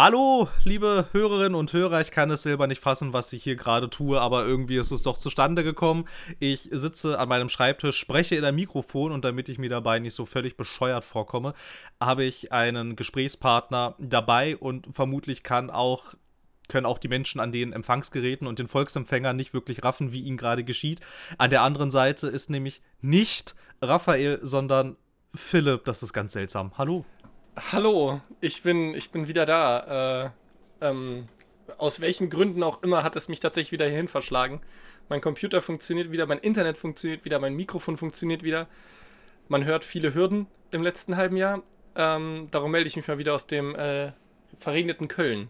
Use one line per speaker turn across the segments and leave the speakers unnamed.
Hallo, liebe Hörerinnen und Hörer, ich kann es selber nicht fassen, was ich hier gerade tue, aber irgendwie ist es doch zustande gekommen. Ich sitze an meinem Schreibtisch, spreche in ein Mikrofon und damit ich mir dabei nicht so völlig bescheuert vorkomme, habe ich einen Gesprächspartner dabei und vermutlich kann auch können auch die Menschen an den Empfangsgeräten und den Volksempfängern nicht wirklich raffen, wie ihnen gerade geschieht. An der anderen Seite ist nämlich nicht Raphael, sondern Philipp. Das ist ganz seltsam. Hallo.
Hallo, ich bin, ich bin wieder da. Äh, ähm, aus welchen Gründen auch immer hat es mich tatsächlich wieder hierhin verschlagen. Mein Computer funktioniert wieder, mein Internet funktioniert wieder, mein Mikrofon funktioniert wieder. Man hört viele Hürden im letzten halben Jahr. Ähm, darum melde ich mich mal wieder aus dem äh, verregneten Köln.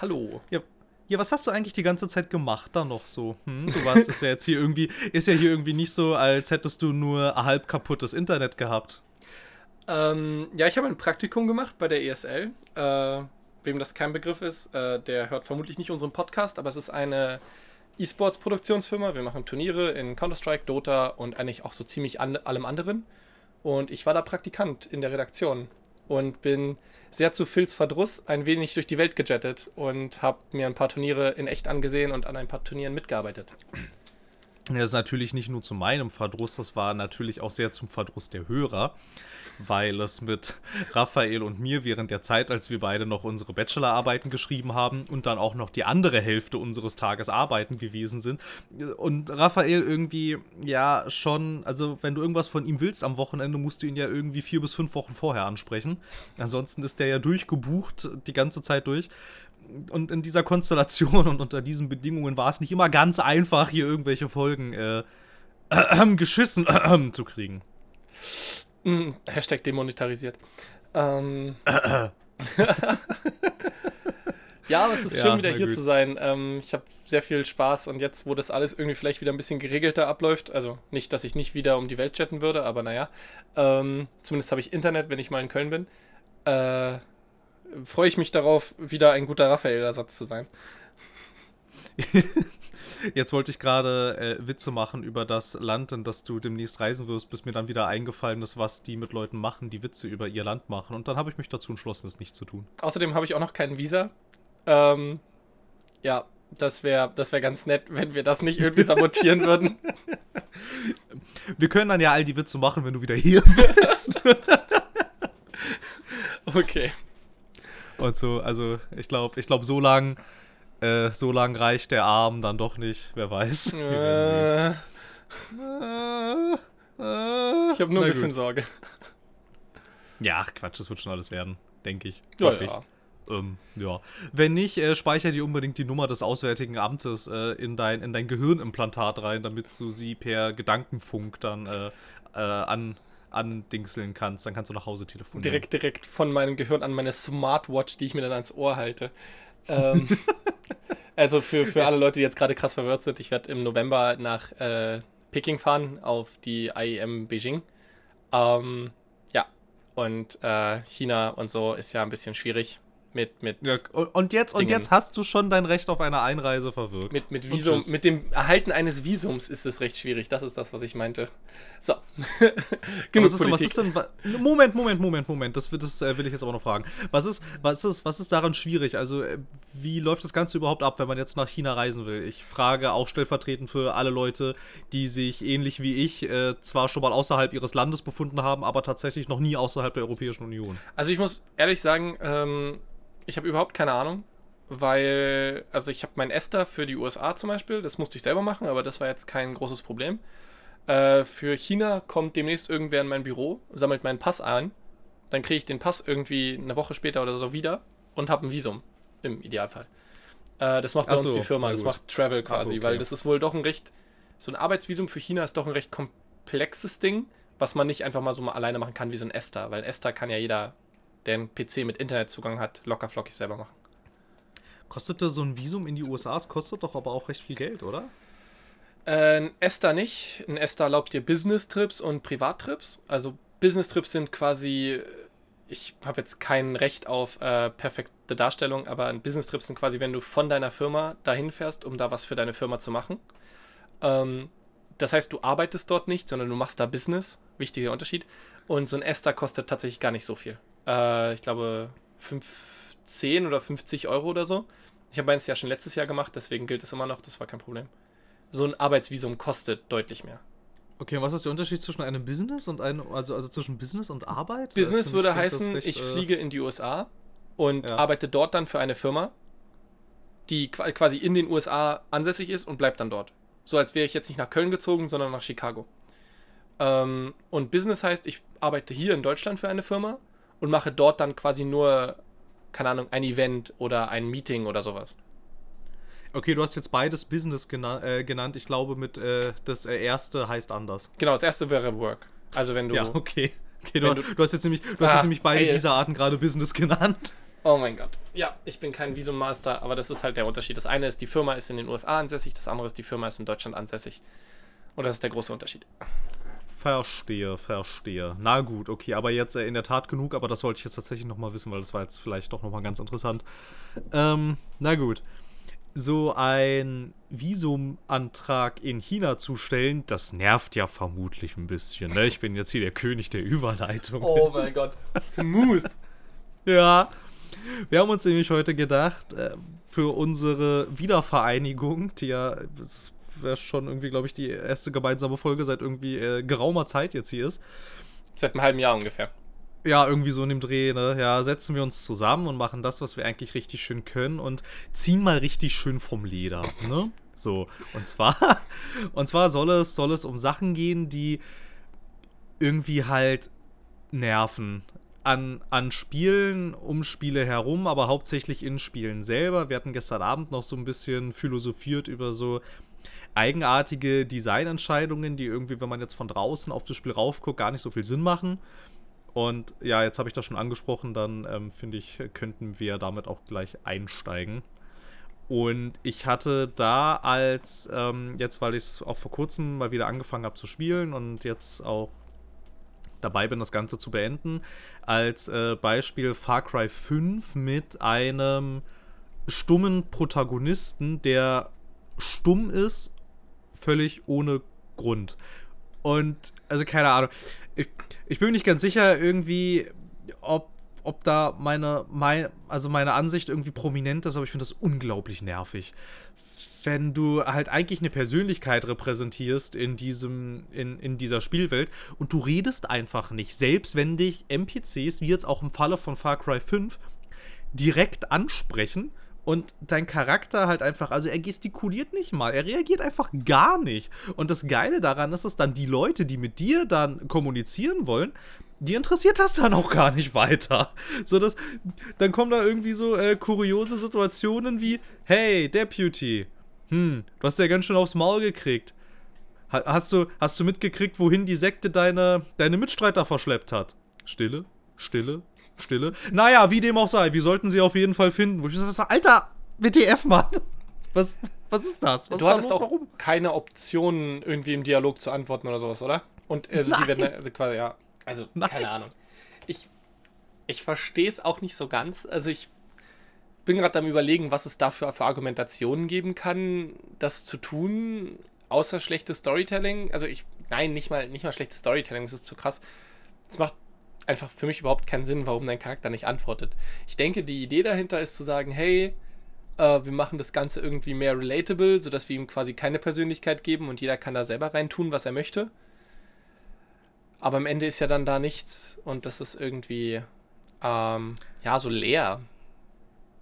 Hallo.
Ja, ja, was hast du eigentlich die ganze Zeit gemacht da noch so? Hm? Du warst ist ja jetzt hier irgendwie, ist ja hier irgendwie nicht so, als hättest du nur halb kaputtes Internet gehabt.
Ähm, ja, ich habe ein Praktikum gemacht bei der ESL. Äh, wem das kein Begriff ist, äh, der hört vermutlich nicht unseren Podcast, aber es ist eine E-Sports-Produktionsfirma. Wir machen Turniere in Counter-Strike, Dota und eigentlich auch so ziemlich an allem anderen. Und ich war da Praktikant in der Redaktion und bin sehr zu Phils Verdruss ein wenig durch die Welt gejettet und habe mir ein paar Turniere in echt angesehen und an ein paar Turnieren mitgearbeitet.
Das ist natürlich nicht nur zu meinem Verdruss, das war natürlich auch sehr zum Verdruss der Hörer weil es mit Raphael und mir während der Zeit, als wir beide noch unsere Bachelorarbeiten geschrieben haben und dann auch noch die andere Hälfte unseres Tages arbeiten gewesen sind. Und Raphael irgendwie, ja, schon, also wenn du irgendwas von ihm willst am Wochenende, musst du ihn ja irgendwie vier bis fünf Wochen vorher ansprechen. Ansonsten ist der ja durchgebucht die ganze Zeit durch und in dieser Konstellation und unter diesen Bedingungen war es nicht immer ganz einfach, hier irgendwelche Folgen äh, äh, geschissen äh, zu kriegen.
Mm, Hashtag demonetarisiert. Ähm. ja, aber es ist ja, schön, wieder hier gut. zu sein. Ähm, ich habe sehr viel Spaß und jetzt, wo das alles irgendwie vielleicht wieder ein bisschen geregelter abläuft, also nicht, dass ich nicht wieder um die Welt chatten würde, aber naja, ähm, zumindest habe ich Internet, wenn ich mal in Köln bin, äh, freue ich mich darauf, wieder ein guter Raphael-Ersatz zu sein.
Jetzt wollte ich gerade äh, Witze machen über das Land, in das du demnächst reisen wirst, bis mir dann wieder eingefallen ist, was die mit Leuten machen, die Witze über ihr Land machen. Und dann habe ich mich dazu entschlossen, es nicht zu tun.
Außerdem habe ich auch noch kein Visa. Ähm, ja, das wäre das wär ganz nett, wenn wir das nicht irgendwie sabotieren würden.
Wir können dann ja all die Witze machen, wenn du wieder hier bist.
okay.
Und so, also ich glaube, ich glaube, so lang äh, so lang reicht der Arm dann doch nicht. Wer weiß. Äh,
ich habe nur ein bisschen gut. Sorge.
Ja, ach Quatsch, das wird schon alles werden, denke ich.
Ja, ja.
Ähm, ja. Wenn nicht, äh, speicher dir unbedingt die Nummer des Auswärtigen Amtes äh, in, dein, in dein Gehirnimplantat rein, damit du sie per Gedankenfunk dann äh, äh, an, andingseln kannst. Dann kannst du nach Hause telefonieren.
Direkt, direkt von meinem Gehirn an meine Smartwatch, die ich mir dann ans Ohr halte. Ähm, also für, für alle Leute, die jetzt gerade krass verwirrt sind, ich werde im November nach äh, Peking fahren auf die IEM Beijing. Ähm, ja, und äh, China und so ist ja ein bisschen schwierig mit, mit
ja, und jetzt Dingen. und jetzt hast du schon dein Recht auf eine Einreise verwirkt.
Mit, mit Visum, mit dem Erhalten eines Visums ist es recht schwierig. Das ist das, was ich meinte. So.
Genug was ist, was ist denn, Moment, Moment, Moment, Moment. Das, das äh, will ich jetzt aber noch fragen. Was ist, was ist, was ist daran schwierig? Also, äh, wie läuft das Ganze überhaupt ab, wenn man jetzt nach China reisen will? Ich frage auch stellvertretend für alle Leute, die sich ähnlich wie ich äh, zwar schon mal außerhalb ihres Landes befunden haben, aber tatsächlich noch nie außerhalb der Europäischen Union.
Also ich muss ehrlich sagen, ähm, ich habe überhaupt keine Ahnung, weil, also ich habe mein Ester für die USA zum Beispiel, das musste ich selber machen, aber das war jetzt kein großes Problem. Äh, für China kommt demnächst irgendwer in mein Büro, sammelt meinen Pass ein, dann kriege ich den Pass irgendwie eine Woche später oder so wieder und habe ein Visum, im Idealfall. Äh, das macht bei so, uns die Firma, das macht Travel quasi, Ach, okay. weil das ist wohl doch ein recht, so ein Arbeitsvisum für China ist doch ein recht komplexes Ding, was man nicht einfach mal so mal alleine machen kann wie so ein Ester, weil Ester kann ja jeder der einen PC mit Internetzugang hat, locker flockig selber machen.
Kostete so ein Visum in die USA? Es kostet doch aber auch recht viel Geld, oder?
Äh, ein ESTA nicht. Ein ESTA erlaubt dir Business-Trips und Privattrips. Also Business-Trips sind quasi, ich habe jetzt kein Recht auf äh, perfekte Darstellung, aber ein Business-Trip sind quasi, wenn du von deiner Firma dahin fährst, um da was für deine Firma zu machen. Ähm, das heißt, du arbeitest dort nicht, sondern du machst da Business. Wichtiger Unterschied. Und so ein ESTA kostet tatsächlich gar nicht so viel äh, ich glaube, 10 oder 50 Euro oder so. Ich habe meins ja schon letztes Jahr gemacht, deswegen gilt es immer noch, das war kein Problem. So ein Arbeitsvisum kostet deutlich mehr.
Okay, was ist der Unterschied zwischen einem Business und einem, also, also zwischen Business und Arbeit?
Business würde heißen, recht, ich äh, fliege in die USA und ja. arbeite dort dann für eine Firma, die quasi in den USA ansässig ist und bleibt dann dort. So als wäre ich jetzt nicht nach Köln gezogen, sondern nach Chicago. Ähm, und Business heißt, ich arbeite hier in Deutschland für eine Firma und mache dort dann quasi nur, keine Ahnung, ein Event oder ein Meeting oder sowas.
Okay, du hast jetzt beides Business gena äh, genannt. Ich glaube, mit äh, das äh, erste heißt anders.
Genau, das erste wäre Work. Also wenn du.
Ja, okay. Okay, du, du, du, hast jetzt nämlich, du ah, hast jetzt nämlich beide hey. dieser Arten gerade Business genannt.
Oh mein Gott. Ja, ich bin kein Visum-Master, aber das ist halt der Unterschied. Das eine ist, die Firma ist in den USA ansässig, das andere ist, die Firma ist in Deutschland ansässig. Und das ist der große Unterschied.
Verstehe, verstehe. Na gut, okay, aber jetzt äh, in der Tat genug, aber das wollte ich jetzt tatsächlich nochmal wissen, weil das war jetzt vielleicht doch nochmal ganz interessant. Ähm, na gut. So ein Visumantrag in China zu stellen, das nervt ja vermutlich ein bisschen. Ne? Ich bin jetzt hier der König der Überleitung.
Oh mein Gott, smooth.
ja, wir haben uns nämlich heute gedacht, äh, für unsere Wiedervereinigung, die ja, das wäre schon irgendwie, glaube ich, die erste gemeinsame Folge seit irgendwie äh, geraumer Zeit jetzt hier ist.
Seit einem halben Jahr ungefähr.
Ja, irgendwie so in dem Dreh, ne? Ja, setzen wir uns zusammen und machen das, was wir eigentlich richtig schön können und ziehen mal richtig schön vom Leder, ne? So, und zwar, und zwar soll es, soll es um Sachen gehen, die irgendwie halt nerven. An, an Spielen, um Spiele herum, aber hauptsächlich in Spielen selber. Wir hatten gestern Abend noch so ein bisschen philosophiert über so eigenartige Designentscheidungen, die irgendwie, wenn man jetzt von draußen auf das Spiel raufguckt, gar nicht so viel Sinn machen. Und ja, jetzt habe ich das schon angesprochen, dann ähm, finde ich, könnten wir damit auch gleich einsteigen. Und ich hatte da als, ähm, jetzt weil ich es auch vor kurzem mal wieder angefangen habe zu spielen und jetzt auch dabei bin, das Ganze zu beenden, als äh, Beispiel Far Cry 5 mit einem stummen Protagonisten, der stumm ist völlig ohne Grund. Und, also keine Ahnung. Ich, ich bin mir nicht ganz sicher, irgendwie, ob, ob da meine, mein, also meine Ansicht irgendwie prominent ist, aber ich finde das unglaublich nervig. Wenn du halt eigentlich eine Persönlichkeit repräsentierst in diesem, in, in dieser Spielwelt und du redest einfach nicht, selbst wenn dich NPCs, wie jetzt auch im Falle von Far Cry 5, direkt ansprechen, und dein Charakter halt einfach, also er gestikuliert nicht mal, er reagiert einfach gar nicht. Und das Geile daran ist es dann, die Leute, die mit dir dann kommunizieren wollen, die interessiert das dann auch gar nicht weiter. So dass, dann kommen da irgendwie so äh, kuriose Situationen wie, hey, Deputy, hm, du hast ja ganz schön aufs Maul gekriegt. Hast du, hast du mitgekriegt, wohin die Sekte deine, deine Mitstreiter verschleppt hat? Stille, Stille, Stille. Naja, wie dem auch sei, wir sollten sie auf jeden Fall finden. Wo ich so, Alter, WTF, Mann. Was, was ist das? Was
du hattest auch warum? keine Option, irgendwie im Dialog zu antworten oder sowas, oder? Und also Nein. die werden also quasi, ja. Also, Nein. keine Ahnung. Ich, ich verstehe es auch nicht so ganz. Also ich bin gerade am überlegen, was es dafür für Argumentationen geben kann, das zu tun, außer schlechtes Storytelling. Also ich, nein, nicht mal, nicht mal schlechtes Storytelling, das ist zu krass. Es macht einfach für mich überhaupt keinen Sinn, warum dein Charakter nicht antwortet. Ich denke, die Idee dahinter ist zu sagen, hey, äh, wir machen das Ganze irgendwie mehr relatable, sodass wir ihm quasi keine Persönlichkeit geben und jeder kann da selber reintun, was er möchte. Aber am Ende ist ja dann da nichts und das ist irgendwie, ähm, ja, so leer.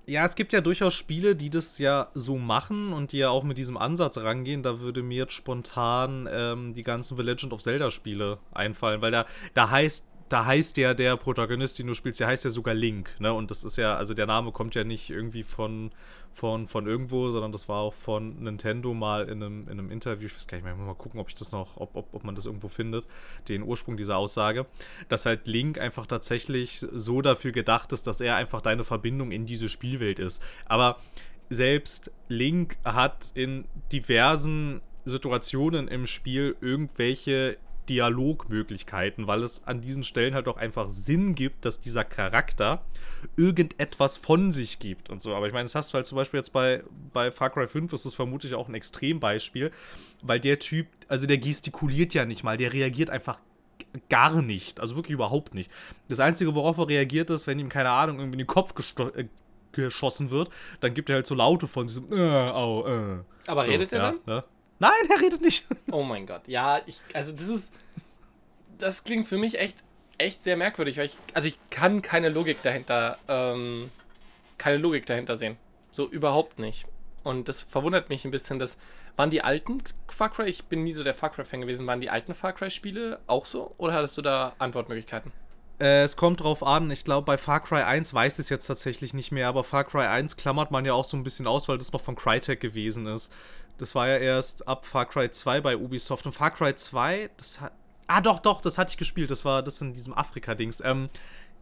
Ja, es gibt ja durchaus Spiele, die das ja so machen und die ja auch mit diesem Ansatz rangehen. Da würde mir jetzt spontan ähm, die ganzen The Legend of Zelda Spiele einfallen, weil da, da heißt da heißt ja der Protagonist, den du spielst, der heißt ja sogar Link, ne? Und das ist ja, also der Name kommt ja nicht irgendwie von, von, von irgendwo, sondern das war auch von Nintendo mal in einem, in einem Interview. Ich weiß gar nicht mehr, mal gucken, ob ich das noch, ob, ob, ob man das irgendwo findet, den Ursprung dieser Aussage, dass halt Link einfach tatsächlich so dafür gedacht ist, dass er einfach deine Verbindung in diese Spielwelt ist. Aber selbst Link hat in diversen Situationen im Spiel irgendwelche Dialogmöglichkeiten, weil es an diesen Stellen halt auch einfach Sinn gibt, dass dieser Charakter irgendetwas von sich gibt und so. Aber ich meine, das hast du halt zum Beispiel jetzt bei, bei Far Cry 5 ist es vermutlich auch ein Extrembeispiel, weil der Typ, also der gestikuliert ja nicht mal, der reagiert einfach gar nicht, also wirklich überhaupt nicht. Das Einzige, worauf er reagiert, ist, wenn ihm, keine Ahnung, irgendwie in den Kopf äh, geschossen wird, dann gibt er halt so Laute von diesem äh, au, äh.
Aber
so,
redet er
ja,
dann?
Ne? Nein, er redet nicht.
Oh mein Gott. Ja, ich, also das ist, das klingt für mich echt, echt sehr merkwürdig, weil ich, also ich kann keine Logik dahinter, ähm, keine Logik dahinter sehen. So überhaupt nicht. Und das verwundert mich ein bisschen, dass, waren die alten Far Cry, ich bin nie so der Far Cry-Fan gewesen, waren die alten Far Cry-Spiele auch so? Oder hattest du da Antwortmöglichkeiten?
Äh, es kommt drauf an. Ich glaube, bei Far Cry 1 weiß ich es jetzt tatsächlich nicht mehr, aber Far Cry 1 klammert man ja auch so ein bisschen aus, weil das noch von Crytek gewesen ist. Das war ja erst ab Far Cry 2 bei Ubisoft. Und Far Cry 2, das hat. Ah, doch, doch, das hatte ich gespielt. Das war das in diesem Afrika-Dings. Ähm,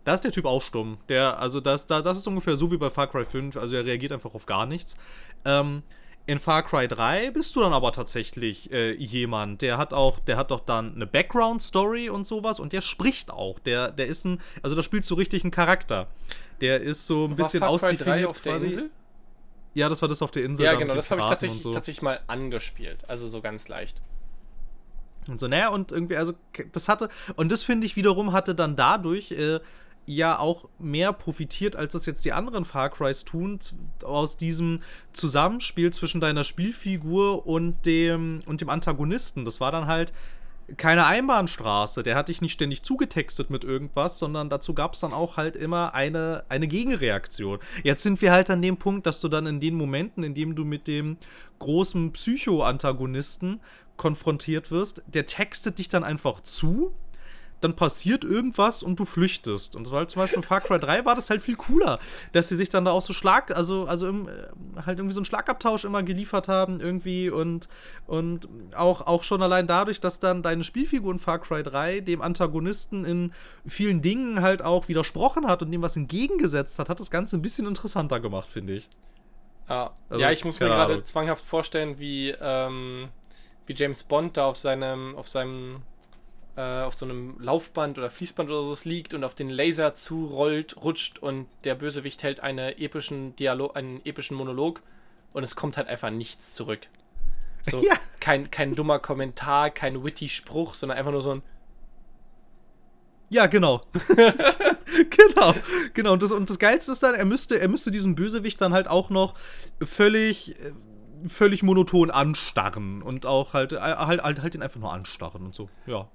da ist der Typ auch stumm. Der, also das, das, das ist ungefähr so wie bei Far Cry 5. Also er reagiert einfach auf gar nichts. Ähm, in Far Cry 3 bist du dann aber tatsächlich äh, jemand, der hat auch, der hat doch dann eine Background-Story und sowas und der spricht auch. Der, der ist ein, also da spielst du richtig einen Charakter. Der ist so ein
War
bisschen
Far Cry 3
ausdefiniert
auf der
quasi.
Insel?
Ja, das war das auf der Insel.
Ja, genau, das habe ich tatsächlich,
so.
tatsächlich mal angespielt. Also so ganz leicht.
Und so, naja, und irgendwie, also, das hatte, und das finde ich wiederum hatte dann dadurch äh, ja auch mehr profitiert, als das jetzt die anderen Far Crys tun, aus diesem Zusammenspiel zwischen deiner Spielfigur und dem, und dem Antagonisten. Das war dann halt keine Einbahnstraße. Der hat dich nicht ständig zugetextet mit irgendwas, sondern dazu gab es dann auch halt immer eine, eine Gegenreaktion. Jetzt sind wir halt an dem Punkt, dass du dann in den Momenten, in dem du mit dem großen Psycho-Antagonisten konfrontiert wirst, der textet dich dann einfach zu, dann passiert irgendwas und du flüchtest. Und weil zum Beispiel in Far Cry 3 war das halt viel cooler, dass sie sich dann da auch so Schlag, also, also im, äh, halt irgendwie so einen Schlagabtausch immer geliefert haben irgendwie und, und auch, auch schon allein dadurch, dass dann deine Spielfigur in Far Cry 3 dem Antagonisten in vielen Dingen halt auch widersprochen hat und dem was entgegengesetzt hat, hat das Ganze ein bisschen interessanter gemacht, finde ich.
Ja,
Also,
ja ich muss mir gerade zwanghaft vorstellen, wie, ähm, wie James Bond da auf seinem, auf seinem, äh, auf so einem Laufband oder Fließband oder so liegt und auf den Laser zurollt, rutscht und der Bösewicht hält eine epischen Dialog, einen epischen Monolog und es kommt halt einfach nichts zurück. So,
Ja.
kein, kein dummer Kommentar, kein witty Spruch, sondern einfach nur so ein
Ja, genau. genau, genau. Und das, und das Geilste ist dann, er müsste, er müsste diesen Bösewicht dann halt auch noch völlig, äh, völlig monoton anstarren und auch halt, äh, halt, halt, halt ihn einfach nur anstarren und so. Ja.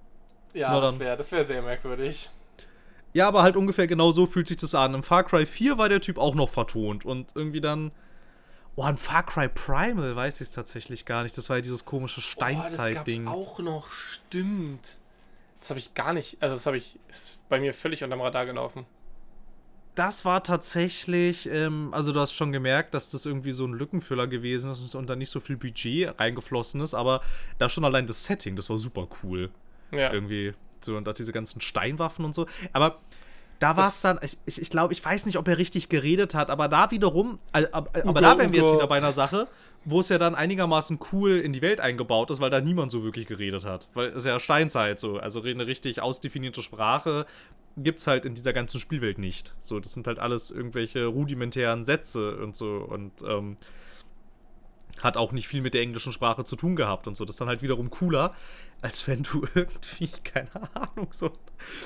Ja, das wäre das wär sehr merkwürdig.
Ja, aber halt ungefähr genau so fühlt sich das an. Im Far Cry 4 war der Typ auch noch vertont und irgendwie dann. Oh, in Far Cry Primal weiß ich es tatsächlich gar nicht. Das war ja dieses komische
Oh, das gab's
Steinzeit-Ding.
auch noch, stimmt. Das habe ich gar nicht, also das habe ich, ist bei mir völlig unterm Radar gelaufen.
das war tatsächlich, ähm, also du hast schon gemerkt, dass das irgendwie so ein Lückenfüller gewesen ist und da nicht so viel Budget reingeflossen ist, aber da schon allein das Setting, das war super cool.
Ja.
Irgendwie. So, und auch diese ganzen Steinwaffen und so. Aber da war es dann, ich, ich, ich glaube, ich weiß nicht, ob er richtig geredet hat, aber da wiederum, äh, aber, aber
Uga,
da wären wir jetzt wieder bei einer Sache, wo es ja dann einigermaßen cool in die Welt eingebaut ist, weil da niemand so wirklich geredet hat. Weil es ja Steinzeit so. Also eine richtig ausdefinierte Sprache gibt es halt in dieser ganzen Spielwelt nicht. So, das sind halt alles irgendwelche rudimentären Sätze und so und ähm, hat auch nicht viel mit der englischen Sprache zu tun gehabt und so. Das ist dann halt wiederum cooler, als wenn du irgendwie, keine Ahnung, so,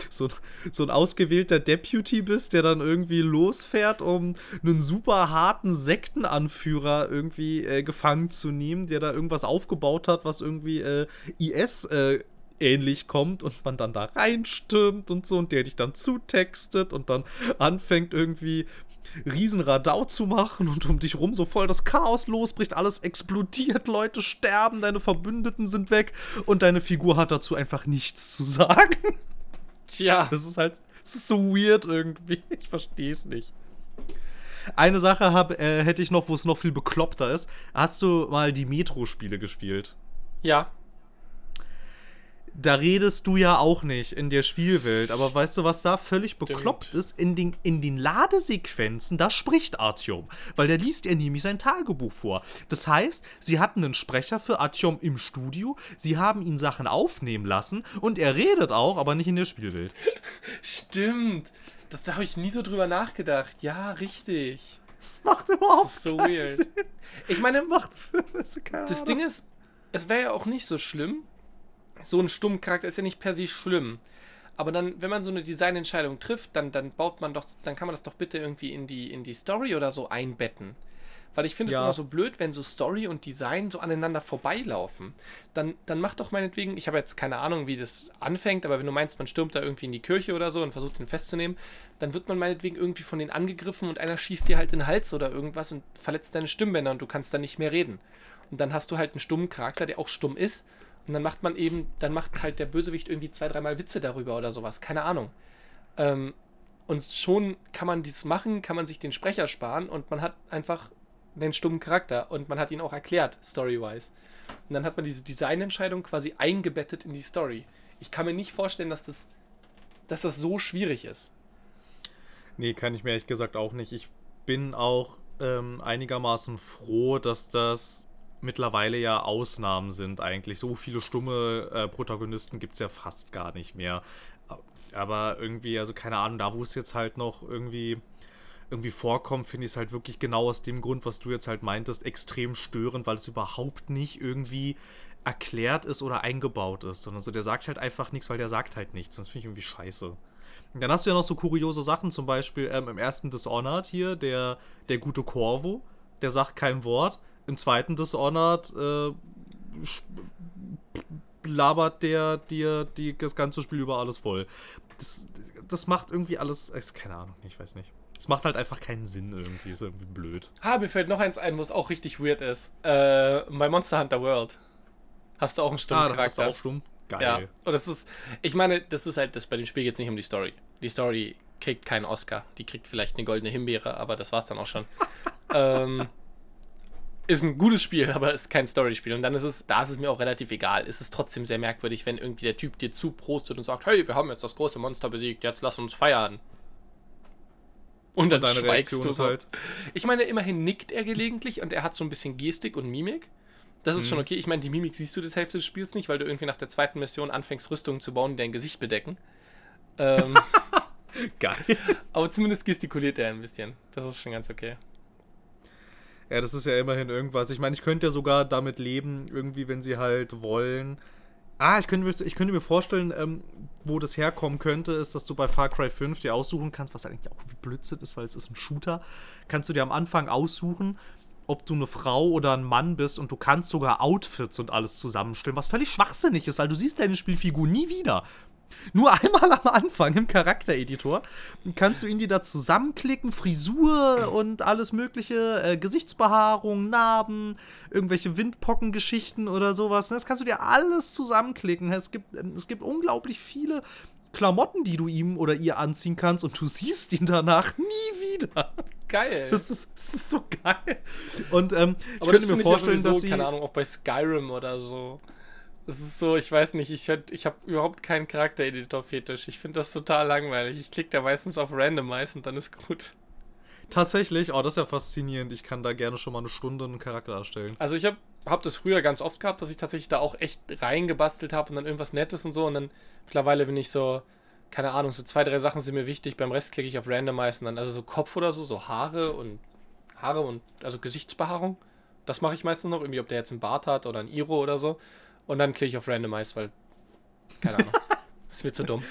so, so ein ausgewählter Deputy bist, der dann irgendwie losfährt, um einen super harten Sektenanführer irgendwie äh, gefangen zu nehmen, der da irgendwas aufgebaut hat, was irgendwie äh, IS äh, ähnlich kommt und man dann da reinstürmt und so und der dich dann zutextet und dann anfängt irgendwie riesen Radau zu machen und um dich rum so voll das Chaos losbricht, alles explodiert, Leute sterben, deine Verbündeten sind weg und deine Figur hat dazu einfach nichts zu sagen.
Tja.
Das ist halt, das ist so weird irgendwie. Ich verstehe es nicht. Eine Sache hab, äh, hätte ich noch, wo es noch viel bekloppter ist. Hast du mal die Metro-Spiele gespielt?
Ja.
Da redest du ja auch nicht in der Spielwelt, aber weißt du, was da völlig bekloppt ist? In den, in den Ladesequenzen, da spricht Artyom, weil der liest er nämlich sein Tagebuch vor. Das heißt, sie hatten einen Sprecher für Artyom im Studio, sie haben ihn Sachen aufnehmen lassen und er redet auch, aber nicht in der Spielwelt.
Stimmt. Das, da habe ich nie so drüber nachgedacht. Ja, richtig.
Das macht überhaupt
So
keinen
weird.
Sinn.
Ich
Das
meine,
macht das, keine
das
Ahnung.
Ding ist, es wäre ja auch nicht so schlimm. So ein stummen Charakter ist ja nicht per se schlimm. Aber dann, wenn man so eine Designentscheidung trifft, dann, dann baut man doch, dann kann man das doch bitte irgendwie in die, in die Story oder so einbetten. Weil ich finde es
Ja.
immer so blöd, wenn so Story und Design so aneinander vorbeilaufen. Dann, dann mach doch meinetwegen, ich habe jetzt keine Ahnung, wie das anfängt, aber wenn du meinst, man stürmt da irgendwie in die Kirche oder so und versucht ihn festzunehmen, dann wird man meinetwegen irgendwie von denen angegriffen und einer schießt dir halt in den Hals oder irgendwas und verletzt deine Stimmbänder und du kannst dann nicht mehr reden. Und dann hast du halt einen stummen Charakter, der auch stumm ist. Und dann macht man eben, dann macht halt der Bösewicht irgendwie zwei, dreimal Witze darüber oder sowas. Keine Ahnung. Ähm, und schon kann man dies machen, kann man sich den Sprecher sparen und man hat einfach den stummen Charakter und man hat ihn auch erklärt, story-wise. Und dann hat man diese Designentscheidung quasi eingebettet in die Story. Ich kann mir nicht vorstellen, dass das, dass das so schwierig ist.
Nee, kann ich mir ehrlich gesagt auch nicht. Ich bin auch ähm, einigermaßen froh, dass das mittlerweile ja Ausnahmen sind eigentlich. So viele stumme äh, Protagonisten gibt es ja fast gar nicht mehr. Aber irgendwie, also keine Ahnung, da wo es jetzt halt noch irgendwie irgendwie vorkommt, finde ich es halt wirklich genau aus dem Grund, was du jetzt halt meintest, extrem störend, weil es überhaupt nicht irgendwie erklärt ist oder eingebaut ist, sondern so der sagt halt einfach nichts, weil der sagt halt nichts. Das finde ich irgendwie scheiße. Und dann hast du ja noch so kuriose Sachen, zum Beispiel ähm, im ersten Dishonored hier, der, der gute Corvo, der sagt kein Wort. Im zweiten Dishonored äh, labert der dir die, das ganze Spiel über alles voll. Das, das macht irgendwie alles, keine Ahnung, ich weiß nicht. Es macht halt einfach keinen Sinn irgendwie, ist irgendwie blöd.
Ha, mir fällt noch eins ein, wo es auch richtig weird ist. Äh, bei Monster Hunter World. Hast du auch einen stummen
Ah, da hast du
Charakter.
auch stumm. Geil.
Ja, und das ist, ich meine, das ist halt, das bei dem Spiel geht es nicht um die Story. Die Story kriegt keinen Oscar. Die kriegt vielleicht eine goldene Himbeere, aber das war's dann auch schon. ähm, ist ein gutes Spiel, aber ist kein Story-Spiel. Und dann ist es, da ist es mir auch relativ egal. Ist es trotzdem sehr merkwürdig, wenn irgendwie der Typ dir zuprostet und sagt, hey, wir haben jetzt das große Monster besiegt, jetzt lass uns feiern. Und dann
deine
schweigst
Reaktion
du
ist halt,
Ich meine, immerhin nickt er gelegentlich und er hat so ein bisschen Gestik und Mimik. Das ist
Mhm.
schon okay. Ich meine, die Mimik siehst du das Hälfte des Spiels nicht, weil du irgendwie nach der zweiten Mission anfängst, Rüstungen zu bauen, die dein Gesicht bedecken. Ähm,
geil.
aber zumindest gestikuliert er ein bisschen. Das ist schon ganz okay.
Ja, das ist ja immerhin irgendwas. Ich meine, ich könnte ja sogar damit leben, irgendwie, wenn sie halt wollen. Ah, ich könnte, mir- ich könnte mir vorstellen, ähm, wo das herkommen könnte, ist, dass du bei Far Cry 5 dir aussuchen kannst, was eigentlich auch wie Blödsinn ist, weil es ist ein Shooter. Kannst du dir am Anfang aussuchen, ob du eine Frau oder ein Mann bist und du kannst sogar Outfits und alles zusammenstellen, was völlig schwachsinnig ist, weil du siehst deine Spielfigur nie wieder. Nur einmal am Anfang im Charaktereditor kannst du ihn dir da zusammenklicken, Frisur und alles mögliche, äh, Gesichtsbehaarung, Narben, irgendwelche Windpockengeschichten oder sowas. ne? Das kannst du dir alles zusammenklicken. Es gibt, ähm, es gibt unglaublich viele Klamotten, die du ihm oder ihr anziehen kannst und du siehst ihn danach nie wieder.
Geil.
Das ist, das ist so geil. Und ähm, ich könnte mir vorstellen,
ja sowieso,
dass sie.
keine Ahnung, auch bei Skyrim oder so. Das ist so, ich weiß nicht, ich, ich habe überhaupt keinen Charaktereditor-Fetisch. Ich finde das total langweilig. Ich klicke da meistens auf Randomize und dann ist gut.
Tatsächlich, oh, das ist ja faszinierend. Ich kann da gerne schon mal eine Stunde einen Charakter erstellen.
Also ich habe hab das früher ganz oft gehabt, dass ich tatsächlich da auch echt reingebastelt habe und dann irgendwas Nettes und so. Und dann mittlerweile bin ich so, keine Ahnung, so zwei, drei Sachen sind mir wichtig. Beim Rest klicke ich auf Randomize und dann, also so Kopf oder so, so Haare und Haare und also Gesichtsbehaarung. Das mache ich meistens noch, irgendwie, ob der jetzt einen Bart hat oder ein Iro oder so. Und dann klicke ich auf Randomize, weil, keine Ahnung, ist mir zu dumm.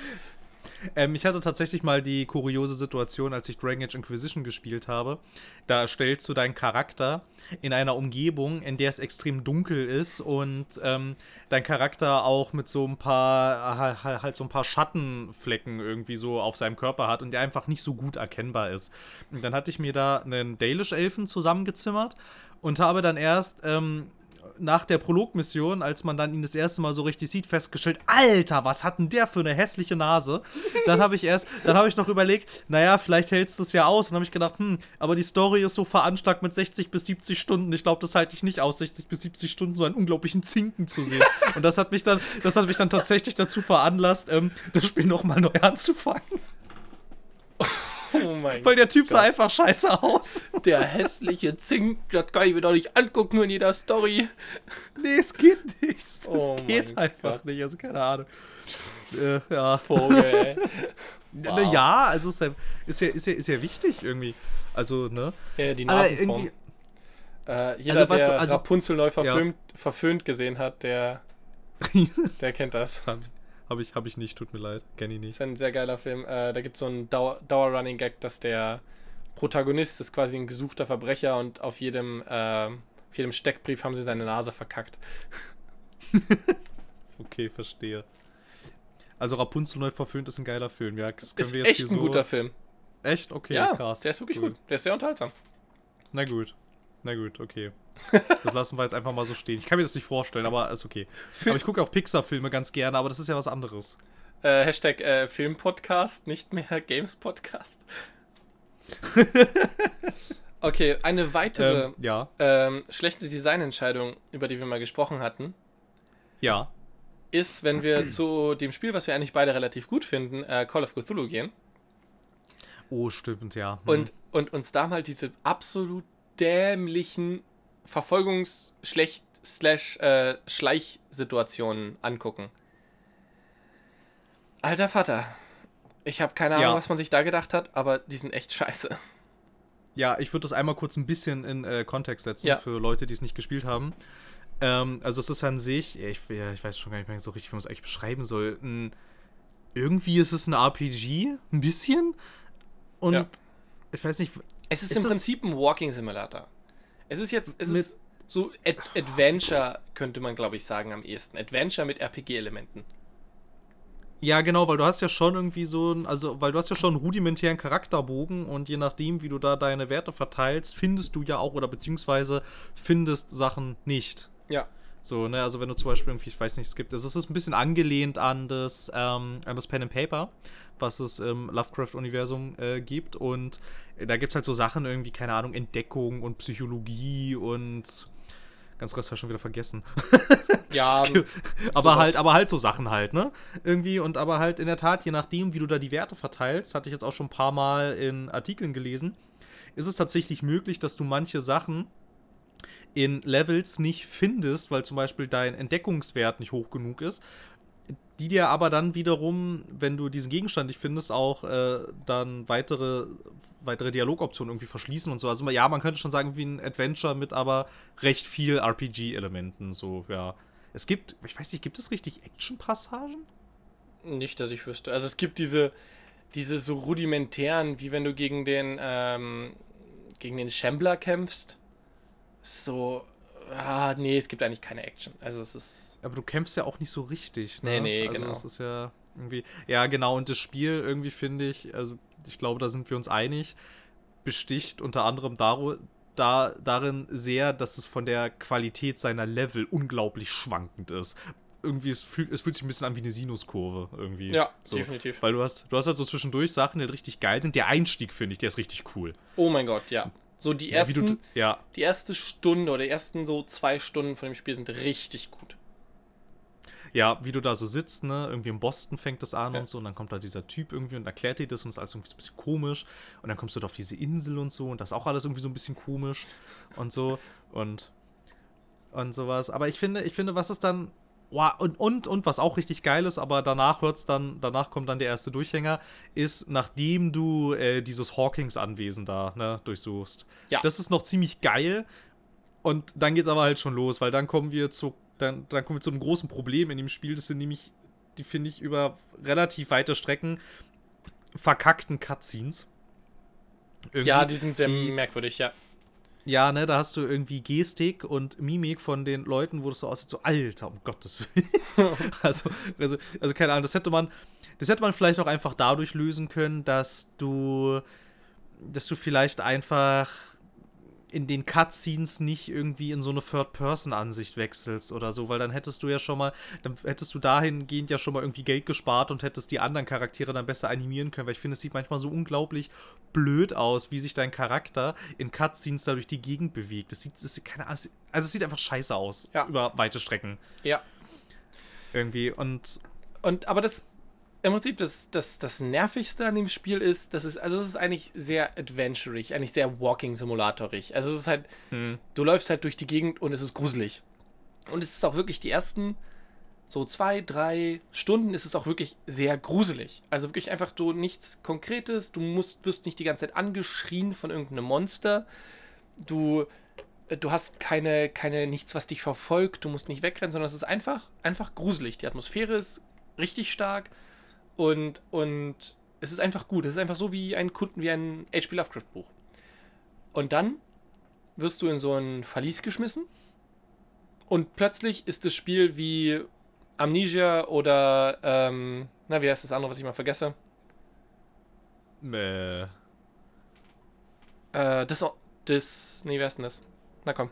Ähm, ich hatte tatsächlich mal die kuriose Situation, als ich Dragon Age Inquisition gespielt habe. Da stellst du deinen Charakter in einer Umgebung, in der es extrem dunkel ist und ähm, dein Charakter auch mit so ein paar, ha- ha- halt so ein paar Schattenflecken irgendwie so auf seinem Körper hat und der einfach nicht so gut erkennbar ist. Und dann hatte ich mir da einen Dalish-Elfen zusammengezimmert und habe dann erst ähm, nach der Prologmission, als man dann ihn das erste Mal so richtig sieht, festgestellt, Alter, was hat denn der für eine hässliche Nase? Dann habe ich erst, dann habe ich noch überlegt, naja, vielleicht hältst du es ja aus. Und habe ich gedacht, hm, aber die Story ist so veranschlagt mit 60 bis 70 Stunden. Ich glaube, das halte ich nicht aus, 60 bis 70 Stunden so einen unglaublichen Zinken zu sehen. Und das hat mich dann, das hat mich dann tatsächlich dazu veranlasst, ähm, das Spiel nochmal neu anzufangen.
Oh mein
Weil der Typ sah
Gott.
einfach scheiße aus.
Der hässliche Zink, das kann ich mir doch nicht angucken in jeder Story.
Nee, es geht nicht. Es
Oh
geht einfach
Gott.
nicht. Also keine Ahnung. Äh, ja.
Vogel, Wow.
ja, also ist ja, ist, ja, ist, ja, ist ja wichtig irgendwie. Also, ne?
Ja, die Nasenform. Äh, jeder,
Also, was
der
so- also-
Rapunzel neu verfilmt, verföhnt gesehen hat, der, der kennt das.
Habe ich, hab ich nicht, tut mir leid. Kenn ich nicht.
ist ein sehr geiler Film. Äh, da gibt es so einen Dauer, Dauer-Running-Gag, dass der Protagonist ist quasi ein gesuchter Verbrecher und auf jedem, äh, auf jedem Steckbrief haben sie seine Nase verkackt.
Okay, verstehe. Also Rapunzel neu verföhnt ist ein geiler Film, ja. Das können
Ist
wir jetzt
echt
hier
ein
so.
guter Film.
Echt? Okay,
ja,
krass.
der ist wirklich
Cool.
gut. Der ist sehr unterhaltsam.
Na gut. Na gut, okay. Das lassen wir jetzt einfach mal so stehen. Ich kann mir das nicht vorstellen, aber ist okay. Aber ich gucke auch Pixar-Filme ganz gerne, aber das ist ja was anderes.
Äh, Hashtag äh, Filmpodcast, nicht mehr Games-Podcast. okay, eine weitere
Ähm, ja.
ähm, schlechte Designentscheidung, über die wir mal gesprochen hatten,
Ja.
ist, wenn wir zu dem Spiel, was wir eigentlich beide relativ gut finden, äh, Call of Cthulhu gehen
Oh, stimmt, ja. Hm.
und, und uns da mal diese absolut dämlichen Verfolgungs-Schlecht- slash äh, Schleichsituationen angucken. Alter Vater. Ich habe keine Ahnung,
Ja.
was man sich da gedacht hat, aber die sind echt scheiße.
Ja, ich würde das einmal kurz ein bisschen in äh, Kontext setzen
Ja.
für Leute, die es nicht gespielt haben. Ähm, also es ist an sich, ich, ja, ich weiß schon gar nicht mehr so richtig, wie man es eigentlich beschreiben soll. Ein, irgendwie ist es ein RPG, ein bisschen. Und ich weiß nicht,
Es ist,
Ist
im Prinzip ein Walking Simulator. Es ist jetzt, es ist so Ad Adventure, könnte man glaube ich sagen am ehesten. Adventure mit RPG-Elementen.
Ja, genau, weil du hast ja schon irgendwie so ein, also, weil du hast ja schon einen rudimentären Charakterbogen und je nachdem, wie du da deine Werte verteilst, findest du ja auch oder beziehungsweise findest Sachen nicht.
Ja.
So, ne, also wenn du zum Beispiel irgendwie, ich weiß nicht, es gibt, also es ist ein bisschen angelehnt an das, ähm, an das Pen and Paper, was es im Lovecraft-Universum äh, gibt und äh, da gibt es halt so Sachen irgendwie, keine Ahnung, Entdeckung und Psychologie und ganz ich schon wieder vergessen.
Ja,
aber halt, aber halt so Sachen halt, ne? Irgendwie und aber halt in der Tat, je nachdem, wie du da die Werte verteilst, hatte ich jetzt auch schon ein paar Mal in Artikeln gelesen, ist es tatsächlich möglich, dass du manche Sachen in Levels nicht findest, weil zum Beispiel dein Entdeckungswert nicht hoch genug ist, die dir aber dann wiederum, wenn du diesen Gegenstand nicht findest, auch äh, dann weitere, weitere Dialogoptionen irgendwie verschließen und so. Also ja, man könnte schon sagen, wie ein Adventure mit aber recht viel RPG-Elementen, so, ja. Es gibt, ich weiß nicht, gibt es richtig Action-Passagen?
nicht, dass ich wüsste. Also es gibt diese, diese so rudimentären, wie wenn du gegen den, ähm, gegen den Shambler kämpfst. So, ah, nee, es gibt eigentlich keine Action. Also es ist,
Aber du kämpfst ja auch nicht so richtig, ne?
Nee, nee,
also
genau.
Das ist ja irgendwie. Ja, genau, und das Spiel irgendwie finde ich, also ich glaube, da sind wir uns einig, besticht unter anderem daru da, darin sehr, dass es von der Qualität seiner Level unglaublich schwankend ist. Irgendwie, es fühlt, es fühlt sich ein bisschen an wie eine Sinuskurve irgendwie.
ja,
so.
definitiv.
Weil du hast, du hast halt so zwischendurch Sachen, die halt richtig geil sind. Der Einstieg, finde ich, der ist richtig cool.
Oh mein Gott, ja. So die
Ja,
ersten,
du, ja,
die erste Stunde oder die ersten so zwei Stunden von dem Spiel sind richtig gut.
Ja, wie du da so sitzt, ne? Irgendwie in Boston fängt das an
Ja.
und so. Und dann kommt da dieser Typ irgendwie und erklärt dir das und das ist alles irgendwie so ein bisschen komisch. Und dann kommst du da auf diese Insel und so und das ist auch alles irgendwie so ein bisschen komisch und so. Und, und sowas. Aber ich finde, ich finde, was ist dann. Wow, und, und, und was auch richtig geil ist, aber danach hört's dann, danach kommt dann der erste Durchhänger, ist, nachdem du äh, dieses Hawkins-Anwesen da, ne, durchsuchst.
Ja.
Das ist noch ziemlich geil. Und dann geht's aber halt schon los, weil dann kommen wir zu, dann, dann kommen wir zu einem großen Problem in dem Spiel. Das sind nämlich, die finde ich, über relativ weite Strecken verkackten Cutscenes. Irgendwie,
ja, die sind sehr
die-
merkwürdig, ja.
Ja, ne, da hast du irgendwie Gestik und Mimik von den Leuten, wo das so aussieht, so Alter, um Gottes Willen. also, also, also keine Ahnung, das hätte man, das hätte man vielleicht auch einfach dadurch lösen können, dass du, dass du vielleicht einfach in den Cutscenes nicht irgendwie in so eine Third-Person-Ansicht wechselst oder so, weil dann hättest du ja schon mal, dann hättest du dahingehend ja schon mal irgendwie Geld gespart und hättest die anderen Charaktere dann besser animieren können, weil ich finde, es sieht manchmal so unglaublich blöd aus, wie sich dein Charakter in Cutscenes da durch die Gegend bewegt. Das sieht, das sieht keine Ahnung, also es sieht einfach scheiße aus
Ja.
über weite Strecken
Ja.
irgendwie und
Und aber das im Prinzip das, das, das Nervigste an dem Spiel ist, das ist, also es ist eigentlich sehr adventurig, eigentlich sehr Walking-Simulatorig. Also es ist halt,
hm,
du läufst halt durch die Gegend und es ist gruselig. Und es ist auch wirklich die ersten so zwei, drei Stunden ist es auch wirklich sehr gruselig. Also wirklich einfach so nichts Konkretes. Du musst, wirst nicht die ganze Zeit angeschrien von irgendeinem Monster. Du, äh, du hast keine, keine, nichts, was dich verfolgt. Du musst nicht wegrennen, sondern es ist einfach, einfach gruselig. Die Atmosphäre ist richtig stark und, und es ist einfach gut. Es ist einfach so wie ein Kunden, wie ein H.P. Lovecraft-Buch. Und dann wirst du in so ein Verlies geschmissen und plötzlich ist das Spiel wie Amnesia oder, ähm, na, wie heißt das andere, was ich mal vergesse?
Äh.
Äh, das, das, nee, wer ist denn das? Na komm.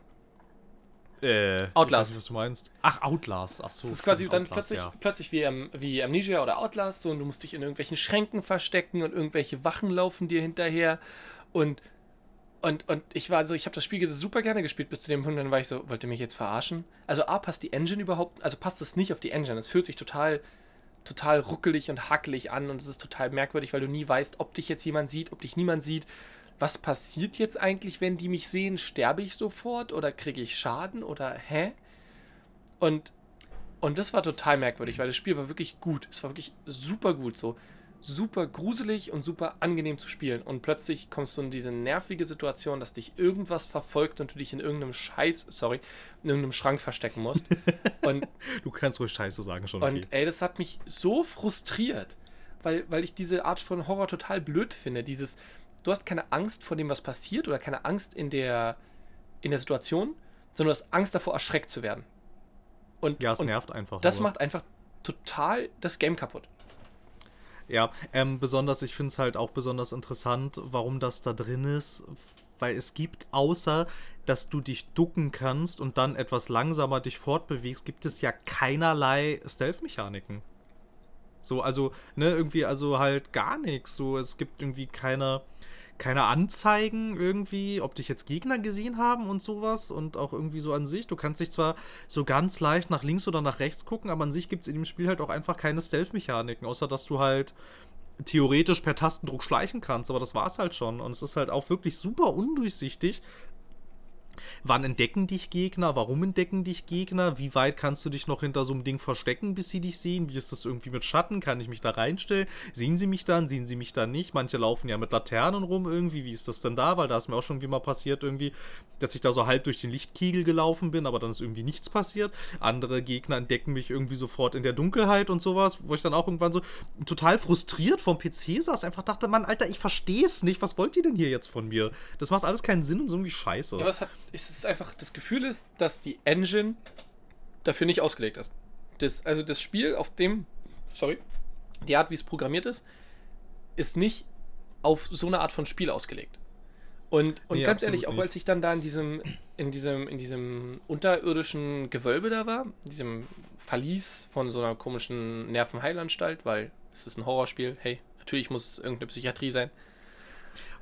Äh,
Outlast.
Nicht, was du meinst. Ach, Outlast. Ach so.
Das ist quasi dann
Outlast,
plötzlich,
ja.
plötzlich wie, Am- wie Amnesia oder Outlast so und du musst dich in irgendwelchen Schränken verstecken und irgendwelche Wachen laufen dir hinterher und und, und ich war so, ich habe das Spiel super gerne gespielt bis zu dem Punkt, dann war ich so, wollt ihr mich jetzt verarschen? Also A, passt die Engine überhaupt, also passt es nicht auf die Engine. Es fühlt sich total, total ruckelig und hackelig an und es ist total merkwürdig, weil du nie weißt, ob dich jetzt jemand sieht, ob dich niemand sieht. Was passiert jetzt eigentlich, wenn die mich sehen? Sterbe ich sofort oder kriege ich Schaden oder hä? Und, und das war total merkwürdig, weil das Spiel war wirklich gut. Es war wirklich super gut. So super gruselig und super angenehm zu spielen. Und plötzlich kommst du in diese nervige Situation, dass dich irgendwas verfolgt und du dich in irgendeinem Scheiß, sorry, in irgendeinem Schrank verstecken musst. und,
Du kannst ruhig Scheiße sagen schon.
und
Okay.
ey, das hat mich so frustriert, weil, weil ich diese Art von Horror total blöd finde. Dieses, du hast keine Angst vor dem, was passiert oder keine Angst in der, in der Situation, sondern du hast Angst davor, erschreckt zu werden. Und,
Ja, es
und
nervt einfach.
das
nur.
macht einfach total das Game kaputt.
Ja, ähm, besonders, ich finde es halt auch besonders interessant, warum das da drin ist, weil es gibt, außer dass du dich ducken kannst und dann etwas langsamer dich fortbewegst, gibt es ja keinerlei Stealth-Mechaniken. So, also, ne, irgendwie, also halt gar nichts. So, es gibt irgendwie keine, keine Anzeigen irgendwie, ob dich jetzt Gegner gesehen haben und sowas und auch irgendwie so an sich. Du kannst dich zwar so ganz leicht nach links oder nach rechts gucken, aber an sich gibt es in dem Spiel halt auch einfach keine Stealth-Mechaniken, außer dass du halt theoretisch per Tastendruck schleichen kannst, aber das war's halt schon. Und es ist halt auch wirklich super undurchsichtig. Wann entdecken dich Gegner? Warum entdecken dich Gegner? Wie weit kannst du dich noch hinter so einem Ding verstecken, bis sie dich sehen? Wie ist das irgendwie mit Schatten? Kann ich mich da reinstellen? Sehen sie mich dann? Sehen sie mich dann nicht? Manche laufen ja mit Laternen rum irgendwie. Wie ist das denn da? Weil da ist mir auch schon wie mal passiert irgendwie, dass ich da so halb durch den Lichtkegel gelaufen bin, aber dann ist irgendwie nichts passiert. Andere Gegner entdecken mich irgendwie sofort in der Dunkelheit und sowas, wo ich dann auch irgendwann so total frustriert vom PC saß, einfach dachte, Mann, Alter, ich verstehe es nicht. Was wollt ihr denn hier jetzt von mir? Das macht alles keinen Sinn und so irgendwie scheiße.
Ja, was hat, es ist einfach, das Gefühl ist, dass die Engine dafür nicht ausgelegt ist. Das, also das Spiel, auf dem, sorry, die Art, wie es programmiert ist, ist nicht auf so eine Art von Spiel ausgelegt. Und, und
Nee,
ganz ehrlich, auch als ich dann da in diesem, in diesem, in diesem unterirdischen Gewölbe da war, in diesem Verlies von so einer komischen Nervenheilanstalt, weil es ist ein Horrorspiel, hey, natürlich muss es irgendeine Psychiatrie sein.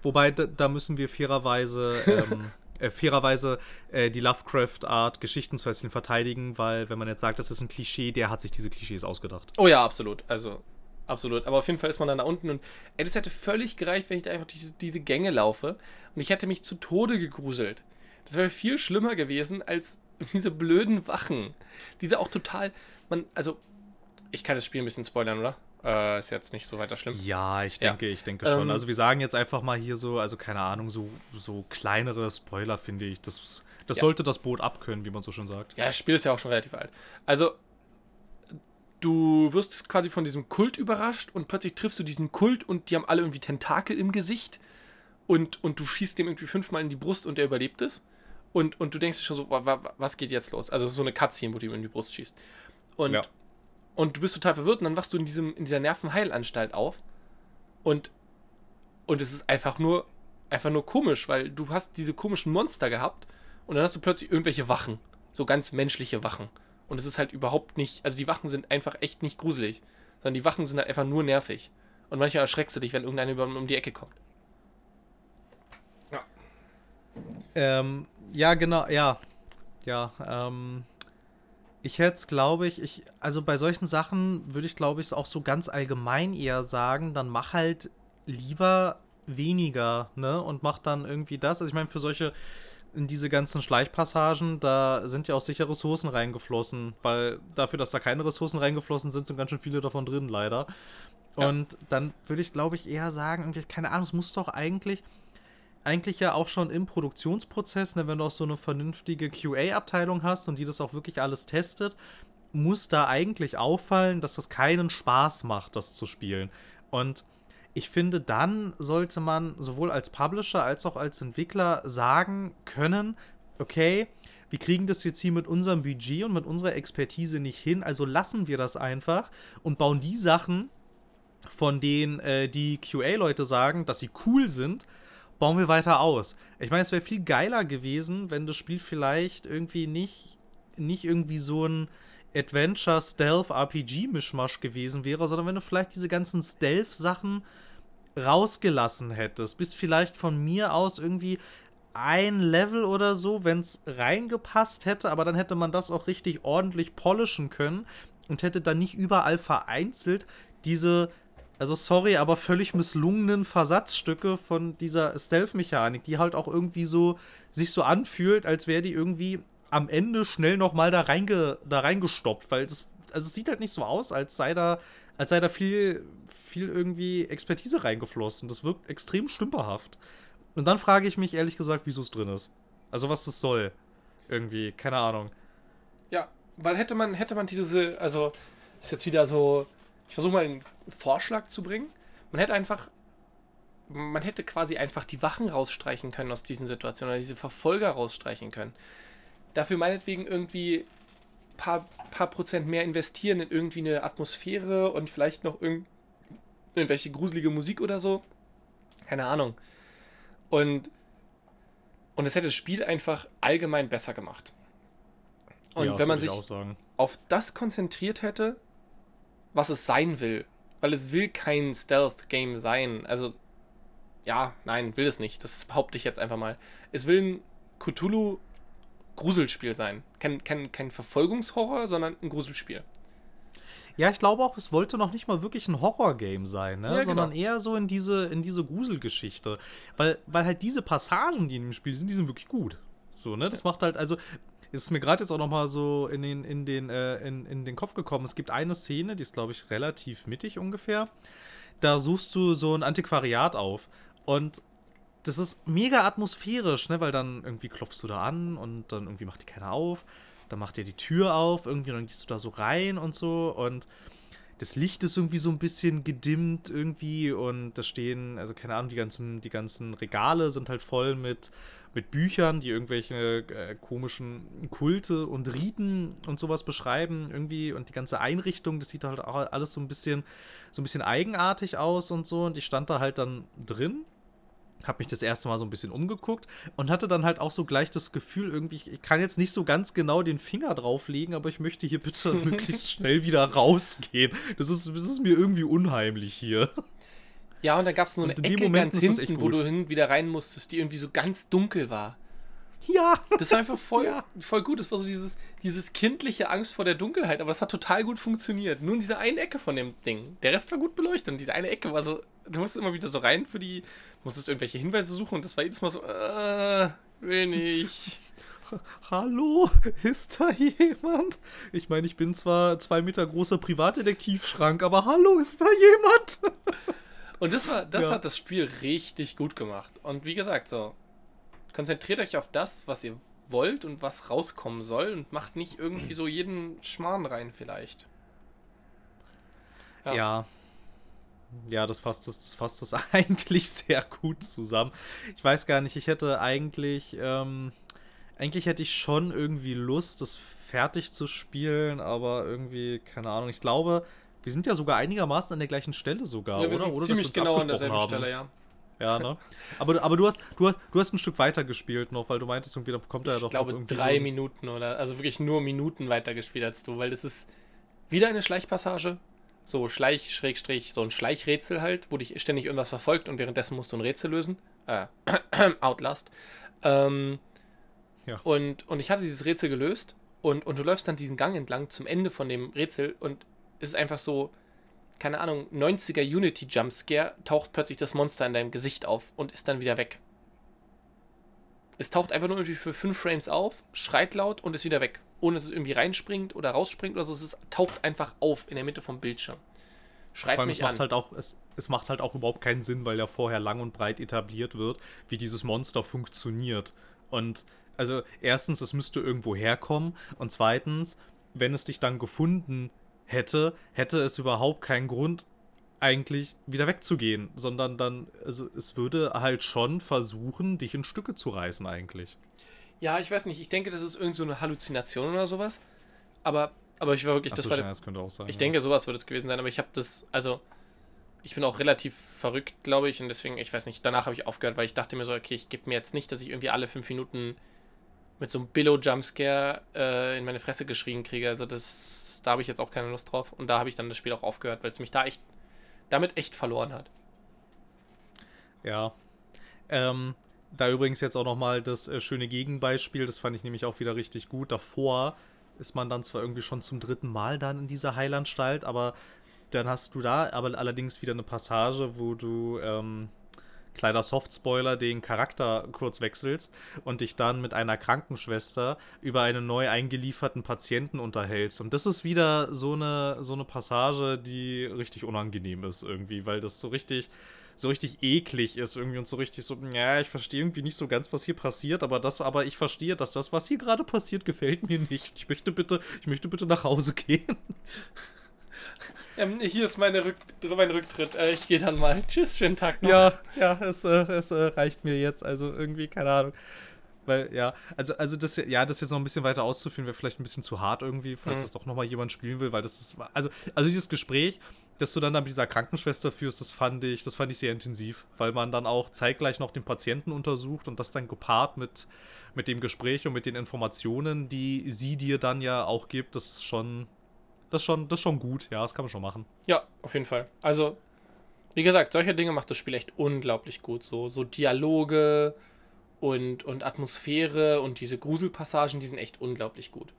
Wobei, da, da müssen wir fairerweise, ähm, äh, fairerweise äh, die Lovecraft-Art, Geschichten zu erzählen, verteidigen, weil, wenn man jetzt sagt, das ist ein Klischee, der hat sich diese Klischees ausgedacht.
Oh ja, absolut. Also, absolut. Aber auf jeden Fall ist man dann da unten und ey, das hätte völlig gereicht, wenn ich da einfach diese, diese Gänge laufe und ich hätte mich zu Tode gegruselt. Das wäre viel schlimmer gewesen als diese blöden Wachen. Diese auch total. Man, also, ich kann das Spiel ein bisschen spoilern, oder? Äh, ist jetzt nicht so weiter schlimm.
Ja, ich
Ja.
denke, ich denke schon.
Ähm,
also wir sagen jetzt einfach mal hier so, also keine Ahnung, so, so kleinere Spoiler, finde ich. Das, das
Ja.
sollte das Boot abkönnen, wie man so schon sagt.
Ja, das Spiel ist ja auch schon relativ alt. Also, du wirst quasi von diesem Kult überrascht und plötzlich triffst du diesen Kult und die haben alle irgendwie Tentakel im Gesicht und, und du schießt dem irgendwie fünfmal in die Brust und der überlebt es. Und, und du denkst dir schon so, wa, wa, was geht jetzt los? Also, es ist so eine Cutscene, wo du ihm in die Brust schießt. Und,
Ja.
Und du bist total verwirrt und dann wachst du in, diesem, in dieser Nervenheilanstalt auf und, und es ist einfach nur, einfach nur komisch, weil du hast diese komischen Monster gehabt und dann hast du plötzlich irgendwelche Wachen. So ganz menschliche Wachen. Und es ist halt überhaupt nicht, also die Wachen sind einfach echt nicht gruselig, sondern die Wachen sind halt einfach nur nervig. Und manchmal erschreckst du dich, wenn irgendeiner über, um die Ecke kommt.
Ähm, ja, genau, ja. Ja, ähm. Ich hätte es, glaube ich, ich, also bei solchen Sachen würde ich, glaube ich, auch so ganz allgemein eher sagen, dann mach halt lieber weniger, ne? Und mach dann irgendwie das. Also ich meine, für solche, in diese ganzen Schleichpassagen, da sind ja auch sicher Ressourcen reingeflossen, weil dafür, dass da keine Ressourcen reingeflossen sind, sind ganz schön viele davon drin, leider.
Ja.
Und dann würde ich, glaube ich, eher sagen, irgendwie, keine Ahnung, es muss doch eigentlich eigentlich ja auch schon im Produktionsprozess, ne, wenn du auch so eine vernünftige QA-Abteilung hast und die das auch wirklich alles testet muss da eigentlich auffallen, dass das keinen Spaß macht, das zu spielen. Und ich finde, dann sollte man sowohl als Publisher als auch als Entwickler sagen können, okay, wir kriegen das jetzt hier mit unserem Budget und mit unserer Expertise nicht hin, also lassen wir das einfach und bauen die Sachen, von denen äh, die QA-Leute sagen, dass sie cool sind, bauen wir weiter aus. Ich meine, es wäre viel geiler gewesen, wenn das Spiel vielleicht irgendwie nicht, nicht irgendwie so ein Adventure, Stealth, RPG-Mischmasch gewesen wäre, sondern wenn du vielleicht diese ganzen Stealth-Sachen rausgelassen hättest, bis vielleicht von mir aus irgendwie ein Level oder so, wenn es reingepasst hätte, aber dann hätte man das auch richtig ordentlich polischen können und hätte dann nicht überall vereinzelt diese, also sorry, aber völlig misslungenen Versatzstücke von dieser Stealth-Mechanik, die halt auch irgendwie so sich so anfühlt, als wäre die irgendwie am Ende schnell nochmal da, reinge, da reingestopft, weil es, also es sieht halt nicht so aus, als sei da, als sei da viel, viel irgendwie Expertise reingeflossen. Das wirkt extrem stümperhaft. Und dann frage ich mich ehrlich gesagt, wieso es drin ist. Also was das soll. Irgendwie, keine Ahnung.
Ja, weil hätte man, hätte man diese, also ist jetzt wieder so, ich versuche mal einen Vorschlag zu bringen. Man hätte einfach, man hätte quasi einfach die Wachen rausstreichen können aus diesen Situationen oder diese Verfolger rausstreichen können. Dafür meinetwegen irgendwie ein paar, paar Prozent mehr investieren in irgendwie eine Atmosphäre und vielleicht noch irgend, irgendwelche gruselige Musik oder so. Keine Ahnung. Und, und es hätte das Spiel einfach allgemein besser gemacht. Und ja, wenn man sich auf das konzentriert hätte, was es sein will, weil es will kein Stealth-Game sein. Also, ja, nein, will es nicht. Das behaupte ich jetzt einfach mal. Es will ein Cthulhu-Gruselspiel sein. Kein, kein, kein Verfolgungshorror, sondern ein Gruselspiel.
Ja, ich glaube auch, es wollte noch nicht mal wirklich ein Horror-Game sein, ne? Ja, sondern genau. eher so in diese, in diese Gruselgeschichte. Weil, weil halt diese Passagen, die in dem Spiel sind, die sind wirklich gut. So, ne? Das macht halt, also, ist mir gerade jetzt auch noch mal so in den, in, den, äh, in, in den Kopf gekommen. Es gibt eine Szene, die ist, glaube ich, relativ mittig ungefähr. Da suchst du so ein Antiquariat auf. Und das ist mega atmosphärisch, ne? Weil dann irgendwie klopfst du da an und dann irgendwie macht die keiner auf dann macht er die Tür auf, irgendwie, und dann gehst du da so rein und so und das Licht ist irgendwie so ein bisschen gedimmt irgendwie und da stehen, also keine Ahnung, die ganzen, die ganzen Regale sind halt voll mit, mit Büchern, die irgendwelche äh, komischen Kulte und Riten und sowas beschreiben irgendwie und die ganze Einrichtung, das sieht halt auch alles so ein bisschen, so ein bisschen eigenartig aus und so und ich stand da halt dann drin habe mich das erste Mal so ein bisschen umgeguckt und hatte dann halt auch so gleich das Gefühl, irgendwie, ich kann jetzt nicht so ganz genau den Finger drauflegen, aber ich möchte hier bitte möglichst schnell wieder rausgehen. Das ist, das ist mir irgendwie unheimlich hier.
Ja, und da gab es so eine Ecke Moment ganz hinten, wo du hin wieder rein musstest, die irgendwie so ganz dunkel war. Ja. Das war einfach voll, ja. voll gut. Das war so dieses, dieses kindliche Angst vor der Dunkelheit, aber das hat total gut funktioniert. Nur in dieser einen Ecke von dem Ding. Der Rest war gut beleuchtet und diese eine Ecke war so, du musstest immer wieder so rein für die, musstest irgendwelche Hinweise suchen und das war jedes Mal so, äh, will nicht.
Hallo, ist da jemand? Ich meine, ich bin zwar zwei Meter großer Privatdetektivschrank, aber hallo, ist da jemand?
Und das war, das ja. hat das Spiel richtig gut gemacht. Und wie gesagt, so, konzentriert euch auf das, was ihr wollt und was rauskommen soll und macht nicht irgendwie so jeden Schmarrn rein vielleicht.
Ja. ja. Ja, das fasst das, das fasst das eigentlich sehr gut zusammen. Ich weiß gar nicht, ich hätte eigentlich, ähm, eigentlich hätte ich schon irgendwie Lust, das fertig zu spielen, aber irgendwie, keine Ahnung, ich glaube, wir sind ja sogar einigermaßen an der gleichen Stelle sogar, ja, wir oder? Sind oder
ziemlich genau an derselben haben. Stelle, ja.
Ja, ne? Aber, aber du, hast, du, hast, du hast ein Stück weiter gespielt noch, weil du meintest, irgendwie, da kommt er ja doch
Ich glaube, drei so Minuten oder, also wirklich nur Minuten weiter gespielt als du, weil das ist wieder eine Schleichpassage. So Schleich, Schrägstrich, so ein Schleichrätsel halt, wo dich ständig irgendwas verfolgt und währenddessen musst du ein Rätsel lösen. Äh, Outlast. Ähm, ja. und, und ich hatte dieses Rätsel gelöst und, und du läufst dann diesen Gang entlang zum Ende von dem Rätsel und es ist einfach so, keine Ahnung, 90er Unity Jumpscare, taucht plötzlich das Monster in deinem Gesicht auf und ist dann wieder weg. Es taucht einfach nur irgendwie für 5 Frames auf, schreit laut und ist wieder weg. Ohne dass es irgendwie reinspringt oder rausspringt oder so. Es taucht einfach auf in der Mitte vom Bildschirm.
Schreit mich es macht an. Halt auch, es, es macht halt auch überhaupt keinen Sinn, weil ja vorher lang und breit etabliert wird, wie dieses Monster funktioniert. Und also erstens, es müsste irgendwo herkommen und zweitens, wenn es dich dann gefunden hätte, hätte es überhaupt keinen Grund, eigentlich wieder wegzugehen, sondern dann, also es würde halt schon versuchen, dich in Stücke zu reißen eigentlich.
Ja, ich weiß nicht, ich denke, das ist irgend so eine Halluzination oder sowas. Aber, aber ich war wirklich,
Ach
das
so,
war.
ja, das könnte auch sein.
Ich
ja.
denke, sowas wird es gewesen sein, aber ich habe das, also ich bin auch relativ verrückt, glaube ich, und deswegen, ich weiß nicht, danach habe ich aufgehört, weil ich dachte mir so, okay, ich gebe mir jetzt nicht, dass ich irgendwie alle fünf Minuten mit so einem Billo-Jumpscare äh, in meine Fresse geschrien kriege. Also das, da habe ich jetzt auch keine Lust drauf. Und da habe ich dann das Spiel auch aufgehört, weil es mich da echt, damit echt verloren hat.
Ja. Ähm, da übrigens jetzt auch nochmal das äh, schöne Gegenbeispiel, das fand ich nämlich auch wieder richtig gut. Davor ist man dann zwar irgendwie schon zum dritten Mal dann in dieser Heilanstalt, aber dann hast du da aber allerdings wieder eine Passage, wo du, ähm, kleiner Soft-Spoiler, den Charakter kurz wechselst und dich dann mit einer Krankenschwester über einen neu eingelieferten Patienten unterhältst. Und das ist wieder so eine, so eine Passage, die richtig unangenehm ist irgendwie, weil das so richtig so richtig eklig ist irgendwie und so richtig so, ja, ich verstehe irgendwie nicht so ganz, was hier passiert, aber das, aber ich verstehe, dass das, was hier gerade passiert, gefällt mir nicht. Ich möchte bitte, ich möchte bitte nach Hause gehen.
Ähm, hier ist meine Rück mein Rücktritt. Äh, ich gehe dann mal. Tschüss, schönen Tag noch.
Ja, ja, es, äh, es äh, reicht mir jetzt, also irgendwie, keine Ahnung. Weil, ja, also, also das, ja, das jetzt noch ein bisschen weiter auszuführen, wäre vielleicht ein bisschen zu hart irgendwie, falls
Mhm.
das doch nochmal jemand spielen will, weil das ist, also, also dieses Gespräch, das du dann, dann mit dieser Krankenschwester führst, das fand ich, das fand ich sehr intensiv, weil man dann auch zeitgleich noch den Patienten untersucht und das dann gepaart mit, mit dem Gespräch und mit den Informationen, die sie dir dann ja auch gibt, das ist schon, das ist schon, das ist schon gut, ja, das kann man schon machen.
Ja, auf jeden Fall. Also, wie gesagt, solche Dinge macht das Spiel echt unglaublich gut. So, so Dialoge und, und Atmosphäre und diese Gruselpassagen, die sind echt unglaublich gut.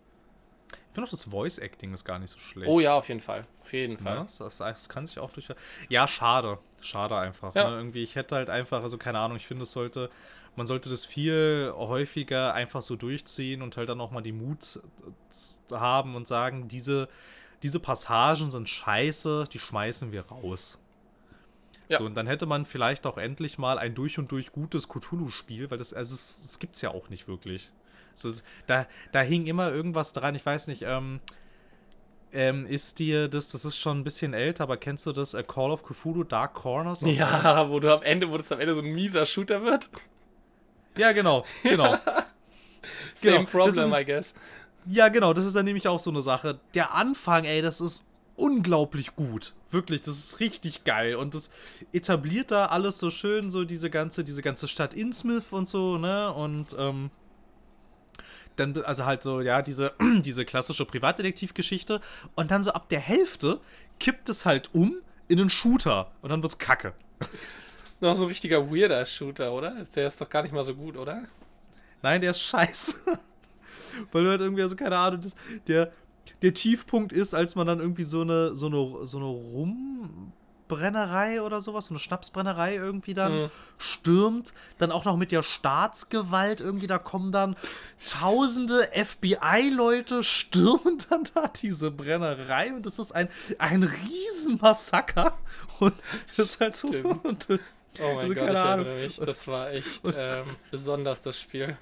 Ich finde auch das Voice-Acting ist gar nicht so schlecht.
Oh ja, auf jeden Fall. Auf jeden Fall.
Ja, das, das, das kann sich auch durch. Ja, schade. Schade einfach.
Ja.
Ne? Irgendwie, ich hätte halt einfach, also keine Ahnung, ich finde, es sollte, man sollte das viel häufiger einfach so durchziehen und halt dann auch mal die Mut haben und sagen, diese, diese Passagen sind scheiße, die schmeißen wir raus.
Ja.
So, und dann hätte man vielleicht auch endlich mal ein durch und durch gutes Cthulhu-Spiel, weil das, also es, es gibt's ja auch nicht wirklich. So, da, da hing immer irgendwas dran, ich weiß nicht, ähm, ähm, ist dir das, das ist schon ein bisschen älter, aber kennst du das äh, Call of Cthulhu Dark Corners?
Ja, wo du am Ende, wo das am Ende so ein mieser Shooter wird.
Ja, genau, genau.
Same
Genau,
problem,
ein-
I guess.
Ja, genau, das ist dann nämlich auch so eine Sache. Der Anfang, ey, das ist unglaublich gut. Wirklich, das ist richtig geil. Und das etabliert da alles so schön, so diese ganze, diese ganze Stadt Innsmouth und so, ne? Und, ähm, dann, also halt so, ja, diese, diese klassische Privatdetektivgeschichte. Und dann so ab der Hälfte kippt es halt um in einen Shooter. Und dann wird's kacke.
Noch so ein richtiger weirder Shooter, oder? Ist der ist doch gar nicht mal so gut, oder?
Nein, der ist scheiße. Weil du halt irgendwie, also keine Ahnung, das, der, der Tiefpunkt ist, als man dann irgendwie so eine, so eine, so eine Rumbrennerei oder sowas, so eine Schnapsbrennerei irgendwie dann
Mhm.
stürmt, dann auch noch mit der Staatsgewalt irgendwie, da kommen dann tausende FBI-Leute, stürmen dann da diese Brennerei und das ist ein, ein Riesenmassaker und das ist halt so, und,
Oh mein
Also
Gott,
keine
ich
Ahnung.
erinnere mich. Das war echt ähm, besonders, das Spiel.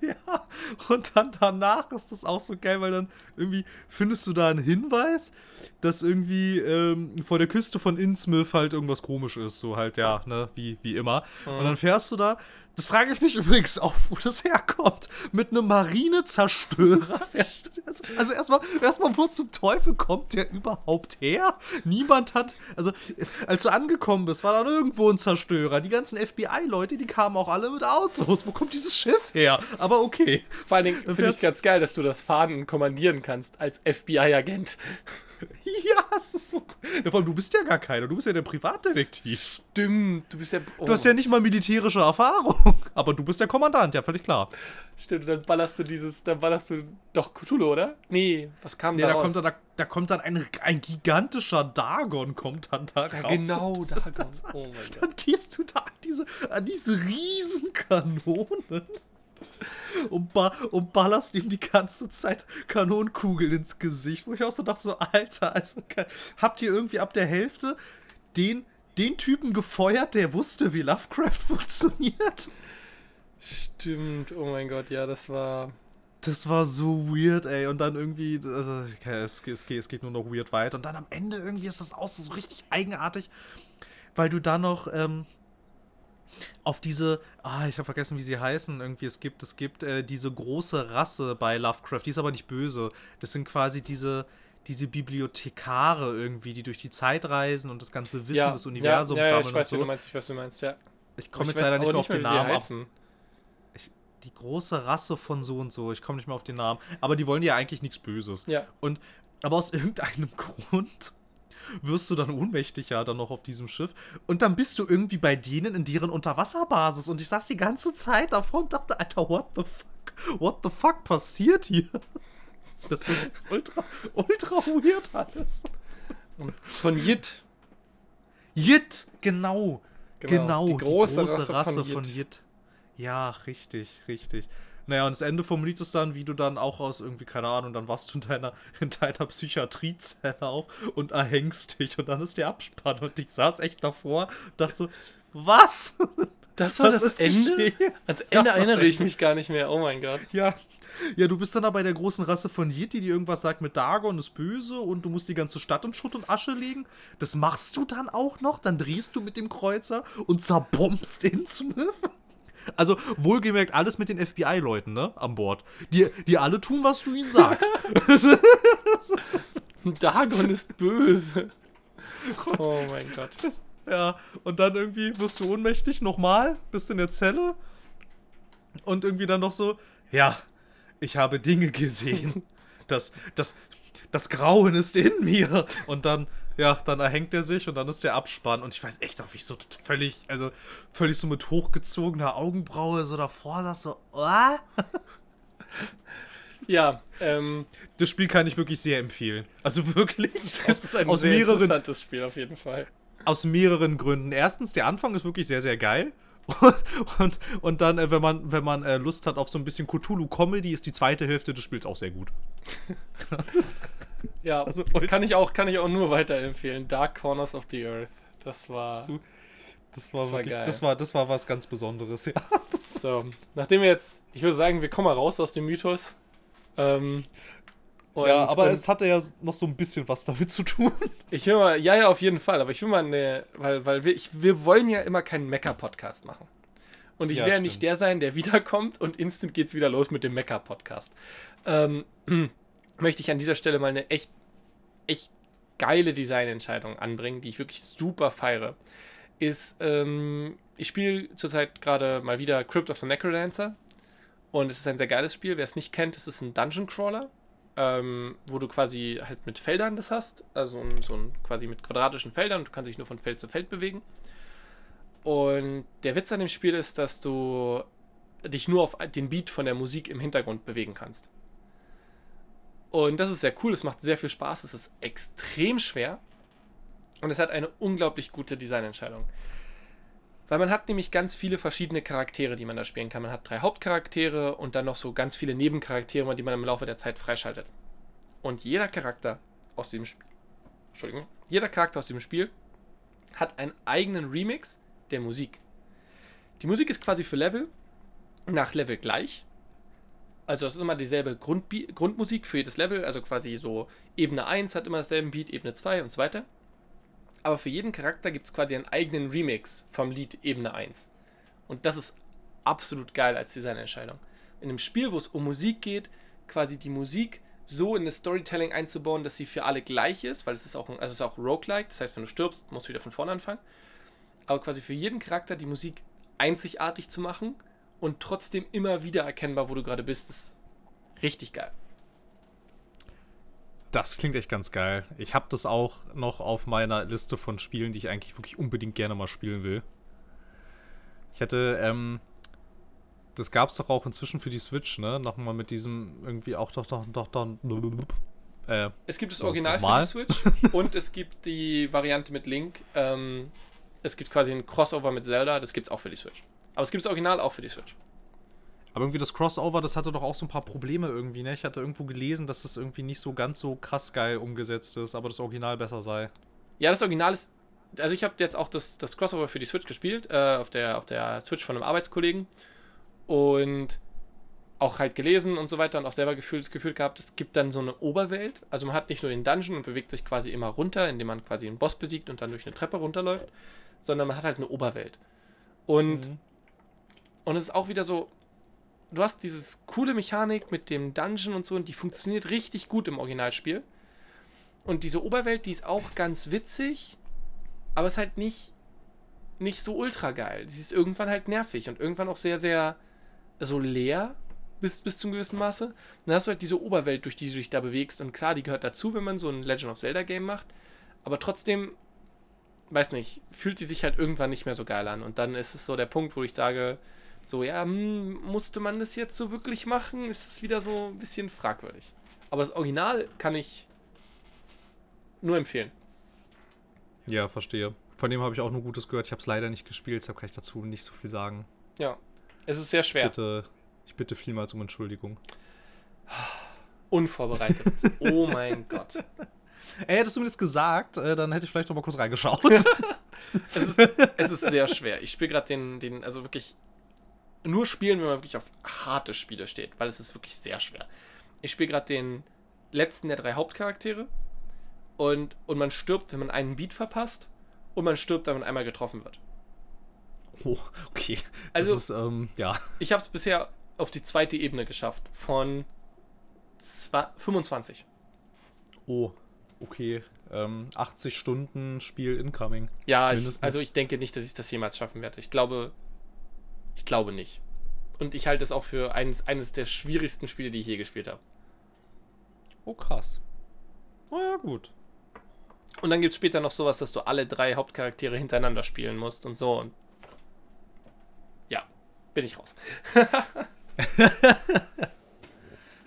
Ja, und dann danach ist das auch so geil, weil dann irgendwie findest du da einen Hinweis, dass irgendwie ähm, vor der Küste von Innsmouth halt irgendwas komisch ist, so halt, ja, ne, wie, wie immer. Und dann fährst du da, das frage ich mich übrigens auch, wo das herkommt, mit einem Marinezerstörer fährst du, also, also erstmal, erstmal, wo zum Teufel kommt der überhaupt her? Niemand hat, also als du angekommen bist, war dann irgendwo ein Zerstörer. Die ganzen FBI-Leute, die kamen auch alle mit Autos. Wo kommt dieses Schiff her? Aber okay.
Vor allen Dingen finde ich ganz geil, dass du das Fahren kommandieren kannst als FBI-Agent.
Ja, es ist so cool. Ja, vor allem, du bist ja gar keiner. Du bist ja der Privatdetektiv.
Stimmt, du bist ja. Oh,
Du hast ja nicht mal militärische Erfahrung. Aber du bist der Kommandant, ja, völlig klar.
Stimmt, dann ballerst du dieses. Dann ballerst du doch Cthulhu, oder? Nee, was kam
Ja,
da
da
raus?
kommt, dann, da, da kommt dann ein, ein gigantischer Dagon kommt dann da
ja,
raus.
genau,
das
kommt.
dann-
Oh mein Gott.
Dann gehst du da an diese, an diese Riesenkanonen und, ba und ballerst ihm die ganze Zeit Kanonenkugeln ins Gesicht. Wo ich auch so dachte, so, Alter, also habt ihr irgendwie ab der Hälfte den, den Typen gefeuert, der wusste, wie Lovecraft funktioniert?
Stimmt, oh mein Gott, ja, das war.
Das war so weird, ey. Und dann irgendwie, also, es, es, geht, es geht nur noch weird weiter. Und dann am Ende irgendwie ist das auch so, so richtig eigenartig, weil du da noch ähm, auf diese, ah, ich habe vergessen, wie sie heißen. Irgendwie, es gibt, es gibt äh, diese große Rasse bei Lovecraft, die ist aber nicht böse. Das sind quasi diese, diese Bibliothekare irgendwie, die durch die Zeit reisen und das ganze Wissen
Ja,
des Universums
ja, ja,
sammeln
ich weiß,
und
wie du
so.
meinst, ich weiß, wie du meinst, ja.
Ich komme jetzt leider nicht mehr auf den Namen.
heißen.
Die große Rasse von so und so, ich komme nicht mehr auf den Namen. Aber die wollen ja eigentlich nichts Böses.
Ja.
Und aber aus irgendeinem Grund wirst du dann ohnmächtig ja dann noch auf diesem Schiff und dann bist du irgendwie bei denen in deren Unterwasserbasis und ich saß die ganze Zeit davor und dachte, Alter, what the fuck? What the fuck passiert hier? Das ist ultra, ultra weird alles.
Und von Jit.
Jit, genau.
Genau,
Genau,
die große Rasse von Jit.
Jit. Ja, richtig, richtig. Naja, und das Ende vom Lied ist dann, wie du dann auch aus irgendwie, keine Ahnung, dann warst du in deiner, in deiner Psychiatriezelle auf und erhängst dich und dann ist der Abspann und ich saß echt davor und dachte so, was?
Das war
Was
das
ist
Ende?
geschehen? Ja,
Ende
das
erinnere ich mich gar nicht mehr. Oh mein Gott.
Ja. Ja, du bist dann da bei der großen Rasse von Yeti, die irgendwas sagt mit Dagon ist böse und du musst die ganze Stadt in Schutt und Asche legen. Das machst du dann auch noch, dann drehst du mit dem Kreuzer und zerbombst Innsmouth. Also, wohlgemerkt, alles mit den FBI-Leuten, ne, an Bord. Die, die alle tun, was du ihnen sagst.
Dagon ist böse. Oh mein Gott.
ja, und dann irgendwie wirst du ohnmächtig nochmal, bist in der Zelle und irgendwie dann noch so, ja, ich habe Dinge gesehen. Das, das, das Grauen ist in mir. Und dann, ja, dann erhängt er sich und dann ist der Abspann. Und ich weiß echt noch, wie ich so völlig, also völlig so mit hochgezogener Augenbraue so davor saß, so, ah?
Ja, ähm,
Das Spiel kann ich wirklich sehr empfehlen. Also wirklich.
das ist ein
aus
sehr
mehreren,
interessantes Spiel auf jeden Fall.
aus mehreren Gründen. Erstens, der Anfang ist wirklich sehr, sehr geil. Und, und, dann, äh, wenn man, wenn man äh, Lust hat auf so ein bisschen Cthulhu-Comedy, ist die zweite Hälfte des Spiels auch sehr gut.
Ja,
Also,
kann ich auch, kann ich auch nur weiterempfehlen. Dark Corners of the Earth. Das war.
Das war,
Das war
wirklich,
geil.
das war, das war was ganz Besonderes, ja.
So, nachdem wir jetzt, ich würde sagen, wir kommen mal raus aus dem Mythos. Ähm, und-
ja, aber es hatte ja noch so ein bisschen was damit zu tun.
Ich will mal, ja, ja, auf jeden Fall, aber ich will mal eine, weil, weil wir, ich, wir wollen ja immer keinen Mecker-Podcast machen. Und ich
Ja,
werde nicht der sein, der wiederkommt und instant geht's wieder los mit dem Mecker-Podcast. Ähm, möchte ich an dieser Stelle mal eine echt, echt geile Designentscheidung anbringen, die ich wirklich super feiere. Ist, ähm, ich spiele zurzeit gerade mal wieder Crypt of the Necrodancer. Und es ist ein sehr geiles Spiel. Wer es nicht kennt, es ist ein Dungeon Crawler ähm, wo du quasi halt mit Feldern das hast, also so ein quasi mit quadratischen Feldern du kannst dich nur von Feld zu Feld bewegen. Und der Witz an dem Spiel ist, dass du dich nur auf den Beat von der Musik im Hintergrund bewegen kannst. Und das ist sehr cool, es macht sehr viel Spaß, es ist extrem schwer und es hat eine unglaublich gute Designentscheidung. Weil man hat nämlich ganz viele verschiedene Charaktere, die man da spielen kann. Man hat drei Hauptcharaktere und dann noch so ganz viele Nebencharaktere, die man im Laufe der Zeit freischaltet. Und jeder Charakter aus dem Spiel, Entschuldigung, jeder Charakter aus dem Spiel hat einen eigenen Remix der Musik. Die Musik ist quasi für Level nach Level gleich. Also es ist immer dieselbe Grundbi- Grundmusik für jedes Level, also quasi so Ebene 1 hat immer dasselbe Beat, Ebene 2 und so weiter. Aber für jeden Charakter gibt es quasi einen eigenen Remix vom Lied Ebene 1. Und das ist absolut geil als Designentscheidung. In einem Spiel, wo es um Musik geht, quasi die Musik so in das Storytelling einzubauen, dass sie für alle gleich ist, weil es ist auch, also es ist auch roguelike, das heißt, wenn du stirbst, musst du wieder von vorne anfangen. Aber quasi für jeden Charakter die Musik einzigartig zu machen und trotzdem immer wieder erkennbar, wo du gerade bist, ist richtig geil.
Das klingt echt ganz geil. Ich habe das auch noch auf meiner Liste von Spielen, die ich eigentlich wirklich unbedingt gerne mal spielen will. Ich hatte, ähm, das gab es doch auch inzwischen für die Switch, ne? Nochmal mit diesem irgendwie auch doch, doch, doch, doch, äh,
Es gibt das Original
normal.
für die Switch und es gibt die Variante mit Link. Ähm, es gibt quasi ein Crossover mit Zelda, das gibt es auch für die Switch. Aber es gibt das Original auch für die Switch.
Aber irgendwie das Crossover, das hatte doch auch so ein paar Probleme irgendwie, ne? Ich hatte irgendwo gelesen, dass das irgendwie nicht so ganz so krass geil umgesetzt ist, aber das Original besser sei.
Ja, das Original ist. Also ich habe jetzt auch das, das Crossover für die Switch gespielt, äh, auf, der, auf der Switch von einem Arbeitskollegen. Und auch halt gelesen und so weiter und auch selber gefühlt, das Gefühl gehabt, es gibt dann so eine Oberwelt. Also man hat nicht nur den Dungeon und bewegt sich quasi immer runter, indem man quasi einen Boss besiegt und dann durch eine Treppe runterläuft, sondern man hat halt eine Oberwelt. Und, mhm. Und es ist auch wieder so, du hast dieses coole Mechanik mit dem Dungeon und so und die funktioniert richtig gut im Originalspiel. Und diese Oberwelt, die ist auch ganz witzig, aber ist halt nicht, nicht so ultra geil. Sie ist irgendwann halt nervig und irgendwann auch sehr, sehr so leer bis, bis zum gewissen Maße. dann hast du halt diese Oberwelt, durch die du dich da bewegst. Und klar, die gehört dazu, wenn man so ein Legend of Zelda Game macht. Aber trotzdem, weiß nicht, fühlt die sich halt irgendwann nicht mehr so geil an. Und dann ist es so der Punkt, wo ich sage, so, ja, hm, musste man das jetzt so wirklich machen? Ist es wieder so ein bisschen fragwürdig. Aber das Original kann ich nur empfehlen.
Ja, verstehe. Von dem habe ich auch nur Gutes gehört. Ich habe es leider nicht gespielt, deshalb kann ich dazu nicht so viel sagen.
Ja, es ist sehr schwer.
Bitte, ich bitte vielmals um Entschuldigung.
Unvorbereitet. oh mein Gott.
Ey, hättest du mir das gesagt, äh, dann hätte ich vielleicht noch mal kurz reingeschaut.
es, ist, es, ist, sehr schwer. Ich spiele gerade den, den, also wirklich nur spielen, wenn man wirklich auf harte Spiele steht, weil es ist wirklich sehr schwer. Ich spiele gerade den letzten der drei Hauptcharaktere und, und man stirbt, wenn man einen Beat verpasst und man stirbt, wenn man einmal getroffen wird.
Oh, okay. Das also, ist, ähm, ja.
Ich habe es bisher auf die zweite Ebene geschafft. Von 25.
Oh, okay. Ähm, 80 Stunden Spiel incoming.
Ja, ich, also ich denke nicht, dass ich das jemals schaffen werde. Ich glaube, ich glaube nicht. Und ich halte es auch für eines, eines der schwierigsten Spiele, die ich je gespielt habe.
Oh, krass. Oh ja, gut.
Und dann gibt es später noch sowas, dass du alle drei Hauptcharaktere hintereinander spielen musst und so. Und ja, bin ich raus.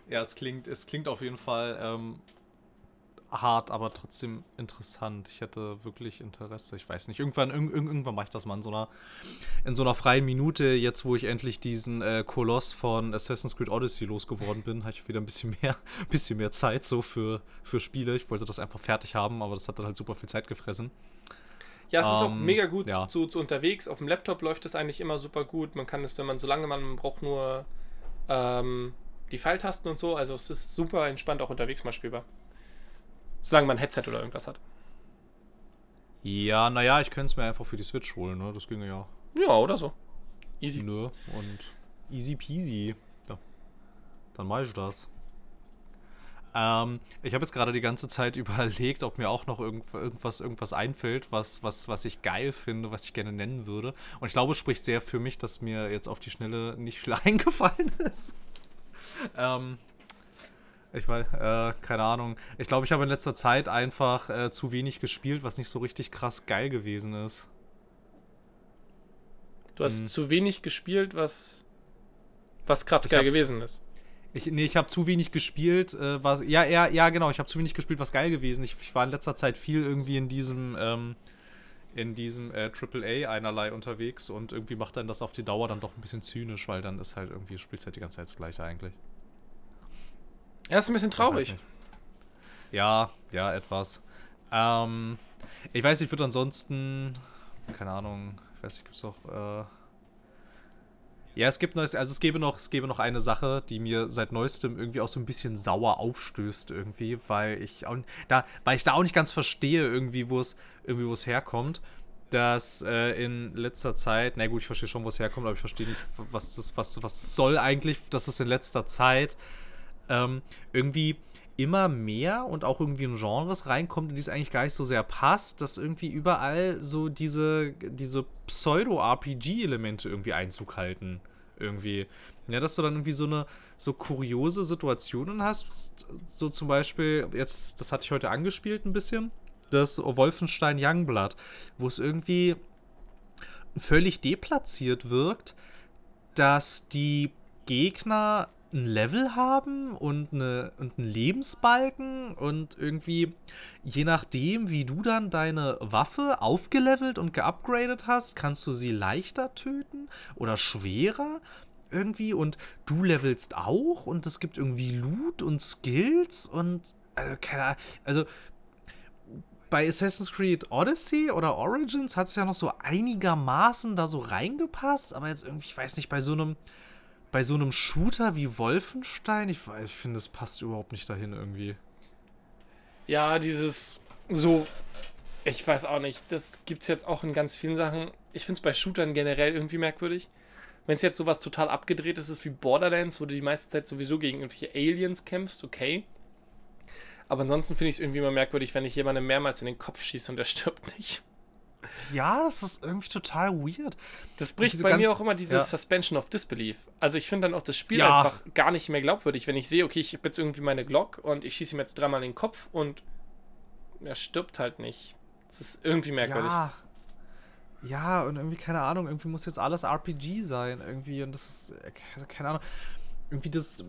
ja, es klingt, es klingt auf jeden Fall ähm, hart, aber trotzdem interessant. Ich hätte wirklich Interesse. Ich weiß nicht. Irgendwann, irg irgendwann mache ich das mal in so einer, in so einer freien Minute, jetzt wo ich endlich diesen äh, Koloss von Assassin's Creed Odyssey losgeworden bin, habe ich wieder ein bisschen mehr, bisschen mehr Zeit so für, für Spiele. Ich wollte das einfach fertig haben, aber das hat dann halt super viel Zeit gefressen.
Ja, es ähm, ist auch ähm, mega gut ja. zu, zu, unterwegs. Auf dem Laptop läuft es eigentlich immer super gut. Man kann es, wenn man, solange man, man braucht nur ähm, die Pfeiltasten und so. Also es ist super entspannt auch unterwegs mal spielbar. Solange man ein Headset oder irgendwas hat.
Ja, naja, ich könnte es mir einfach für die Switch holen, ne? Das ginge ja.
Ja, oder so.
Easy. Nö, und easy peasy. Ja. Dann mache ich das. Ähm, ich habe jetzt gerade die ganze Zeit überlegt, ob mir auch noch irgend, irgendwas, irgendwas einfällt, was, was, was ich geil finde, was ich gerne nennen würde. Und ich glaube, es spricht sehr für mich, dass mir jetzt auf die Schnelle nicht viel eingefallen ist. ähm, ich weiß, äh, keine Ahnung. Ich glaube, ich habe in letzter Zeit einfach äh, zu wenig gespielt, was nicht so richtig krass geil gewesen ist.
Du hast hm. zu wenig gespielt, was, was gerade geil gewesen ist.
Ich, nee, ich habe zu wenig gespielt, äh, was. Ja, ja, ja, genau, ich habe zu wenig gespielt, was geil gewesen. Ich, ich, war in letzter Zeit viel irgendwie in diesem, ähm, in diesem äh, AAA einerlei unterwegs und irgendwie macht dann das auf die Dauer dann doch ein bisschen zynisch, weil dann ist halt irgendwie, spielt halt die ganze Zeit das gleiche eigentlich.
Ja, ist ein bisschen traurig.
Ja, ja, etwas. Ähm, ich weiß, ich würde ansonsten, keine Ahnung, ich weiß nicht, gibt es doch, äh, ja, es gibt neues, also es gäbe noch, es gäbe noch eine Sache, die mir seit neuestem irgendwie auch so ein bisschen sauer aufstößt irgendwie, weil ich auch, da, weil ich da auch nicht ganz verstehe irgendwie, wo es irgendwie wo es herkommt, dass äh, in letzter Zeit, na gut, ich verstehe schon, wo es herkommt, aber ich verstehe nicht, was das, was, was soll eigentlich, dass es in letzter Zeit ähm, irgendwie immer mehr und auch irgendwie in Genres reinkommt, in die es eigentlich gar nicht so sehr passt, dass irgendwie überall so diese, diese Pseudo-RPG-Elemente irgendwie Einzug halten. Irgendwie. Ja, dass du dann irgendwie so eine so kuriose Situationen hast. So zum Beispiel, jetzt, das hatte ich heute angespielt ein bisschen, das Wolfenstein Youngblood, wo es irgendwie völlig deplatziert wirkt, dass die Gegner ein Level haben und, eine, und einen Lebensbalken und irgendwie, je nachdem, wie du dann deine Waffe aufgelevelt und geupgradet hast, kannst du sie leichter töten oder schwerer irgendwie und du levelst auch und es gibt irgendwie Loot und Skills und äh, keine Ahnung, also bei Assassin's Creed Odyssey oder Origins hat es ja noch so einigermaßen da so reingepasst, aber jetzt irgendwie, ich weiß nicht, bei so einem bei so einem Shooter wie Wolfenstein, ich, ich finde, es passt überhaupt nicht dahin irgendwie.
Ja, dieses so, ich weiß auch nicht, das gibt es jetzt auch in ganz vielen Sachen. Ich finde es bei Shootern generell irgendwie merkwürdig. Wenn es jetzt sowas total abgedreht ist wie Borderlands, wo du die meiste Zeit sowieso gegen irgendwelche Aliens kämpfst, okay. Aber ansonsten finde ich es irgendwie immer merkwürdig, wenn ich jemandem mehrmals in den Kopf schieße und der stirbt nicht.
Ja, das ist irgendwie total weird.
Das bricht bei mir auch immer diese ja. Suspension of Disbelief. Also ich finde dann auch das Spiel ja. einfach gar nicht mehr glaubwürdig, wenn ich sehe, okay, ich habe jetzt irgendwie meine Glock und ich schieße ihm jetzt dreimal in den Kopf und er stirbt halt nicht. Das ist irgendwie merkwürdig.
Ja. Ja, und irgendwie, keine Ahnung, irgendwie muss jetzt alles RPG sein, irgendwie. Und das ist, äh, keine Ahnung. Irgendwie das,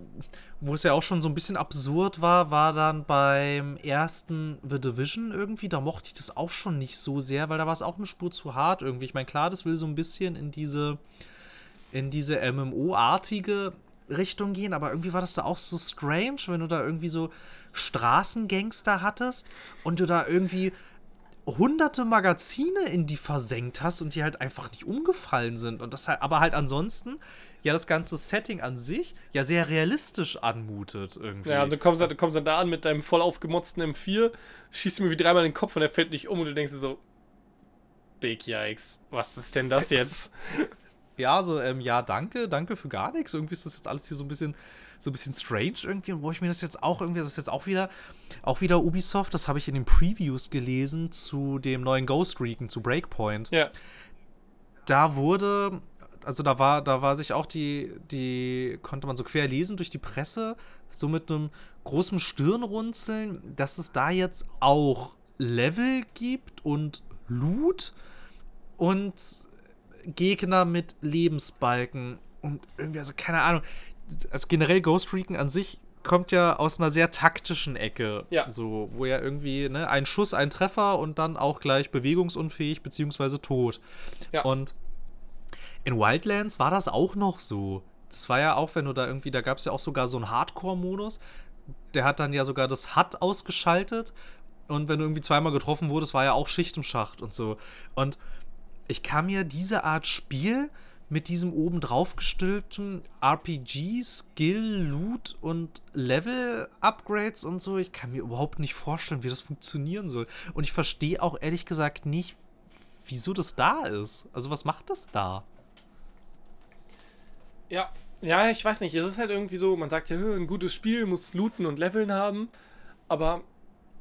wo es ja auch schon so ein bisschen absurd war, war dann beim ersten The Division irgendwie. Da mochte ich das auch schon nicht so sehr, weil da war es auch eine Spur zu hart irgendwie. Ich meine, klar, das will so ein bisschen in diese, in diese MMO-artige Richtung gehen, aber irgendwie war das da auch so strange, wenn du da irgendwie so Straßengangster hattest und du da irgendwie hunderte Magazine in die versenkt hast und die halt einfach nicht umgefallen sind. Und das halt, aber halt ansonsten ja das ganze Setting an sich ja sehr realistisch anmutet irgendwie.
Ja, und du kommst, du kommst dann da an mit deinem voll aufgemotzten M4, schießt mir wie dreimal in den Kopf und er fällt nicht um und du denkst dir so, Big Yikes, was ist denn das jetzt?
ja, so, ähm, ja, danke, danke für gar nichts. Irgendwie ist das jetzt alles hier so ein bisschen so ein bisschen strange irgendwie und wo ich mir das jetzt auch irgendwie, das ist jetzt auch wieder, auch wieder Ubisoft, das habe ich in den Previews gelesen zu dem neuen Ghost Recon, zu Breakpoint.
Ja.
Da wurde, also da war, da war sich auch die, die, konnte man so quer lesen durch die Presse, so mit einem großen Stirnrunzeln, dass es da jetzt auch Level gibt und Loot und Gegner mit Lebensbalken und irgendwie, also keine Ahnung also generell Ghost Recon an sich kommt ja aus einer sehr taktischen Ecke.
Ja.
So, wo ja irgendwie, ne, ein Schuss, ein Treffer und dann auch gleich bewegungsunfähig beziehungsweise tot.
Ja.
Und in Wildlands war das auch noch so. Das war ja auch, wenn du da irgendwie, da gab es ja auch sogar so einen Hardcore-Modus. Der hat dann ja sogar das HUD ausgeschaltet. Und wenn du irgendwie zweimal getroffen wurdest, war ja auch Schicht im Schacht und so. Und ich kann mir diese Art Spiel mit diesem oben drauf gestülpten RPG, Skill, Loot und Level-Upgrades und so. Ich kann mir überhaupt nicht vorstellen, wie das funktionieren soll. Und ich verstehe auch ehrlich gesagt nicht, wieso das da ist. Also, was macht das da?
Ja, ja, ich weiß nicht. Es ist halt irgendwie so, man sagt ja, ein gutes Spiel muss Looten und Leveln haben. Aber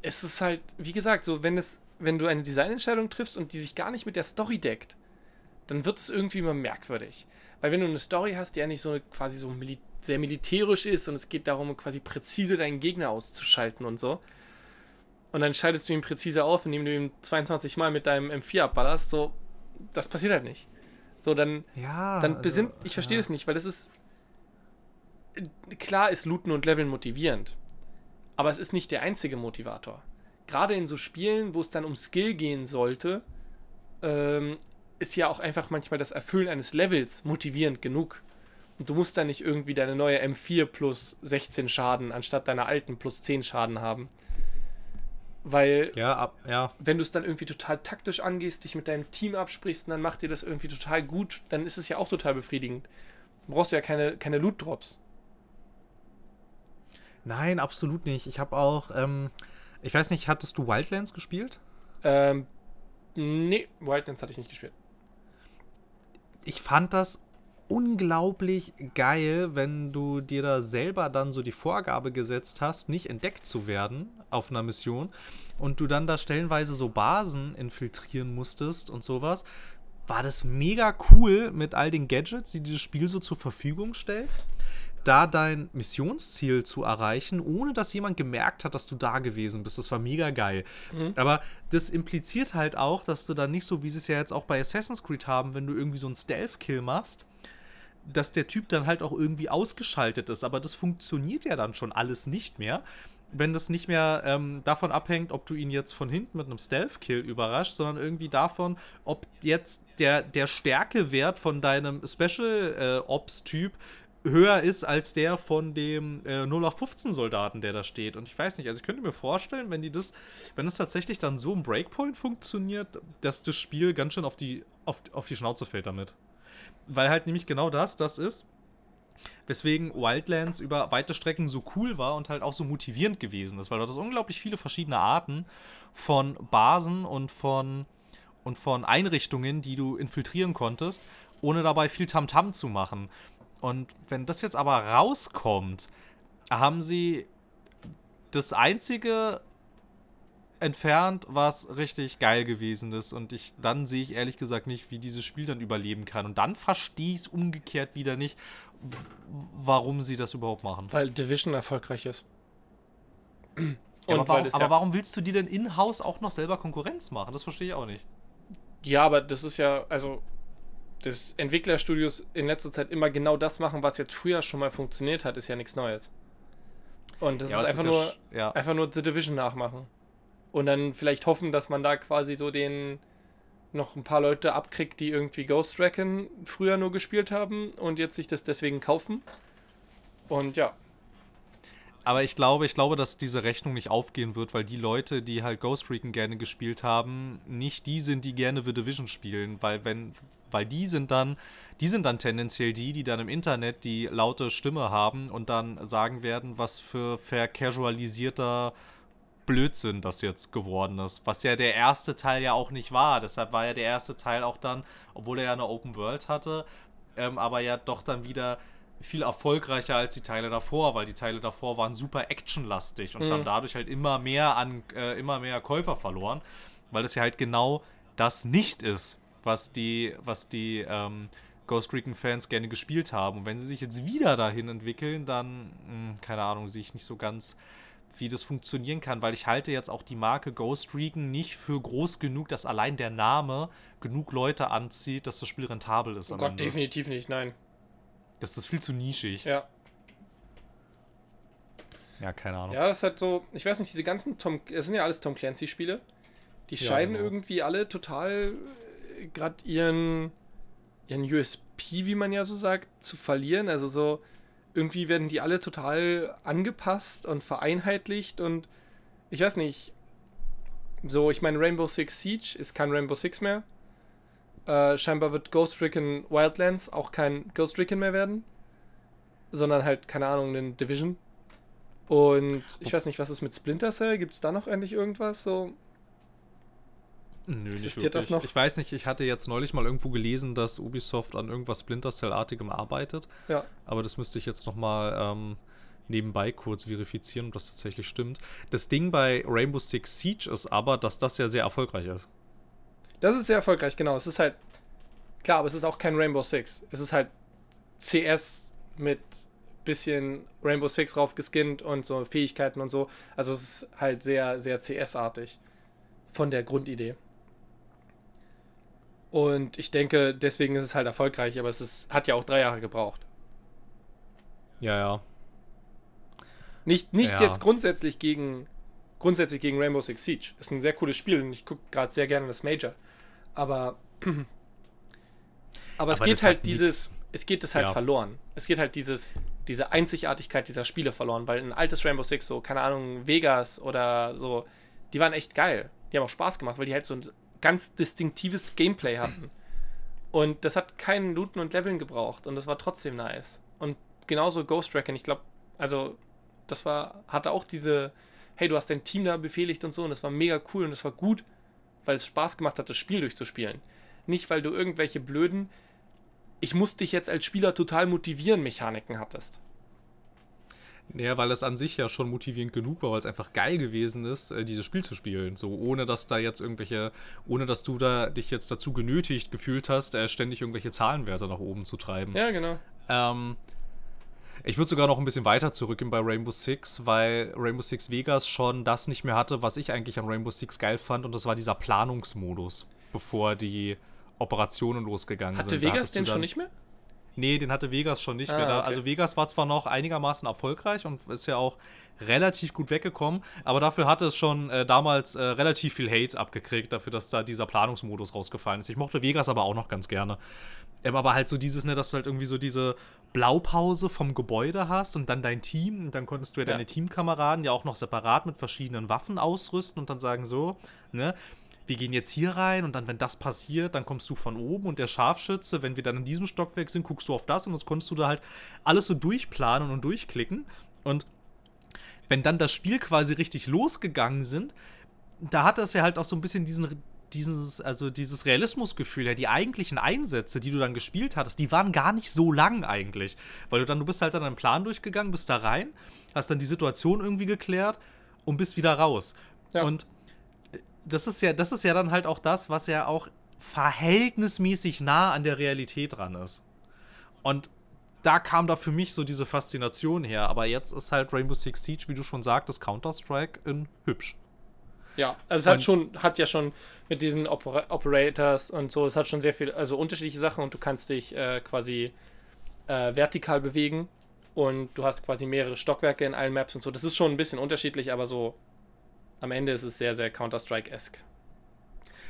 es ist halt, wie gesagt, so, wenn es, wenn du eine Designentscheidung triffst und die sich gar nicht mit der Story deckt, dann wird es irgendwie immer merkwürdig. Weil wenn du eine Story hast, die ja nicht so quasi so mili sehr militärisch ist und es geht darum, quasi präzise deinen Gegner auszuschalten und so. Und dann schaltest du ihn präzise auf, indem du ihn 22 Mal mit deinem M4 abballerst, so, das passiert halt nicht. So, dann,
ja,
dann besinnt, also, ich verstehe ja. das nicht, weil das ist, klar ist Looten und Leveln motivierend, aber es ist nicht der einzige Motivator. Gerade in so Spielen, wo es dann um Skill gehen sollte, ähm, ist ja auch einfach manchmal das Erfüllen eines Levels motivierend genug. Und du musst dann nicht irgendwie deine neue M4 plus 16 Schaden anstatt deiner alten plus 10 Schaden haben. Weil,
ja, ab, ja.
wenn du es dann irgendwie total taktisch angehst, dich mit deinem Team absprichst und dann macht dir das irgendwie total gut, dann ist es ja auch total befriedigend. Du brauchst ja keine, keine Loot-Drops.
Nein, absolut nicht. Ich habe auch, ähm, ich weiß nicht, hattest du Wildlands gespielt?
Ähm, nee, Wildlands hatte ich nicht gespielt
ich fand das unglaublich geil, wenn du dir da selber dann so die Vorgabe gesetzt hast, nicht entdeckt zu werden auf einer Mission und du dann da stellenweise so Basen infiltrieren musstest und sowas. War das mega cool mit all den Gadgets, die dieses Spiel so zur Verfügung stellt da dein Missionsziel zu erreichen, ohne dass jemand gemerkt hat, dass du da gewesen bist. Das war mega geil. Mhm. Aber das impliziert halt auch, dass du dann nicht so, wie sie es ja jetzt auch bei Assassin's Creed haben, wenn du irgendwie so einen Stealth-Kill machst, dass der Typ dann halt auch irgendwie ausgeschaltet ist. Aber das funktioniert ja dann schon alles nicht mehr. Wenn das nicht mehr ähm, davon abhängt, ob du ihn jetzt von hinten mit einem Stealth-Kill überrascht, sondern irgendwie davon, ob jetzt der, der Stärkewert von deinem Special-Ops-Typ äh, höher ist als der von dem äh, 0815 Soldaten, der da steht. Und ich weiß nicht, also ich könnte mir vorstellen, wenn die das, wenn es tatsächlich dann so im Breakpoint funktioniert, dass das Spiel ganz schön auf die, auf, auf die Schnauze fällt damit. Weil halt nämlich genau das, das ist, weswegen Wildlands über weite Strecken so cool war und halt auch so motivierend gewesen ist, weil dort es unglaublich viele verschiedene Arten von Basen und von, und von Einrichtungen, die du infiltrieren konntest, ohne dabei viel Tamtam -Tam zu machen. Und wenn das jetzt aber rauskommt, haben sie das einzige entfernt, was richtig geil gewesen ist. Und ich, dann sehe ich ehrlich gesagt nicht, wie dieses Spiel dann überleben kann. Und dann verstehe ich es umgekehrt wieder nicht, warum sie das überhaupt machen.
Weil Division erfolgreich ist.
Ja, aber, warum, aber ja warum willst du dir denn in-house auch noch selber Konkurrenz machen? Das verstehe ich auch nicht.
Ja, aber das ist ja, also, dass Entwicklerstudios in letzter Zeit immer genau das machen, was jetzt früher schon mal funktioniert hat, ist ja nichts Neues. Und das ja, ist, einfach, ist nur, ja einfach nur The Division nachmachen. Und dann vielleicht hoffen, dass man da quasi so den noch ein paar Leute abkriegt, die irgendwie Ghost Recon früher nur gespielt haben und jetzt sich das deswegen kaufen. Und ja.
Aber ich glaube, ich glaube, dass diese Rechnung nicht aufgehen wird, weil die Leute, die halt Ghost Recon gerne gespielt haben, nicht die sind, die gerne The Division spielen, weil wenn weil die sind dann die sind dann tendenziell die, die dann im Internet die laute Stimme haben und dann sagen werden, was für vercasualisierter Blödsinn das jetzt geworden ist. Was ja der erste Teil ja auch nicht war. Deshalb war ja der erste Teil auch dann, obwohl er ja eine Open World hatte, ähm, aber ja doch dann wieder viel erfolgreicher als die Teile davor, weil die Teile davor waren super actionlastig und mhm. haben dadurch halt immer mehr an äh, immer mehr Käufer verloren, weil das ja halt genau das nicht ist, was die was die ähm, Ghost Recon Fans gerne gespielt haben. Und wenn sie sich jetzt wieder dahin entwickeln, dann mh, hm, keine Ahnung, sehe ich nicht so ganz wie das funktionieren kann, weil ich halte jetzt auch die Marke Ghost Recon nicht für groß genug, dass allein der Name genug Leute anzieht, dass das Spiel rentabel ist.
Oh Gott, Ende. definitiv nicht, nein.
Das ist viel zu nischig.
Ja.
Ja, keine Ahnung.
Ja, das ist halt so, ich weiß nicht, diese ganzen Tom, es sind ja alles Tom Clancy-Spiele. Die ja, scheinen genau. irgendwie alle total äh, gerade ihren, ihren USP, wie man ja so sagt, zu verlieren. Also so, irgendwie werden die alle total angepasst und vereinheitlicht und ich weiß nicht. So, ich meine, Rainbow Six Siege ist kein Rainbow Six mehr. Äh, scheinbar wird Ghost Recon Wildlands auch kein Ghost Recon mehr werden. Sondern halt, keine Ahnung, ein Division. Und ich weiß nicht, was ist mit Splinter Cell? Gibt es da noch endlich irgendwas? So,
Nö, Existiert das noch? Ich weiß nicht, ich hatte jetzt neulich mal irgendwo gelesen, dass Ubisoft an irgendwas Splinter Cell-artigem arbeitet.
Ja.
Aber das müsste ich jetzt nochmal ähm, nebenbei kurz verifizieren, ob das tatsächlich stimmt. Das Ding bei Rainbow Six Siege ist aber, dass das ja sehr erfolgreich ist.
Das ist sehr erfolgreich, genau. Es ist halt, klar, aber es ist auch kein Rainbow Six. Es ist halt CS mit bisschen Rainbow Six raufgeskinnt und so Fähigkeiten und so. Also es ist halt sehr, sehr CS-artig von der Grundidee. Und ich denke, deswegen ist es halt erfolgreich, aber es ist, hat ja auch drei Jahre gebraucht.
Ja, ja.
Nicht, nichts ja. jetzt grundsätzlich gegen, grundsätzlich gegen Rainbow Six Siege. Ist ein sehr cooles Spiel und ich gucke gerade sehr gerne das Major. Aber, aber, aber es geht halt dieses, es geht es halt ja. verloren. Es geht halt dieses, diese Einzigartigkeit dieser Spiele verloren, weil ein altes Rainbow Six, so, keine Ahnung, Vegas oder so, die waren echt geil. Die haben auch Spaß gemacht, weil die halt so ein ganz distinktives Gameplay hatten. Und das hat keinen Looten und Leveln gebraucht und das war trotzdem nice. Und genauso Ghost Recon, ich glaube, also das war, hatte auch diese, hey, du hast dein Team da befehligt und so und das war mega cool und das war gut, weil es Spaß gemacht hat, das Spiel durchzuspielen. Nicht, weil du irgendwelche blöden, ich muss dich jetzt als Spieler total motivieren, Mechaniken hattest.
Naja, weil es an sich ja schon motivierend genug war, weil es einfach geil gewesen ist, äh, dieses Spiel zu spielen. So, ohne dass da jetzt irgendwelche, ohne dass du da dich jetzt dazu genötigt gefühlt hast, äh, ständig irgendwelche Zahlenwerte nach oben zu treiben.
Ja, genau.
Ähm, ich würde sogar noch ein bisschen weiter zurückgehen bei Rainbow Six, weil Rainbow Six Vegas schon das nicht mehr hatte, was ich eigentlich an Rainbow Six geil fand, und das war dieser Planungsmodus, bevor die Operationen losgegangen
hatte
sind.
Hatte Vegas den schon nicht mehr?
Nee, den hatte Vegas schon nicht ah, mehr da. Okay. Also Vegas war zwar noch einigermaßen erfolgreich und ist ja auch relativ gut weggekommen, aber dafür hatte es schon äh, damals äh, relativ viel Hate abgekriegt, dafür, dass da dieser Planungsmodus rausgefallen ist. Ich mochte Vegas aber auch noch ganz gerne. Ähm, aber halt so dieses, ne, dass du halt irgendwie so diese Blaupause vom Gebäude hast und dann dein Team und dann konntest du ja, ja. deine Teamkameraden ja auch noch separat mit verschiedenen Waffen ausrüsten und dann sagen so, ne, wir gehen jetzt hier rein und dann, wenn das passiert, dann kommst du von oben und der Scharfschütze, wenn wir dann in diesem Stockwerk sind, guckst du auf das und das konntest du da halt alles so durchplanen und durchklicken. Und wenn dann das Spiel quasi richtig losgegangen sind, da hat das ja halt auch so ein bisschen diesen, dieses, also dieses Realismusgefühl, ja, die eigentlichen Einsätze, die du dann gespielt hattest, die waren gar nicht so lang eigentlich. Weil du dann, du bist halt dann einen Plan durchgegangen, bist da rein, hast dann die Situation irgendwie geklärt und bist wieder raus. Ja. Und das ist ja, das ist ja dann halt auch das, was ja auch verhältnismäßig nah an der Realität dran ist. Und da kam da für mich so diese Faszination her. Aber jetzt ist halt Rainbow Six Siege, wie du schon sagtest, Counter-Strike in hübsch.
Ja, also es hat schon, hat ja schon mit diesen Oper Operators und so, es hat schon sehr viel, also unterschiedliche Sachen und du kannst dich äh, quasi äh, vertikal bewegen und du hast quasi mehrere Stockwerke in allen Maps und so. Das ist schon ein bisschen unterschiedlich, aber so am Ende ist es sehr, sehr Counter-Strike-esque.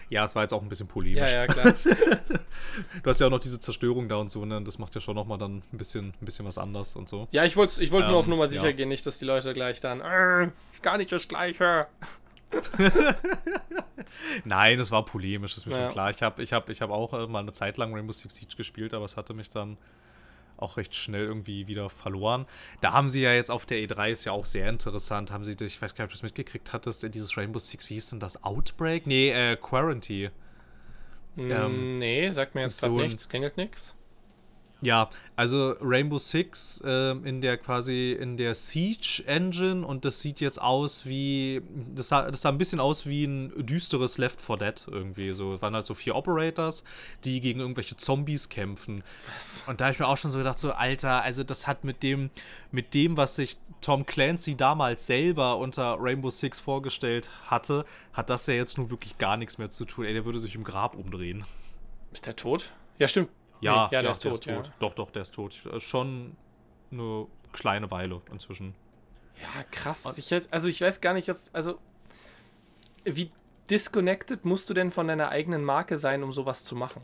Ja, es war jetzt auch ein bisschen polemisch.
Ja, ja, klar.
du hast ja auch noch diese Zerstörung da und so, ne? Das macht ja schon nochmal dann ein bisschen, ein bisschen was anders und so.
Ja, ich wollte ich wollt ähm, nur auf Nummer sicher ja. gehen, nicht, dass die Leute gleich dann, äh, ist gar nicht das Gleiche.
Nein, es war polemisch, ist mir ja. schon klar. Ich habe ich hab, ich hab auch äh, mal eine Zeit lang Rainbow Six Siege gespielt, aber es hatte mich dann auch recht schnell irgendwie wieder verloren. Da haben sie ja jetzt auf der E3 ist ja auch sehr interessant. Haben sie, ich weiß gar nicht, ob du es mitgekriegt hattest, äh, dieses Rainbow Six, wie hieß denn das? Outbreak? Nee, äh, Quarantine.
Ähm, nee, sagt mir jetzt so gerade nichts, klingelt nichts.
Ja, also Rainbow Six äh, in der quasi in der Siege Engine und das sieht jetzt aus wie das sah, das sah ein bisschen aus wie ein düsteres Left 4 Dead irgendwie so. Es waren halt so vier Operators, die gegen irgendwelche Zombies kämpfen. Was? Und da habe ich mir auch schon so gedacht so Alter, also das hat mit dem mit dem was sich Tom Clancy damals selber unter Rainbow Six vorgestellt hatte, hat das ja jetzt nun wirklich gar nichts mehr zu tun. Ey, der würde sich im Grab umdrehen.
Ist der tot? Ja, stimmt.
Ja, nee, ja, der, ja, ist, der tot, ist tot. Ja. Doch, doch, der ist tot. Schon eine kleine Weile inzwischen.
Ja, krass. Ich weiß, also ich weiß gar nicht, was, also wie disconnected musst du denn von deiner eigenen Marke sein, um sowas zu machen?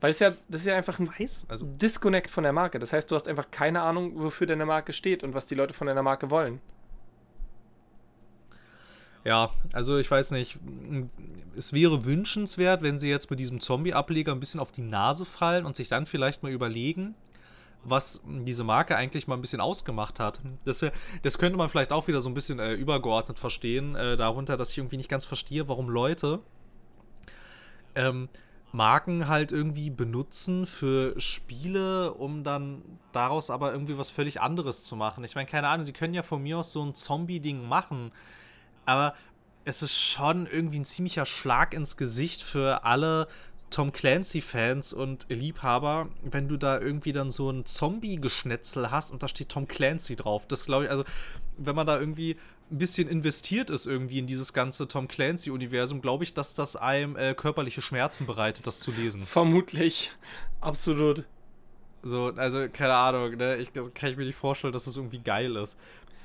Weil es ja, das ist ja einfach ein weiß, also Disconnect von der Marke. Das heißt, du hast einfach keine Ahnung, wofür deine Marke steht und was die Leute von deiner Marke wollen.
Ja, also ich weiß nicht. Es wäre wünschenswert, wenn sie jetzt mit diesem Zombie-Ableger ein bisschen auf die Nase fallen und sich dann vielleicht mal überlegen, was diese Marke eigentlich mal ein bisschen ausgemacht hat. Das, wär, das könnte man vielleicht auch wieder so ein bisschen äh, übergeordnet verstehen, äh, darunter, dass ich irgendwie nicht ganz verstehe, warum Leute ähm, Marken halt irgendwie benutzen für Spiele, um dann daraus aber irgendwie was völlig anderes zu machen. Ich meine, keine Ahnung, sie können ja von mir aus so ein Zombie-Ding machen aber es ist schon irgendwie ein ziemlicher Schlag ins Gesicht für alle Tom Clancy-Fans und Liebhaber, wenn du da irgendwie dann so ein Zombie-Geschnetzel hast und da steht Tom Clancy drauf. Das glaube ich, also, wenn man da irgendwie ein bisschen investiert ist irgendwie in dieses ganze Tom Clancy-Universum, glaube ich, dass das einem äh, körperliche Schmerzen bereitet, das zu lesen.
Vermutlich. Absolut.
So, also, keine Ahnung, ne? Ich, kann ich mir nicht vorstellen, dass das irgendwie geil ist.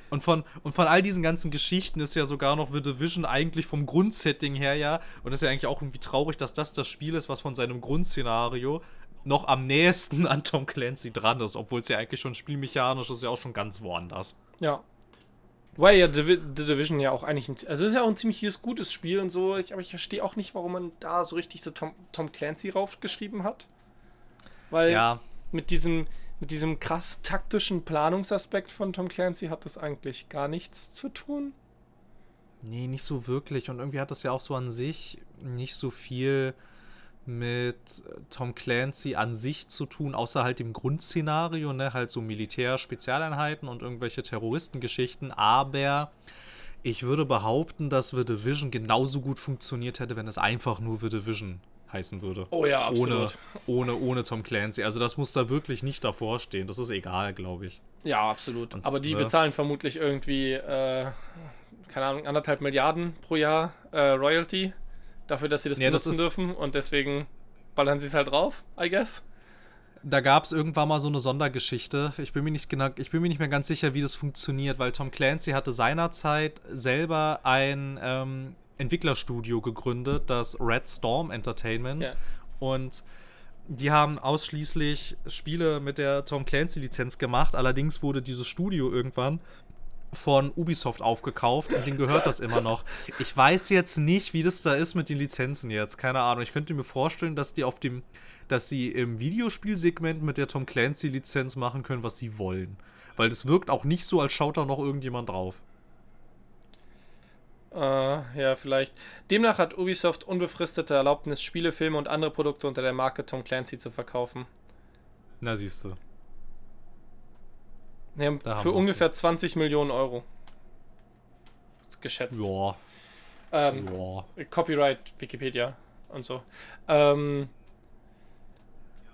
Und von, und von all diesen ganzen Geschichten ist ja sogar noch The Division eigentlich vom Grundsetting her ja, und ist ja eigentlich auch irgendwie traurig, dass das das Spiel ist, was von seinem Grundszenario noch am nächsten an Tom Clancy dran ist, obwohl es ja eigentlich schon spielmechanisch ist, ja auch schon ganz woanders.
Ja. Weil ja The, The Division ja auch eigentlich, ein, also ist ja auch ein ziemlich gutes Spiel und so, ich, aber ich verstehe auch nicht, warum man da so richtig so Tom, Tom Clancy raufgeschrieben hat. Weil ja. mit diesem, mit diesem krass taktischen Planungsaspekt von Tom Clancy hat das eigentlich gar nichts zu tun.
Nee, nicht so wirklich. Und irgendwie hat das ja auch so an sich nicht so viel mit Tom Clancy an sich zu tun, außer halt dem Grundszenario, ne, halt so Militär-Spezialeinheiten und irgendwelche Terroristengeschichten, aber ich würde behaupten, dass The Division genauso gut funktioniert hätte, wenn es einfach nur The Division heißen würde.
Oh ja,
absolut. Ohne, ohne, ohne Tom Clancy. Also das muss da wirklich nicht davor stehen. Das ist egal, glaube ich.
Ja, absolut. Und, Aber die ne? bezahlen vermutlich irgendwie, äh, keine Ahnung, anderthalb Milliarden pro Jahr äh, Royalty dafür, dass sie das ja, benutzen das dürfen. Und deswegen ballern sie es halt drauf, I guess.
Da gab es irgendwann mal so eine Sondergeschichte. Ich bin mir nicht genau, ich bin mir nicht mehr ganz sicher, wie das funktioniert, weil Tom Clancy hatte seinerzeit selber ein ähm, Entwicklerstudio gegründet, das Red Storm Entertainment. Ja. Und die haben ausschließlich Spiele mit der Tom Clancy-Lizenz gemacht. Allerdings wurde dieses Studio irgendwann von Ubisoft aufgekauft und denen gehört das immer noch. Ich weiß jetzt nicht, wie das da ist mit den Lizenzen jetzt. Keine Ahnung. Ich könnte mir vorstellen, dass die auf dem, dass sie im Videospielsegment mit der Tom Clancy-Lizenz machen können, was sie wollen. Weil das wirkt auch nicht so, als schaut da noch irgendjemand drauf.
Uh, ja, vielleicht. Demnach hat Ubisoft unbefristete Erlaubnis, Spiele, Filme und andere Produkte unter der Marke Tom Clancy zu verkaufen.
Na, siehst du.
Ja, für ungefähr 20 Millionen Euro. Geschätzt.
Ja.
Ähm, ja. Copyright, Wikipedia und so. Ähm,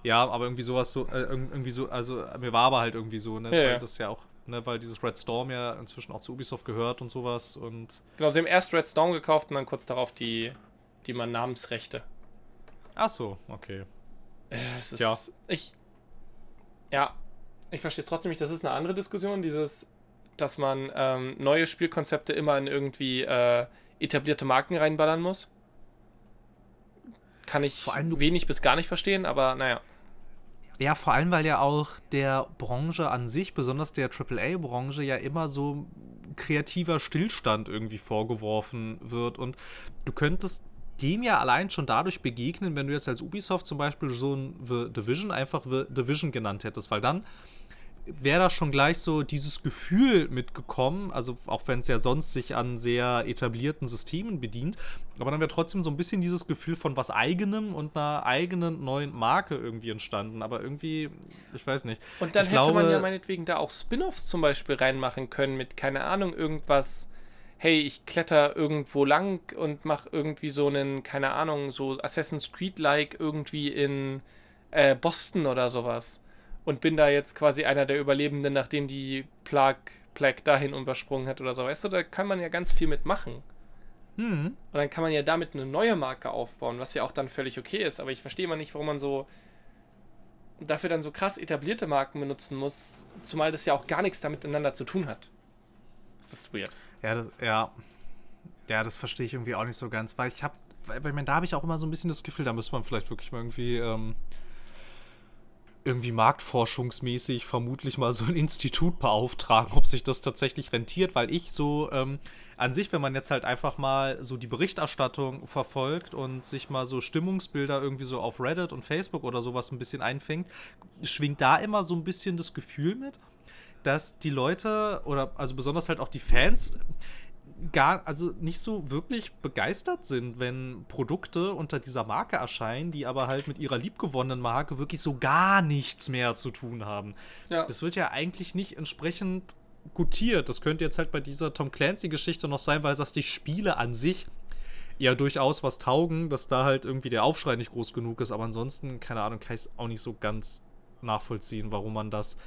ja, aber irgendwie sowas so, äh, irgendwie so, also mir war aber halt irgendwie so, ne? Ja, ja. das ja auch, ne, weil dieses Red Storm ja inzwischen auch zu Ubisoft gehört und sowas und.
Genau, sie haben erst Red Storm gekauft und dann kurz darauf die, die man Namensrechte.
Ach so, okay.
Es ist, ja. Ich. Ja, ich verstehe es trotzdem nicht. Das ist eine andere Diskussion, dieses, dass man ähm, neue Spielkonzepte immer in irgendwie äh, etablierte Marken reinballern muss. Kann ich wenig bis gar nicht verstehen, aber naja.
Ja, vor allem, weil ja auch der Branche an sich, besonders der AAA-Branche, ja immer so kreativer Stillstand irgendwie vorgeworfen wird. Und du könntest dem ja allein schon dadurch begegnen, wenn du jetzt als Ubisoft zum Beispiel so ein The Division einfach The Division genannt hättest, weil dann wäre da schon gleich so dieses Gefühl mitgekommen, also auch wenn es ja sonst sich an sehr etablierten Systemen bedient, aber dann wäre trotzdem so ein bisschen dieses Gefühl von was eigenem und einer eigenen neuen Marke irgendwie entstanden. Aber irgendwie, ich weiß nicht.
Und dann
ich
hätte glaube, man ja meinetwegen da auch Spin-offs zum Beispiel reinmachen können mit, keine Ahnung, irgendwas. Hey, ich kletter irgendwo lang und mache irgendwie so einen, keine Ahnung, so Assassin's Creed-like irgendwie in äh, Boston oder sowas und bin da jetzt quasi einer der Überlebenden, nachdem die Plague, Plague dahin übersprungen hat oder so. Weißt du, da kann man ja ganz viel mitmachen. Mhm. Und dann kann man ja damit eine neue Marke aufbauen, was ja auch dann völlig okay ist. Aber ich verstehe mal nicht, warum man so dafür dann so krass etablierte Marken benutzen muss, zumal das ja auch gar nichts damit miteinander zu tun hat. Das ist weird.
Ja, das, ja. Ja, das verstehe ich irgendwie auch nicht so ganz, weil ich habe, weil, weil da habe ich auch immer so ein bisschen das Gefühl, da müsste man vielleicht wirklich mal irgendwie ähm, irgendwie marktforschungsmäßig vermutlich mal so ein Institut beauftragen, ob sich das tatsächlich rentiert, weil ich so ähm, an sich, wenn man jetzt halt einfach mal so die Berichterstattung verfolgt und sich mal so Stimmungsbilder irgendwie so auf Reddit und Facebook oder sowas ein bisschen einfängt, schwingt da immer so ein bisschen das Gefühl mit, dass die Leute oder also besonders halt auch die Fans gar, also nicht so wirklich begeistert sind, wenn Produkte unter dieser Marke erscheinen, die aber halt mit ihrer liebgewonnenen Marke wirklich so gar nichts mehr zu tun haben. Ja. Das wird ja eigentlich nicht entsprechend gutiert. Das könnte jetzt halt bei dieser Tom Clancy-Geschichte noch sein, weil das die Spiele an sich ja durchaus was taugen, dass da halt irgendwie der Aufschrei nicht groß genug ist. Aber ansonsten, keine Ahnung, kann ich es auch nicht so ganz nachvollziehen, warum man das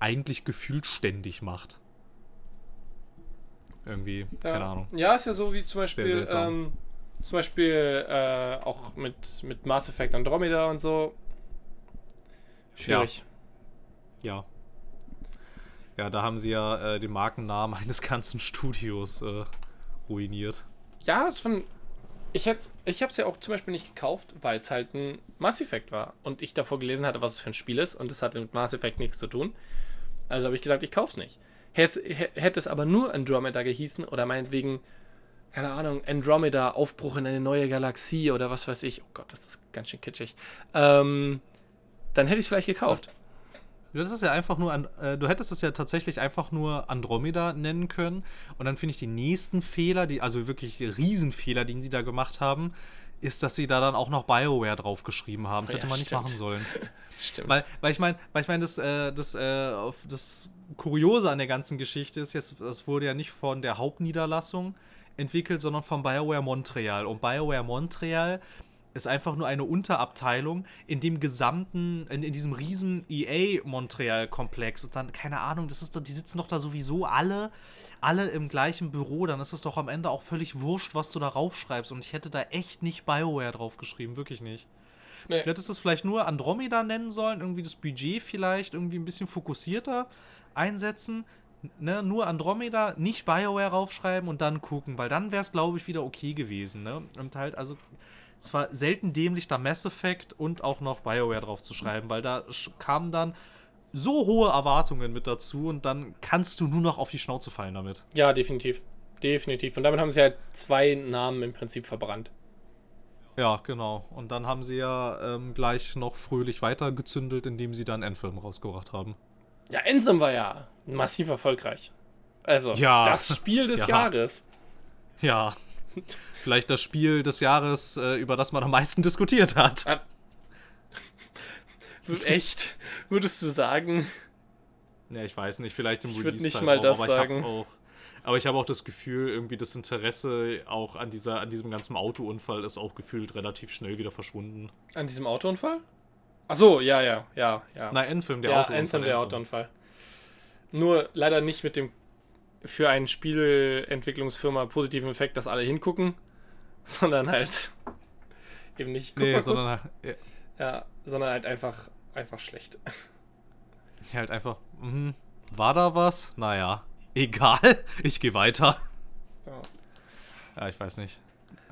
eigentlich gefühlt ständig macht. Irgendwie,
ja.
keine Ahnung.
Ja, ist ja so wie zum Beispiel, ähm, zum Beispiel äh, auch mit, mit Mass Effect Andromeda und so.
Schwierig. Ja. ja. Ja, da haben sie ja äh, den Markennamen eines ganzen Studios äh, ruiniert.
Ja, es von. Ich, ich habe es ja auch zum Beispiel nicht gekauft, weil es halt ein Mass Effect war und ich davor gelesen hatte, was es für ein Spiel ist und es hatte mit Mass Effect nichts zu tun. Also habe ich gesagt, ich kauf's nicht. Hätte es aber nur Andromeda gehießen oder meinetwegen, keine Ahnung, Andromeda, Aufbruch in eine neue Galaxie oder was weiß ich. Oh Gott, das ist ganz schön kitschig. Ähm, dann hätte ich es vielleicht gekauft.
Das ist ja einfach nur, äh, du hättest es ja tatsächlich einfach nur Andromeda nennen können. Und dann finde ich die nächsten Fehler, die, also wirklich Riesenfehler, den sie da gemacht haben, ist, dass sie da dann auch noch BioWare draufgeschrieben haben. Das oh, hätte ja, man stimmt. nicht machen sollen. stimmt. Weil, weil ich meine, weil ich meine, das, äh, das, äh, das Kuriose an der ganzen Geschichte ist jetzt, das wurde ja nicht von der Hauptniederlassung entwickelt, sondern von BioWare Montreal. Und BioWare Montreal ist einfach nur eine Unterabteilung in dem gesamten, in, in diesem riesen EA Montreal-Komplex. Und dann, keine Ahnung, das ist die sitzen doch da sowieso alle, alle im gleichen Büro. Dann ist es doch am Ende auch völlig wurscht, was du da raufschreibst. Und ich hätte da echt nicht BioWare draufgeschrieben, wirklich nicht. Nee. Du hättest es vielleicht nur Andromeda nennen sollen, irgendwie das Budget vielleicht irgendwie ein bisschen fokussierter einsetzen, ne, nur Andromeda, nicht BioWare raufschreiben und dann gucken, weil dann wäre es, glaube ich, wieder okay gewesen. Ne? Und halt, also, es war selten dämlich, da Mass Effect und auch noch BioWare drauf zu schreiben, weil da kamen dann so hohe Erwartungen mit dazu und dann kannst du nur noch auf die Schnauze fallen damit.
Ja, definitiv. Definitiv. Und damit haben sie halt zwei Namen im Prinzip verbrannt.
Ja, genau. Und dann haben sie ja ähm, gleich noch fröhlich weitergezündelt, indem sie dann Endfilm rausgebracht haben.
Ja, Anthem war ja massiv erfolgreich. Also,
Ja.
das Spiel des
Ja.
Jahres.
Ja. Vielleicht das Spiel des Jahres, äh, über das man am meisten diskutiert hat.
Ah. Echt? Würdest du sagen?
Ja, ich weiß nicht, vielleicht im
Ich
Release
nicht mal das sagen.
Auch, aber ich habe auch das Gefühl, irgendwie das Interesse auch an dieser, an diesem ganzen Autounfall ist auch gefühlt relativ schnell wieder verschwunden.
An diesem Autounfall? Ach so, ja, ja, ja, ja.
Na, Endfilm, der
ja,
Autounfall.
Anthem, der
Endfilm.
Autounfall. Nur leider nicht mit dem für eine Spielentwicklungsfirma positiven Effekt, dass alle hingucken, sondern halt eben nicht. Guck
Nee, sondern ja,
ja, sondern halt einfach, einfach schlecht.
halt einfach, mhm, war da was? Naja, egal, ich gehe weiter.
Ja.
Ja, ich weiß nicht.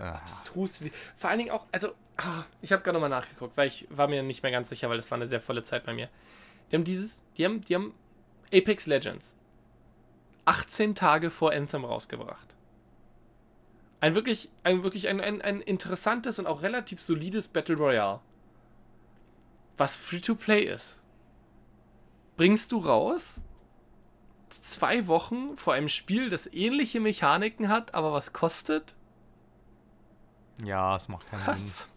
Abstrus. Vor allen Dingen auch, also, ah, ich habe gerade nochmal nachgeguckt, weil ich war mir nicht mehr ganz sicher, weil das war eine sehr volle Zeit bei mir. Die haben dieses, die haben, die haben Apex Legends 18 Tage vor Anthem rausgebracht. Ein wirklich, ein wirklich ein, ein, ein interessantes und auch relativ solides Battle Royale. Was Free-to-Play ist. Bringst du raus? Zwei Wochen vor einem Spiel, das ähnliche Mechaniken hat, aber was kostet?
Ja, es macht keinen Sinn.
Was?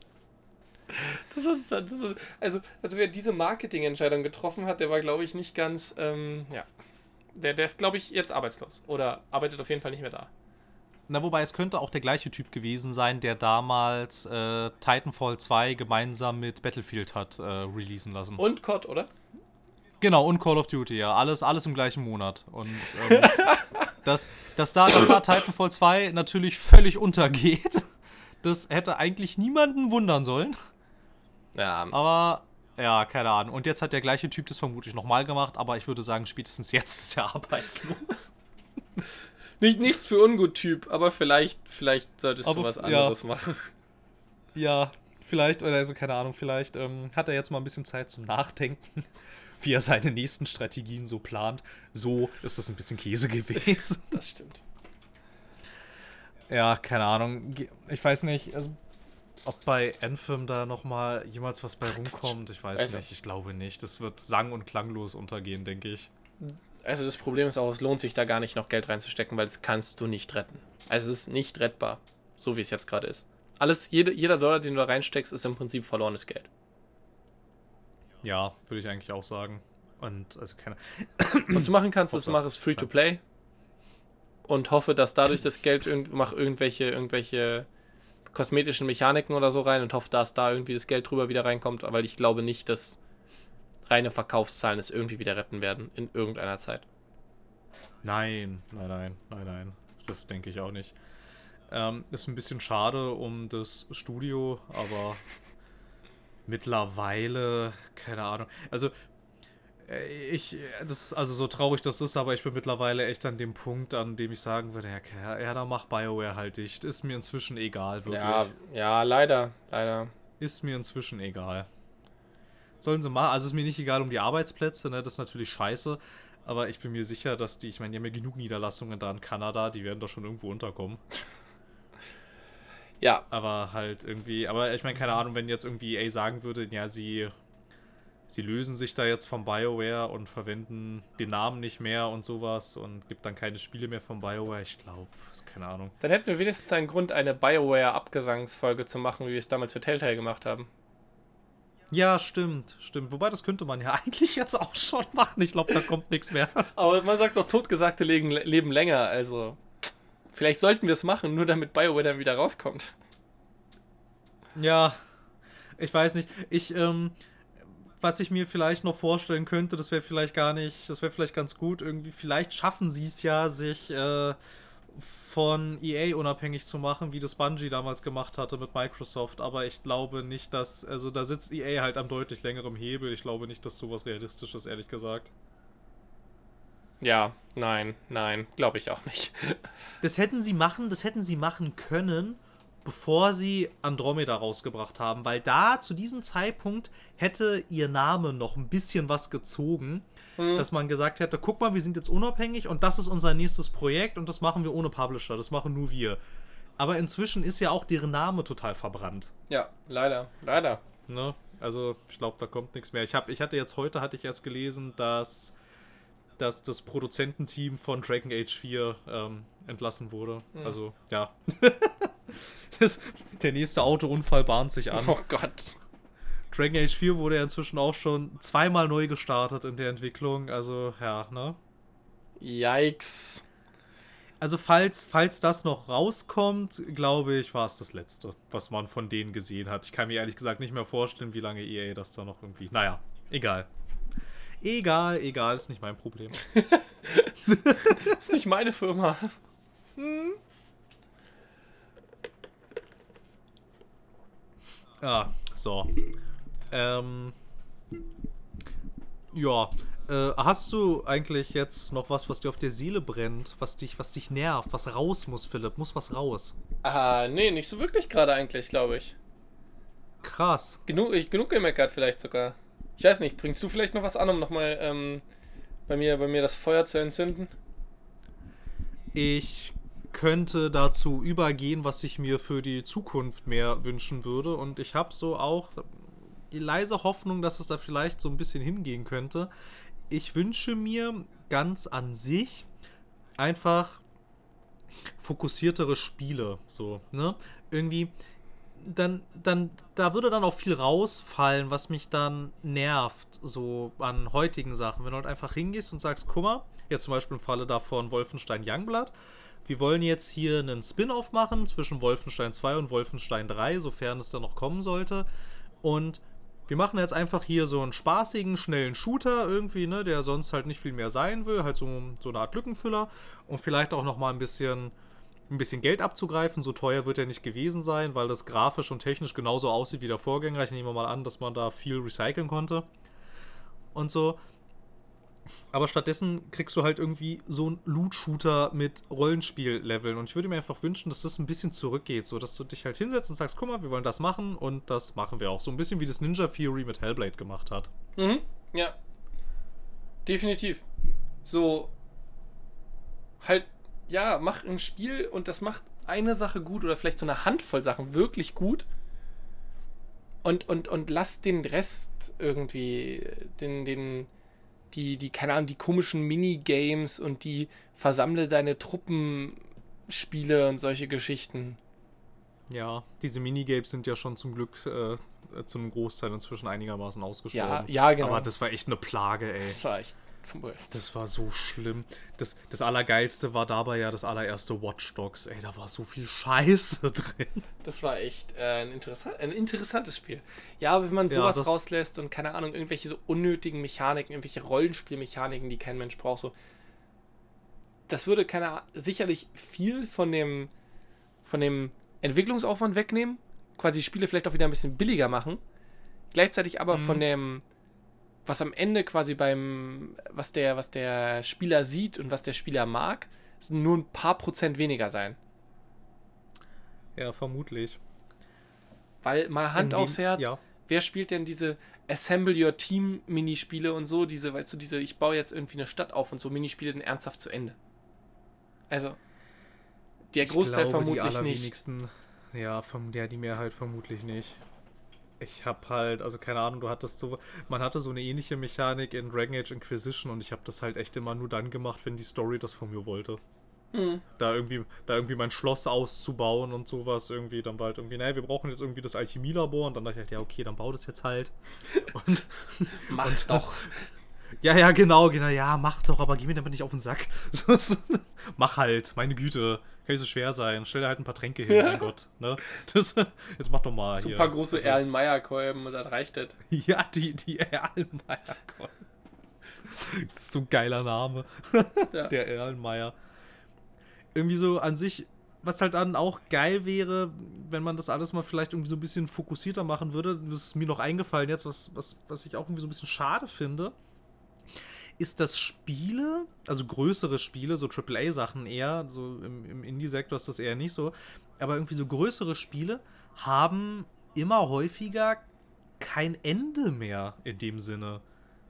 Das war, das war, also, also wer diese Marketingentscheidung getroffen hat, der war, glaube ich, nicht ganz, ähm, ja. Der, der ist, glaube ich, jetzt arbeitslos. Oder arbeitet auf jeden Fall nicht mehr da.
Na, wobei es könnte auch der gleiche Typ gewesen sein, der damals äh, Titanfall 2 gemeinsam mit Battlefield hat äh, releasen lassen.
Und COD, oder?
Genau, und Call of Duty, ja. Alles, alles im gleichen Monat. Und ähm, dass, dass, da, dass da Titanfall 2 natürlich völlig untergeht, das hätte eigentlich niemanden wundern sollen.
Ja,
Aber ja, keine Ahnung. Und jetzt hat der gleiche Typ das vermutlich nochmal gemacht, aber ich würde sagen, spätestens jetzt ist er arbeitslos.
nicht, nichts für Ungut-Typ, aber vielleicht, vielleicht solltest
Aber
du was
f- ja.
anderes machen.
Ja, vielleicht, oder also keine Ahnung, vielleicht ähm, hat er jetzt mal ein bisschen Zeit zum Nachdenken, wie er seine nächsten Strategien so plant. So ist das ein bisschen Käse gewesen.
Das stimmt.
Ja, keine Ahnung. Ich weiß nicht, also ob bei Anthem da nochmal jemals was bei rumkommt, ich weiß
Also-
nicht. Ich glaube nicht. Das wird sang- und klanglos untergehen, denke ich.
Also das Problem ist auch, es lohnt sich da gar nicht noch Geld reinzustecken, weil das kannst du nicht retten. Also es ist nicht rettbar, so wie es jetzt gerade ist. Alles, jede, jeder Dollar, den du da reinsteckst, ist im Prinzip verlorenes Geld.
Ja, würde ich eigentlich auch sagen. Und also keine.
Was du machen kannst, ist mach es free to play und hoffe, dass dadurch das Geld irgend, mach irgendwelche irgendwelche kosmetischen Mechaniken oder so rein und hoffe, dass da irgendwie das Geld drüber wieder reinkommt, weil ich glaube nicht, dass reine Verkaufszahlen es irgendwie wieder retten werden in irgendeiner Zeit.
Nein, nein, nein, nein, nein. Das denke ich auch nicht. Ähm, ist ein bisschen schade um das Studio, aber mittlerweile, keine Ahnung. Also, ich, äh, das ist also so traurig das ist, aber ich bin mittlerweile echt an dem Punkt, an dem ich sagen würde, ja, ja, da mach BioWare halt dicht. Ist mir inzwischen egal, wirklich.
Ja, ja, leider, leider.
Ist mir inzwischen egal. Sollen sie mal, also ist mir nicht egal um die Arbeitsplätze, ne, das ist natürlich scheiße, aber ich bin mir sicher, dass die, ich meine, die haben ja genug Niederlassungen da in Kanada, die werden da schon irgendwo unterkommen.
Ja,
Aber halt irgendwie, aber ich meine, keine Ahnung, wenn jetzt irgendwie EA sagen würde, ja, sie, sie lösen sich da jetzt vom BioWare und verwenden den Namen nicht mehr und sowas und gibt dann keine Spiele mehr vom BioWare, ich glaube, keine Ahnung.
dann hätten wir wenigstens einen Grund, eine BioWare-Abgesangsfolge zu machen, wie wir es damals für Telltale gemacht haben.
Ja, stimmt, stimmt. Wobei, das könnte man ja eigentlich jetzt auch schon machen. Ich glaube, da kommt nichts mehr.
Aber man sagt doch, Totgesagte legen, leben länger, also vielleicht sollten wir es machen, nur damit BioWare dann wieder rauskommt.
Ja, ich weiß nicht. Ich, ähm, was ich mir vielleicht noch vorstellen könnte, das wäre vielleicht gar nicht, das wäre vielleicht ganz gut. Irgendwie, vielleicht schaffen sie es ja, sich äh, von EA unabhängig zu machen, wie das Bungie damals gemacht hatte mit Microsoft. Aber ich glaube nicht, dass, also da sitzt EA halt am deutlich längerem Hebel. Ich glaube nicht, dass sowas realistisch ist, ehrlich gesagt.
Ja, nein, nein, glaube ich auch nicht.
Das hätten sie machen, das hätten sie machen können, bevor sie Andromeda rausgebracht haben, weil da zu diesem Zeitpunkt hätte ihr Name noch ein bisschen was gezogen, mhm. dass man gesagt hätte, guck mal, wir sind jetzt unabhängig und das ist unser nächstes Projekt und das machen wir ohne Publisher, das machen nur wir. Aber inzwischen ist ja auch deren Name total verbrannt.
Ja, leider, leider.
Ne? Also ich glaube, da kommt nichts mehr. Ich, hab, ich hatte jetzt heute, hatte ich erst gelesen, dass, dass das Produzententeam von Dragon Age 4 ähm, entlassen wurde. Mhm. Also ja. das, der nächste Autounfall bahnt sich an.
Oh Gott.
Dragon Age 4 wurde ja inzwischen auch schon zweimal neu gestartet in der Entwicklung. Also ja, ne?
Yikes.
Also falls, falls das noch rauskommt, glaube ich, war es das letzte, was man von denen gesehen hat. Ich kann mir ehrlich gesagt nicht mehr vorstellen, wie lange EA das da noch irgendwie. Naja, egal. Egal, egal, ist nicht mein Problem.
ist nicht meine Firma. Hm.
Ah, so. Ähm. Ja, äh, hast du eigentlich jetzt noch was, was dir auf der Seele brennt, was dich, was dich nervt, was raus muss, Philipp? Muss was raus?
Ah, nee, nicht so wirklich gerade eigentlich, glaube ich.
Krass.
Genug, ich, genug gemeckert vielleicht sogar. Ich weiß nicht, bringst du vielleicht noch was an, um nochmal ähm, bei, mir, bei mir das Feuer zu entzünden?
Ich könnte dazu übergehen, was ich mir für die Zukunft mehr wünschen würde. Und ich habe so auch die leise Hoffnung, dass es da vielleicht so ein bisschen hingehen könnte ich wünsche mir ganz an sich einfach fokussiertere Spiele. So, ne? Irgendwie, dann, dann, da würde dann auch viel rausfallen, was mich dann nervt, so an heutigen Sachen. Wenn du halt einfach hingehst und sagst, guck mal, jetzt zum Beispiel im Falle davon Wolfenstein Youngblood, wir wollen jetzt hier einen Spin-off machen zwischen Wolfenstein 2 und Wolfenstein 3, sofern es da noch kommen sollte. Und wir machen jetzt einfach hier so einen spaßigen, schnellen Shooter irgendwie, ne, der sonst halt nicht viel mehr sein will, halt so, so eine Art Lückenfüller und vielleicht auch nochmal ein bisschen ein bisschen Geld abzugreifen. So teuer wird er nicht gewesen sein, weil das grafisch und technisch genauso aussieht wie der Vorgänger. Ich nehme mal an, dass man da viel recyceln konnte. Und so. Aber stattdessen kriegst du halt irgendwie so einen Loot-Shooter mit Rollenspiel-Leveln. Und ich würde mir einfach wünschen, dass das ein bisschen zurückgeht. So, dass du dich halt hinsetzt und sagst, guck mal, wir wollen das machen und das machen wir auch. So ein bisschen wie das Ninja Theory mit Hellblade gemacht hat.
Mhm, ja. Definitiv. So, halt, ja, mach ein Spiel und das macht eine Sache gut oder vielleicht so eine Handvoll Sachen wirklich gut. Und, und, und lass den Rest irgendwie, den, den, die, die, keine Ahnung, die komischen Minigames und die versammle deine Truppenspiele und solche Geschichten.
Ja, diese Minigames sind ja schon zum Glück äh, zu einem Großteil inzwischen einigermaßen ausgestorben.
Ja, ja, genau.
Aber das war echt eine Plage, ey.
Das war echt
das war so schlimm. Das, das Allergeilste war dabei ja das allererste Watch Dogs. Ey, da war so viel Scheiße drin.
Das war echt äh, ein, interessant, ein interessantes Spiel. Ja, aber wenn man sowas ja, rauslässt und keine Ahnung, irgendwelche so unnötigen Mechaniken, irgendwelche Rollenspielmechaniken, die kein Mensch braucht, so. Das würde keine sicherlich viel von dem, von dem Entwicklungsaufwand wegnehmen. Quasi Spiele vielleicht auch wieder ein bisschen billiger machen. Gleichzeitig aber mhm. von dem was am Ende quasi beim, was der, was der Spieler sieht und was der Spieler mag, nur ein paar Prozent weniger sein.
Ja, vermutlich.
Weil mal Hand dem, aufs Herz, ja. wer spielt denn diese Assemble Your Team Minispiele und so, diese, weißt du, diese, ich baue jetzt irgendwie eine Stadt auf und so Minispiele denn ernsthaft zu Ende? Also, der Großteil glaube, vermutlich die nicht.
Ja, vom, der die Mehrheit vermutlich nicht ich habe halt, also keine Ahnung, du hattest so, man hatte so eine ähnliche Mechanik in Dragon Age Inquisition und ich habe das halt echt immer nur dann gemacht, wenn die Story das von mir wollte. Mhm. Da irgendwie, da irgendwie mein Schloss auszubauen und sowas irgendwie, dann war halt irgendwie, naja, wir brauchen jetzt irgendwie das Alchemielabor und dann dachte ich halt, ja, okay, dann bau das jetzt halt. Und,
Mach und, doch.
Ja, ja, genau, genau, ja, mach doch, aber geh mir damit nicht auf den Sack. mach halt, meine Güte. Kann nicht so schwer sein. Stell dir halt ein paar Tränke hin, mein Gott. Ne? Das, jetzt mach doch mal
so
hier.
große also, Erlenmeyer-Kolben und das reicht das.
Ja, die, die Erlenmeyer-Kolben. Das ist so ein geiler Name. Ja. Der Erlenmeyer. Irgendwie so an sich, was halt dann auch geil wäre, wenn man das alles mal vielleicht irgendwie so ein bisschen fokussierter machen würde. Das ist mir noch eingefallen jetzt, was, was, was ich auch irgendwie so ein bisschen schade finde ist das Spiele, also größere Spiele, so AAA-Sachen eher, so im, im Indie-Sektor ist das eher nicht so, aber irgendwie so größere Spiele haben immer häufiger kein Ende mehr in dem Sinne.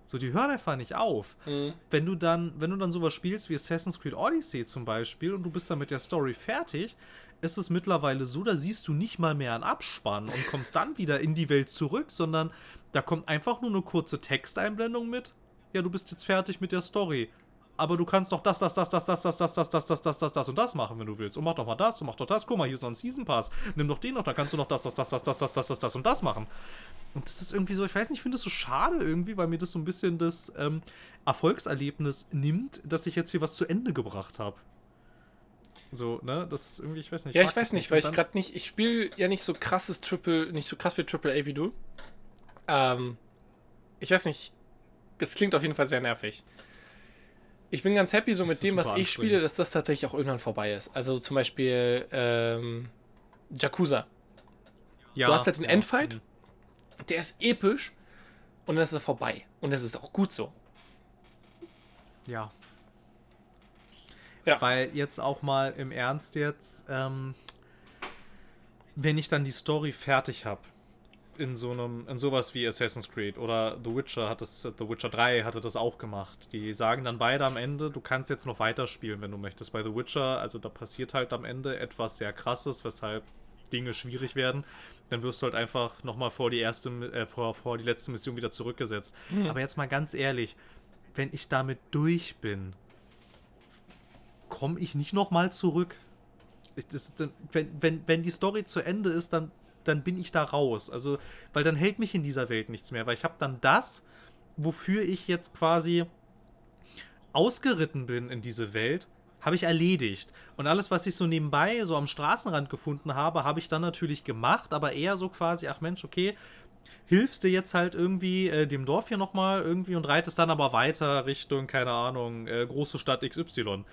So, die hören einfach nicht auf.
Mhm.
Wenn du dann, wenn du dann sowas spielst wie Assassin's Creed Odyssey zum Beispiel und du bist dann mit der Story fertig, ist es mittlerweile so, da siehst du nicht mal mehr einen Abspann und kommst dann wieder in die Welt zurück, sondern da kommt einfach nur eine kurze Texteinblendung mit. Ja, du bist jetzt fertig mit der Story. Aber du kannst doch das, das, das, das, das, das, das, das, das, das, das, das, das und das machen, wenn du willst. Und mach doch mal das und mach doch das. Guck mal, hier ist noch ein Season Pass. Nimm doch den noch, da kannst du noch das, das, das, das, das, das, das, das, das und das machen. Und das ist irgendwie so, ich weiß nicht, ich finde das so schade irgendwie, weil mir das so ein bisschen das ähm, Erfolgserlebnis nimmt, dass ich jetzt hier was zu Ende gebracht habe. So, ne? Das ist irgendwie, ich weiß nicht.
Ja, ich weiß nicht, weil ich
dann-
gerade nicht, ich spiele ja nicht so krasses Triple, nicht so krass wie Triple A wie du. Ähm, ich weiß nicht, es klingt auf jeden Fall sehr nervig. Ich bin ganz happy so mit dem, was ich spiele, dass das tatsächlich auch irgendwann vorbei ist. Also zum Beispiel ähm, Yakuza.
ja,
du hast halt den
ja,
Endfight.
mhm.
Der ist episch und dann ist er vorbei. Und das ist auch gut so.
Ja.
Ja.
Weil jetzt auch mal im Ernst jetzt, ähm, wenn ich dann die Story fertig habe, in so einem, in sowas wie Assassin's Creed oder The Witcher hat das, The Witcher 3 hatte das auch gemacht. Die sagen dann beide am Ende, du kannst jetzt noch weiterspielen, wenn du möchtest. Bei The Witcher, also da passiert halt am Ende etwas sehr krasses, weshalb Dinge schwierig werden. Dann wirst du halt einfach nochmal vor die erste, äh, vor, vor die letzte Mission wieder zurückgesetzt. Aber jetzt mal ganz ehrlich, wenn ich damit durch bin, komme ich nicht nochmal zurück. Ich, das, wenn, wenn, wenn die Story zu Ende ist, dann, dann bin ich da raus. Also, weil dann hält mich in dieser Welt nichts mehr, weil ich habe dann das, wofür ich jetzt quasi ausgeritten bin in diese Welt, habe ich erledigt. Und alles, was ich so nebenbei, so am Straßenrand gefunden habe, habe ich dann natürlich gemacht, aber eher so quasi, ach Mensch, okay, hilfst du jetzt halt irgendwie äh, dem Dorf hier nochmal irgendwie und reitest dann aber weiter Richtung, keine Ahnung, äh, große Stadt XY.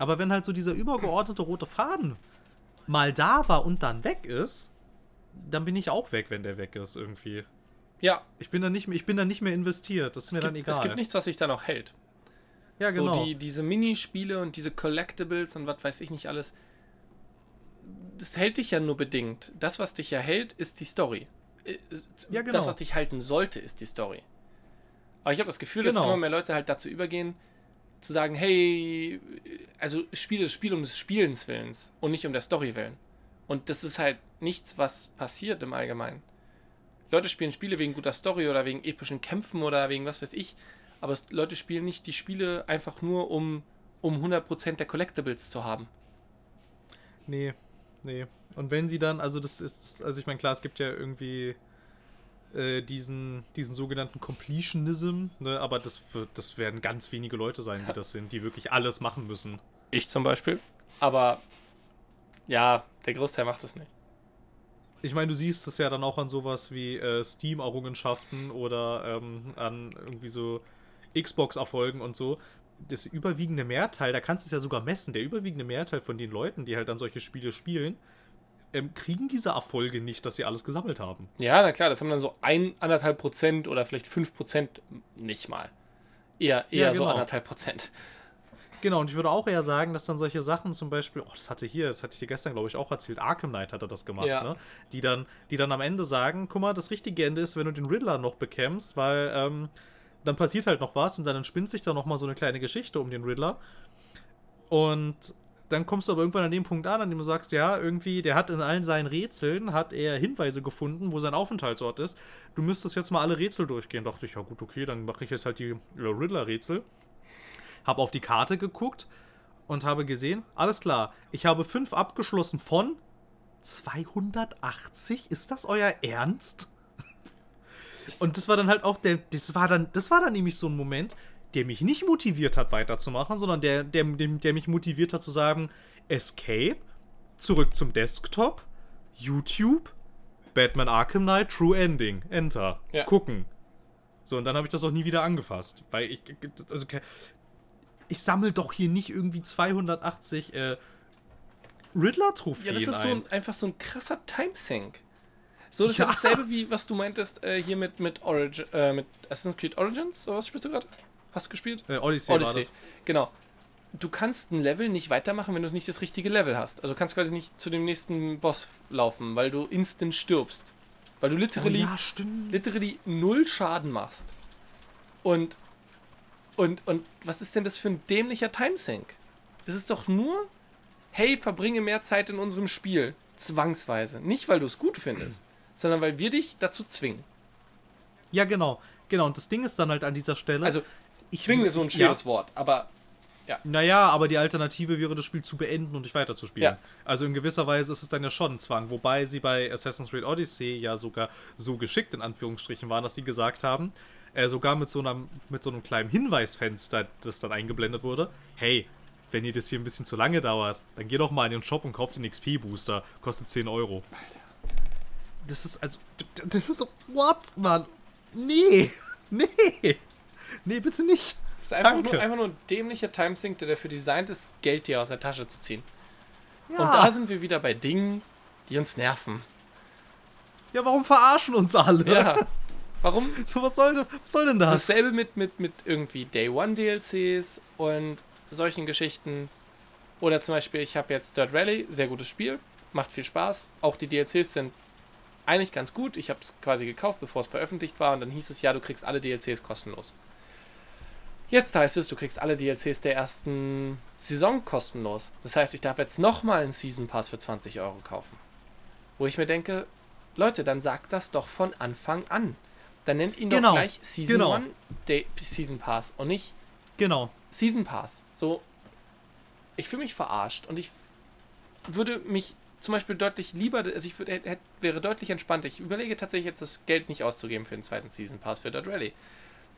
Aber wenn halt so dieser übergeordnete rote Faden mal da war und dann weg ist, dann bin ich auch weg, wenn der weg ist irgendwie.
Ja,
Ich bin da nicht mehr, ich bin da nicht mehr investiert. Das ist mir
es
dann
gibt,
egal.
es gibt nichts, was sich da noch hält.
ja, genau.
So die, diese Minispiele und diese Collectibles und was weiß ich nicht alles. Das hält dich ja nur bedingt. Das, was dich ja hält, ist die Story. Äh,
Ja, genau.
Das, was dich halten sollte, ist die Story. Aber ich habe das Gefühl, dass
Genau.
immer mehr Leute halt dazu übergehen, zu sagen, hey, also spiele das Spiel um des Spielens Willens und nicht um der Story willen. Und das ist halt nichts, was passiert im Allgemeinen. Leute spielen Spiele wegen guter Story oder wegen epischen Kämpfen oder wegen was weiß ich. Aber Leute spielen nicht die Spiele einfach nur, um, um 100% der Collectibles zu haben.
Nee, nee. Und wenn sie dann, also das ist, also ich meine, klar, es gibt ja irgendwie äh, diesen, diesen sogenannten Completionism, ne, aber das, wird, das werden ganz wenige Leute sein, die das sind, die wirklich alles machen müssen.
Ich zum Beispiel. Aber ja, der Großteil macht es nicht.
Ich meine, du siehst es ja dann auch an sowas wie äh, Steam-Errungenschaften oder ähm, an irgendwie so Xbox-Erfolgen und so. Das überwiegende Mehrteil, da kannst du es ja sogar messen, der überwiegende Mehrteil von den Leuten, die halt dann solche Spiele spielen, ähm, kriegen diese Erfolge nicht, dass sie alles gesammelt haben.
Ja, na klar, das haben dann so ein, anderthalb Prozent oder vielleicht fünf Prozent nicht mal. Eher, eher
Ja,
so
genau.
anderthalb Prozent.
Genau, und ich würde auch eher sagen, dass dann solche Sachen zum Beispiel, oh, das hatte hier, das hatte ich dir gestern, glaube ich, auch erzählt, Arkham Knight hatte das gemacht,
Ja.
ne? Die dann, die dann am Ende sagen, guck mal, das richtige Ende ist, wenn du den Riddler noch bekämpfst, weil ähm, dann passiert halt noch was und dann entspinnt sich da noch mal so eine kleine Geschichte um den Riddler. Und dann kommst du aber irgendwann an dem Punkt an, an dem du sagst, ja, irgendwie, der hat in allen seinen Rätseln, hat er Hinweise gefunden, wo sein Aufenthaltsort ist. Du müsstest jetzt mal alle Rätsel durchgehen. Dachte ich, ja gut, okay, dann mache ich jetzt halt die Riddler-Rätsel. Habe auf die Karte geguckt und habe gesehen, alles klar, ich habe fünf abgeschlossen von 280. Ist das euer Ernst? Und das war dann halt auch der, das war dann, das war dann nämlich so ein Moment, der mich nicht motiviert hat, weiterzumachen, sondern der, der, der, der mich motiviert hat zu sagen, Escape, zurück zum Desktop, YouTube, Batman Arkham Knight, True Ending, Enter,
Ja.
gucken. So, und dann habe ich das auch nie wieder angefasst. Weil ich, also, ich sammle doch hier nicht irgendwie 280 äh, Riddler-Trophäen
Ja, das ist so
ein.
ein, einfach so ein krasser Timesync. So, das
Ja.
ist dasselbe wie was du meintest äh, hier mit, mit, Origin, äh, mit Assassin's Creed Origins. Oder was spielst du gerade? Hast du gespielt?
Äh, Odyssey, war
Odyssey.
das.
Genau. du kannst ein Level nicht weitermachen, wenn du nicht das richtige Level hast. Also du kannst quasi nicht zu dem nächsten Boss laufen, weil du instant stirbst. Weil du literally,
oh ja,
literally null Schaden machst. Und, und, und was ist denn das für ein dämlicher Timesync? Es ist doch nur, hey, verbringe mehr Zeit in unserem Spiel. Zwangsweise. Nicht, weil du es gut findest, sondern weil wir dich dazu zwingen.
Ja, genau. Genau, und das Ding ist dann halt an dieser Stelle.
Also, ich zwingen ist so ein schweres ja. Wort, aber
ja. Naja, aber die Alternative wäre, das Spiel zu beenden und nicht weiterzuspielen. Ja. Also in gewisser Weise ist es dann ja schon ein Zwang. Wobei sie bei Assassin's Creed Odyssey ja sogar so geschickt in Anführungsstrichen waren, dass sie gesagt haben, äh, sogar mit so, einem, mit so einem kleinen Hinweisfenster, das dann eingeblendet wurde, hey, wenn ihr das hier ein bisschen zu lange dauert, dann geh doch mal in den Shop und kauft den XP-Booster. Kostet 10 Euro. Alter. Das ist also. Das ist so. What, Mann? Nee. Nee. Nee, bitte nicht.
Das ist einfach nur, einfach nur ein dämlicher Timesync, der dafür designt ist, Geld dir aus der Tasche zu ziehen. Ja. Und da sind wir wieder bei Dingen, die uns nerven.
Ja, warum verarschen uns alle?
Ja. Warum?
So, was soll, was soll denn das?
Dasselbe mit, mit, mit irgendwie Day One DLCs und solchen Geschichten. Oder zum Beispiel, ich habe jetzt Dirt Rally, sehr gutes Spiel, macht viel Spaß. Auch die DLCs sind eigentlich ganz gut. Ich habe es quasi gekauft, bevor es veröffentlicht war und dann hieß es ja, du kriegst alle DLCs kostenlos. Jetzt heißt es, du kriegst alle DLCs der ersten Saison kostenlos. Das heißt, ich darf jetzt nochmal einen Season Pass für 20 Euro kaufen. Wo ich mir denke, Leute, dann sagt das doch von Anfang an. Dann nennt ihn genau. doch gleich Season genau. 1 Season Pass und nicht
genau.
Season Pass. So, ich fühle mich verarscht und ich würde mich zum Beispiel deutlich lieber, also ich würde, hätte, wäre deutlich entspannter. Ich überlege tatsächlich jetzt das Geld nicht auszugeben für den zweiten Season Pass für Dirt Rally.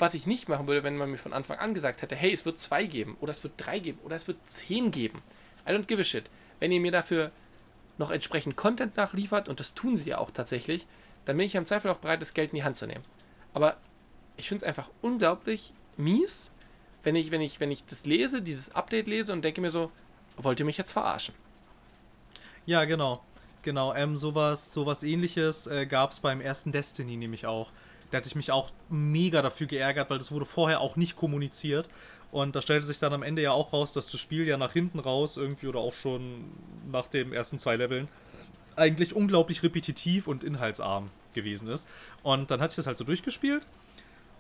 Was ich nicht machen würde, wenn man mir von Anfang an gesagt hätte, hey, es wird zwei geben, oder es wird drei geben, oder es wird zehn geben. I don't give a shit. Wenn ihr mir dafür noch entsprechend Content nachliefert, und das tun sie ja auch tatsächlich, dann bin ich im Zweifel auch bereit, das Geld in die Hand zu nehmen. Aber ich finde es einfach unglaublich mies, wenn ich, wenn, ich, wenn ich das lese, dieses Update lese und denke mir so, wollt ihr mich jetzt verarschen?
Ja, genau. Genau, ähm, sowas, sowas ähnliches äh, gab es beim ersten Destiny nämlich auch. Da hatte ich mich auch mega dafür geärgert, weil das wurde vorher auch nicht kommuniziert. Und da stellte sich dann am Ende ja auch raus, dass das Spiel ja nach hinten raus irgendwie oder auch schon nach den ersten zwei Leveln eigentlich unglaublich repetitiv und inhaltsarm gewesen ist. Und dann hatte ich das halt so durchgespielt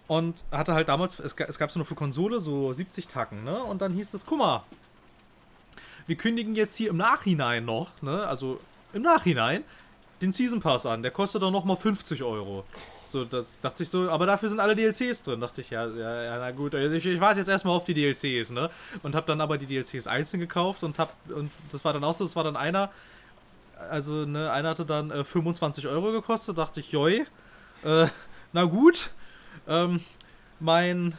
und hatte halt damals, es, es gab so nur für Konsole so 70 Tacken, ne? Und dann hieß es, guck mal, wir kündigen jetzt hier im Nachhinein noch, ne? Also im Nachhinein den Season Pass an. Der kostet dann nochmal 50 Euro. So, das dachte ich so, aber dafür sind alle DLCs drin. Dachte ich, ja, ja, ja na gut, also ich, ich warte jetzt erstmal auf die DLCs, ne? Und hab dann aber die DLCs einzeln gekauft und hab, und das war dann auch so, das war dann einer, also, ne, einer hatte dann äh, 25 Euro gekostet, dachte ich, joi, äh, na gut, ähm, mein,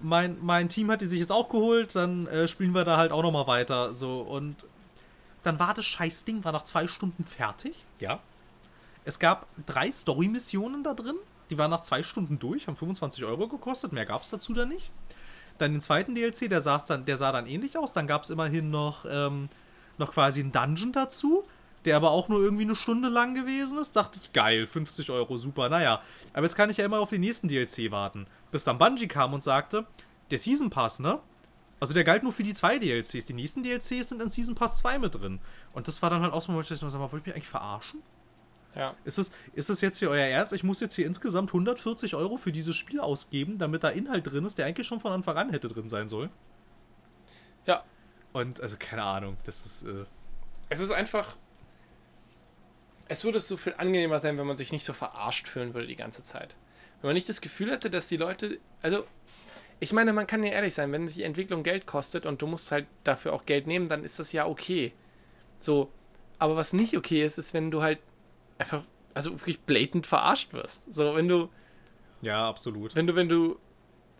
mein, mein Team hat die sich jetzt auch geholt, dann äh, spielen wir da halt auch nochmal weiter, so, und dann war das Scheißding, war nach zwei Stunden fertig, ja. Es gab drei Story-Missionen da drin, die waren nach zwei Stunden durch, haben 25 Euro gekostet, mehr gab es dazu dann nicht. Dann den zweiten DLC, der, saß dann, der sah dann ähnlich aus, dann gab es immerhin noch, ähm, noch quasi einen Dungeon dazu, der aber auch nur irgendwie eine Stunde lang gewesen ist, dachte ich, geil, 50 Euro, super, naja. Aber jetzt kann ich ja immer auf den nächsten DLC warten. Bis dann Bungie kam und sagte, der Season Pass, ne? Also der galt nur für die zwei DLCs. Die nächsten DLCs sind in Season Pass 2 mit drin. Und das war dann halt auch so, wo ich dachte, sag mal, wollt ihr mich eigentlich verarschen?
Ja.
Ist es, ist es jetzt hier euer Ernst? Ich muss jetzt hier insgesamt 140 Euro für dieses Spiel ausgeben, damit da Inhalt drin ist, der eigentlich schon von Anfang an hätte drin sein sollen?
Ja.
Und, also keine Ahnung, das ist. Äh
es ist einfach es würde so viel angenehmer sein, wenn man sich nicht so verarscht fühlen würde die ganze Zeit. Wenn man nicht das Gefühl hätte, dass die Leute, also ich meine, man kann ja ehrlich sein, wenn die Entwicklung Geld kostet und du musst halt dafür auch Geld nehmen, dann ist das ja okay. So, aber was nicht okay ist, ist, wenn du halt einfach, also wirklich blatant verarscht wirst. So, wenn du.
Ja, absolut.
Wenn du, wenn du,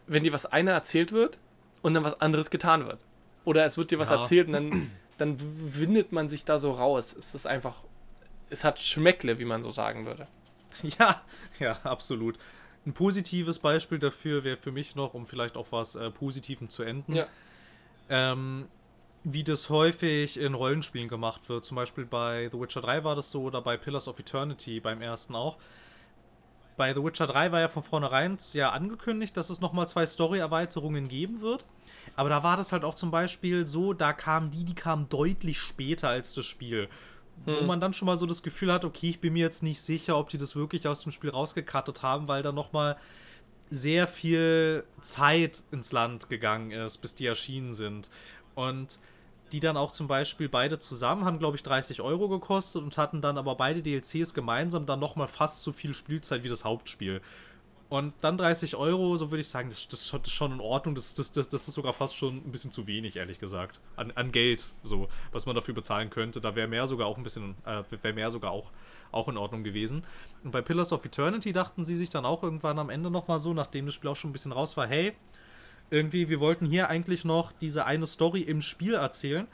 wenn dir was einer erzählt wird und dann was anderes getan wird. Oder es wird dir was ja. erzählt und dann, dann windet man sich da so raus. Es ist einfach es hat Schmeckle, wie man so sagen würde.
Ja, ja, absolut. Ein positives Beispiel dafür wäre für mich noch, um vielleicht auch was äh, Positivem zu enden,
ja.
ähm, wie das häufig in Rollenspielen gemacht wird. Zum Beispiel bei The Witcher 3 war das so oder bei Pillars of Eternity beim ersten auch. bei The Witcher 3 war ja von vornherein ja angekündigt, dass es nochmal zwei Story-Erweiterungen geben wird. Aber da war das halt auch zum Beispiel so, da kamen die, die kamen deutlich später als das Spiel. Hm. Wo man dann schon mal so das Gefühl hat, okay, ich bin mir jetzt nicht sicher, ob die das wirklich aus dem Spiel rausgekattet haben, weil da nochmal sehr viel Zeit ins Land gegangen ist, bis die erschienen sind. Und die dann auch zum Beispiel beide zusammen haben, glaube ich, 30 Euro gekostet und hatten dann aber beide DLCs gemeinsam dann nochmal fast so viel Spielzeit wie das Hauptspiel. Und dann 30 Euro, so würde ich sagen, das, das, ist schon in Ordnung. Das, das, das, das ist sogar fast schon ein bisschen zu wenig, ehrlich gesagt. An, an Geld, so, was man dafür bezahlen könnte. Da wäre mehr sogar auch ein bisschen, äh, wäre mehr sogar auch, auch in Ordnung gewesen. Und bei Pillars of Eternity dachten sie sich dann auch irgendwann am Ende nochmal so, nachdem das Spiel auch schon ein bisschen raus war, hey, irgendwie, wir wollten hier eigentlich noch diese eine Story im Spiel erzählen.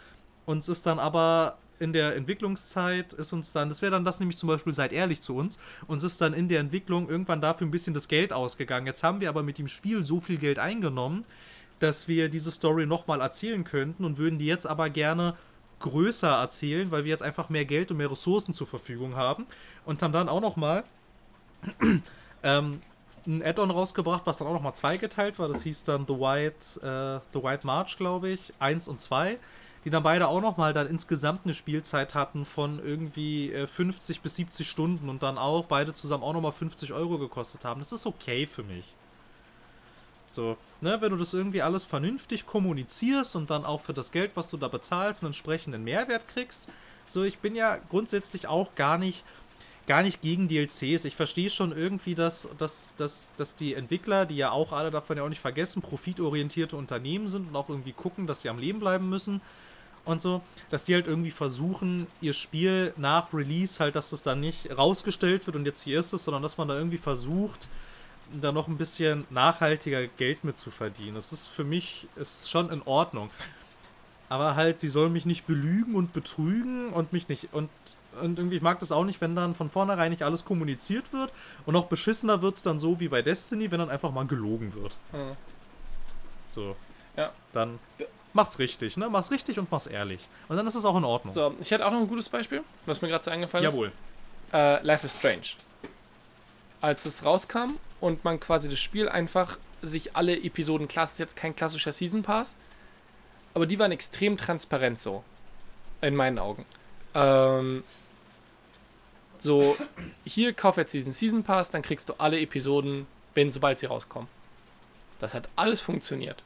Uns ist dann aber in der Entwicklungszeit ist uns dann, das wäre dann das nämlich zum Beispiel, seid ehrlich zu uns, uns ist dann in der Entwicklung irgendwann dafür ein bisschen das Geld ausgegangen. Jetzt haben wir aber mit dem Spiel so viel Geld eingenommen, dass wir diese Story nochmal erzählen könnten und würden die jetzt aber gerne größer erzählen, weil wir jetzt einfach mehr Geld und mehr Ressourcen zur Verfügung haben. Und haben dann auch nochmal ähm, ein Add-on rausgebracht, was dann auch nochmal zweigeteilt war. Das hieß dann The White, äh, The White March, glaube ich, 1 und 2. Die dann beide auch nochmal dann insgesamt eine Spielzeit hatten von irgendwie äh, 50 bis 70 Stunden und dann auch beide zusammen auch nochmal 50 Euro gekostet haben. Das ist okay für mich. So, ne, wenn du das irgendwie alles vernünftig kommunizierst und dann auch für das Geld, was du da bezahlst, einen entsprechenden Mehrwert kriegst. So, ich bin ja grundsätzlich auch gar nicht gar nicht gegen DLCs. Ich verstehe schon irgendwie, dass, dass, dass, dass die Entwickler, die ja auch alle davon ja auch nicht vergessen, profitorientierte Unternehmen sind und auch irgendwie gucken, dass sie am Leben bleiben müssen und so, dass die halt irgendwie versuchen, ihr Spiel nach Release halt, dass das dann nicht rausgestellt wird und jetzt hier ist es, sondern dass man da irgendwie versucht, da noch ein bisschen nachhaltiger Geld mit zu verdienen. Das ist für mich ist schon in Ordnung. Aber halt, sie sollen mich nicht belügen und betrügen und mich nicht und und irgendwie, ich mag das auch nicht, wenn dann von vornherein nicht alles kommuniziert wird. Und noch beschissener wird es dann so wie bei Destiny, wenn dann einfach mal gelogen wird. Mhm. So. Ja. Dann mach's richtig, ne? Mach's richtig und mach's ehrlich. Und dann ist es auch in Ordnung.
So, ich hätte auch noch ein gutes Beispiel, was mir gerade so eingefallen
ist. Jawohl.
Äh, Life is Strange. Als es rauskam und man quasi das Spiel einfach sich alle Episoden, klar, ist jetzt kein klassischer Season Pass, aber die waren extrem transparent so. In meinen Augen. Ähm, so, hier kauf jetzt diesen Season Pass, dann kriegst du alle Episoden, wenn sobald sie rauskommen. Das hat alles funktioniert.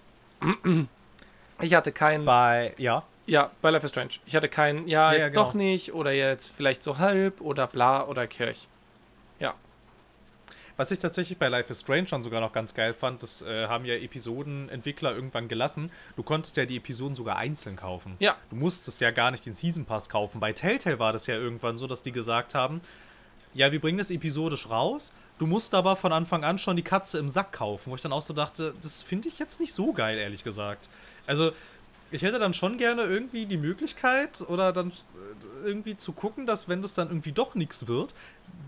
Ich hatte keinen.
Bei, ja.
Ja, bei Life is Strange. Ich hatte keinen, ja, ja, jetzt genau. doch nicht, oder jetzt vielleicht so halb, oder bla, oder Kirch. Ja.
Was ich tatsächlich bei Life is Strange schon sogar noch ganz geil fand, das äh, haben ja Episodenentwickler irgendwann gelassen. Du konntest ja die Episoden sogar einzeln kaufen.
Ja.
Du musstest ja gar nicht den Season Pass kaufen. Bei Telltale war das ja irgendwann so, dass die gesagt haben, ja, wir bringen das episodisch raus. Du musst aber von Anfang an schon die Katze im Sack kaufen, wo ich dann auch so dachte, das finde ich jetzt nicht so geil, ehrlich gesagt. Also, ich hätte dann schon gerne irgendwie die Möglichkeit oder dann äh, irgendwie zu gucken, dass wenn das dann irgendwie doch nichts wird,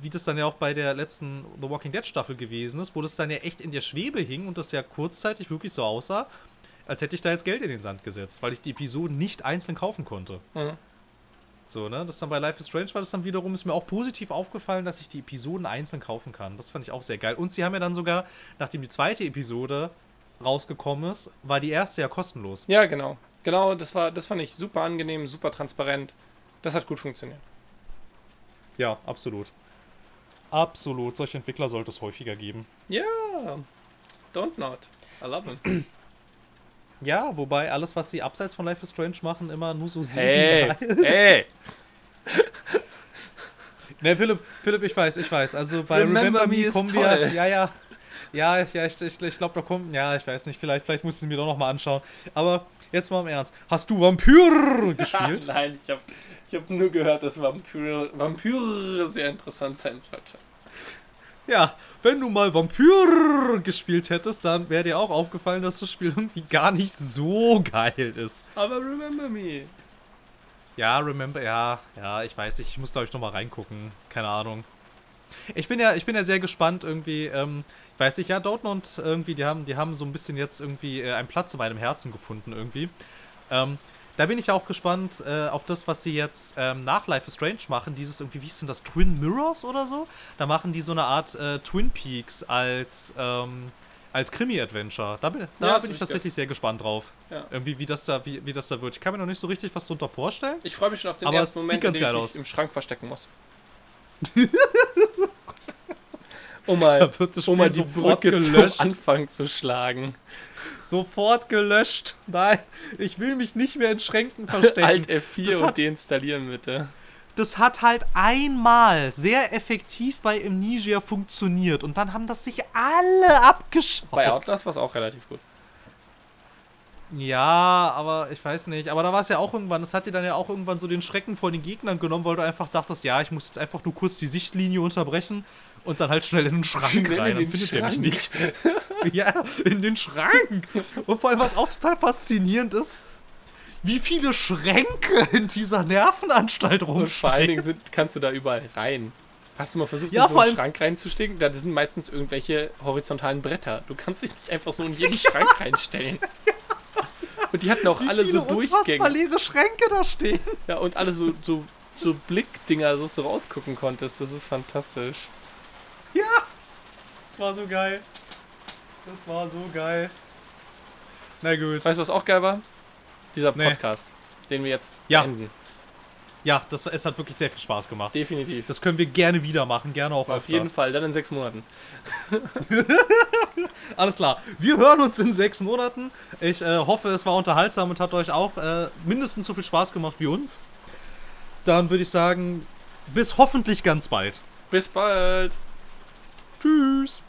wie das dann ja auch bei der letzten The Walking Dead Staffel gewesen ist, wo das dann ja echt in der Schwebe hing und das ja kurzzeitig wirklich so aussah, als hätte ich da jetzt Geld in den Sand gesetzt, weil ich die Episoden nicht einzeln kaufen konnte. Mhm. So, ne? Das dann bei Life is Strange war das dann wiederum, ist mir auch positiv aufgefallen, dass ich die Episoden einzeln kaufen kann. Das fand ich auch sehr geil. Und sie haben ja dann sogar, nachdem die zweite Episode rausgekommen ist, war die erste ja kostenlos.
Ja, genau. Genau, das war, das fand ich super angenehm, super transparent. Das hat gut funktioniert.
Ja, absolut. Absolut. Solche Entwickler sollte es häufiger geben.
Ja, don't not. I love them.
Ja, wobei alles, was sie abseits von Life is Strange machen, immer nur so
hey, hey.
ne, Philipp, Philipp, ich weiß, ich weiß. Also bei Remember, Remember Me kommen toll. wir. Ja, ja. Ja, ja, ich, ich, ich glaube, da kommt. Ja, ich weiß nicht, vielleicht, vielleicht muss ich es mir doch nochmal anschauen. Aber jetzt mal im Ernst. Hast du Vampyr gespielt?
Nein, ich habe ich hab nur gehört, dass Vampyr, Vampyr sehr interessant sein sollte.
Ja, wenn du mal Vampyr gespielt hättest, dann wäre dir auch aufgefallen, dass das Spiel irgendwie gar nicht so geil ist.
Aber Remember Me.
Ja, Remember, ja, ja, ich weiß, ich muss glaube ich nochmal reingucken. Keine Ahnung. Ich bin ja, ich bin ja sehr gespannt irgendwie, ähm, weiß nicht, ja, Dortmund irgendwie, die haben, die haben so ein bisschen jetzt irgendwie äh, einen Platz in meinem Herzen gefunden irgendwie. Ähm, Da bin ich auch gespannt äh, auf das, was sie jetzt ähm, nach Life is Strange machen. Dieses irgendwie, wie ist denn das? Twin Mirrors oder so? Da machen die so eine Art äh, Twin Peaks als, ähm, als Krimi-Adventure. Da bin, da
Ja,
bin ich
ich
tatsächlich sehr gespannt drauf.
Ja.
Irgendwie, wie das, da, wie, wie das da wird. Ich kann mir noch nicht so richtig was drunter vorstellen.
Ich freue mich schon auf den ersten Moment, in dem
geil
ich
aus.
mich im Schrank verstecken muss. um mal,
Da wird das
um mal die
sofort
Brücke
gelöscht.
zum Anfang zu schlagen.
Sofort gelöscht. Nein, ich will mich nicht mehr in Schränken verstecken.
Alt F4
Das
und
hat-
deinstallieren bitte.
das hat halt einmal sehr effektiv bei Amnesia funktioniert und dann haben das sich alle abgeschaut.
Bei Outlast war es auch relativ gut.
Ja, aber ich weiß nicht. Aber da war es ja auch irgendwann, das hat dir dann ja auch irgendwann so den Schrecken vor den Gegnern genommen, weil du einfach dachtest, ja, ich muss jetzt einfach nur kurz die Sichtlinie unterbrechen und dann halt schnell in den Schrank
Schnell in
rein. Dann findet er mich
Schrank.
nicht. ja, in den Schrank. Und vor allem, was auch total faszinierend ist, wie viele Schränke in dieser Nervenanstalt
Und vor allen
rumstehen.
Dingen sind, kannst du da überall rein. Hast du mal versucht,
Ja,
in so einen Schrank reinzustecken? Da sind meistens irgendwelche horizontalen Bretter. Du kannst dich nicht einfach so in jeden Schrank reinstellen. Und die hatten auch
Wie
alle
viele
so Durchgänge.
leere Schränke da stehen.
Ja, und alle so, so, so Blickdinger, so dass du rausgucken konntest. Das ist fantastisch.
Ja, das war so geil. Das war so geil. Na gut.
Weißt du, was auch geil war? Dieser
Nee.
Podcast, den wir jetzt
Ja.
beenden.
Ja, das, es hat wirklich sehr viel Spaß gemacht.
Definitiv.
Das können wir gerne wieder machen, gerne auch
Auf
öfter.
jeden Fall, dann in sechs Monaten.
Alles klar. Wir hören uns in sechs Monaten. Ich äh, hoffe, es war unterhaltsam und hat euch auch äh, mindestens so viel Spaß gemacht wie uns. Dann würde ich sagen, bis hoffentlich ganz bald.
Bis bald.
Tschüss.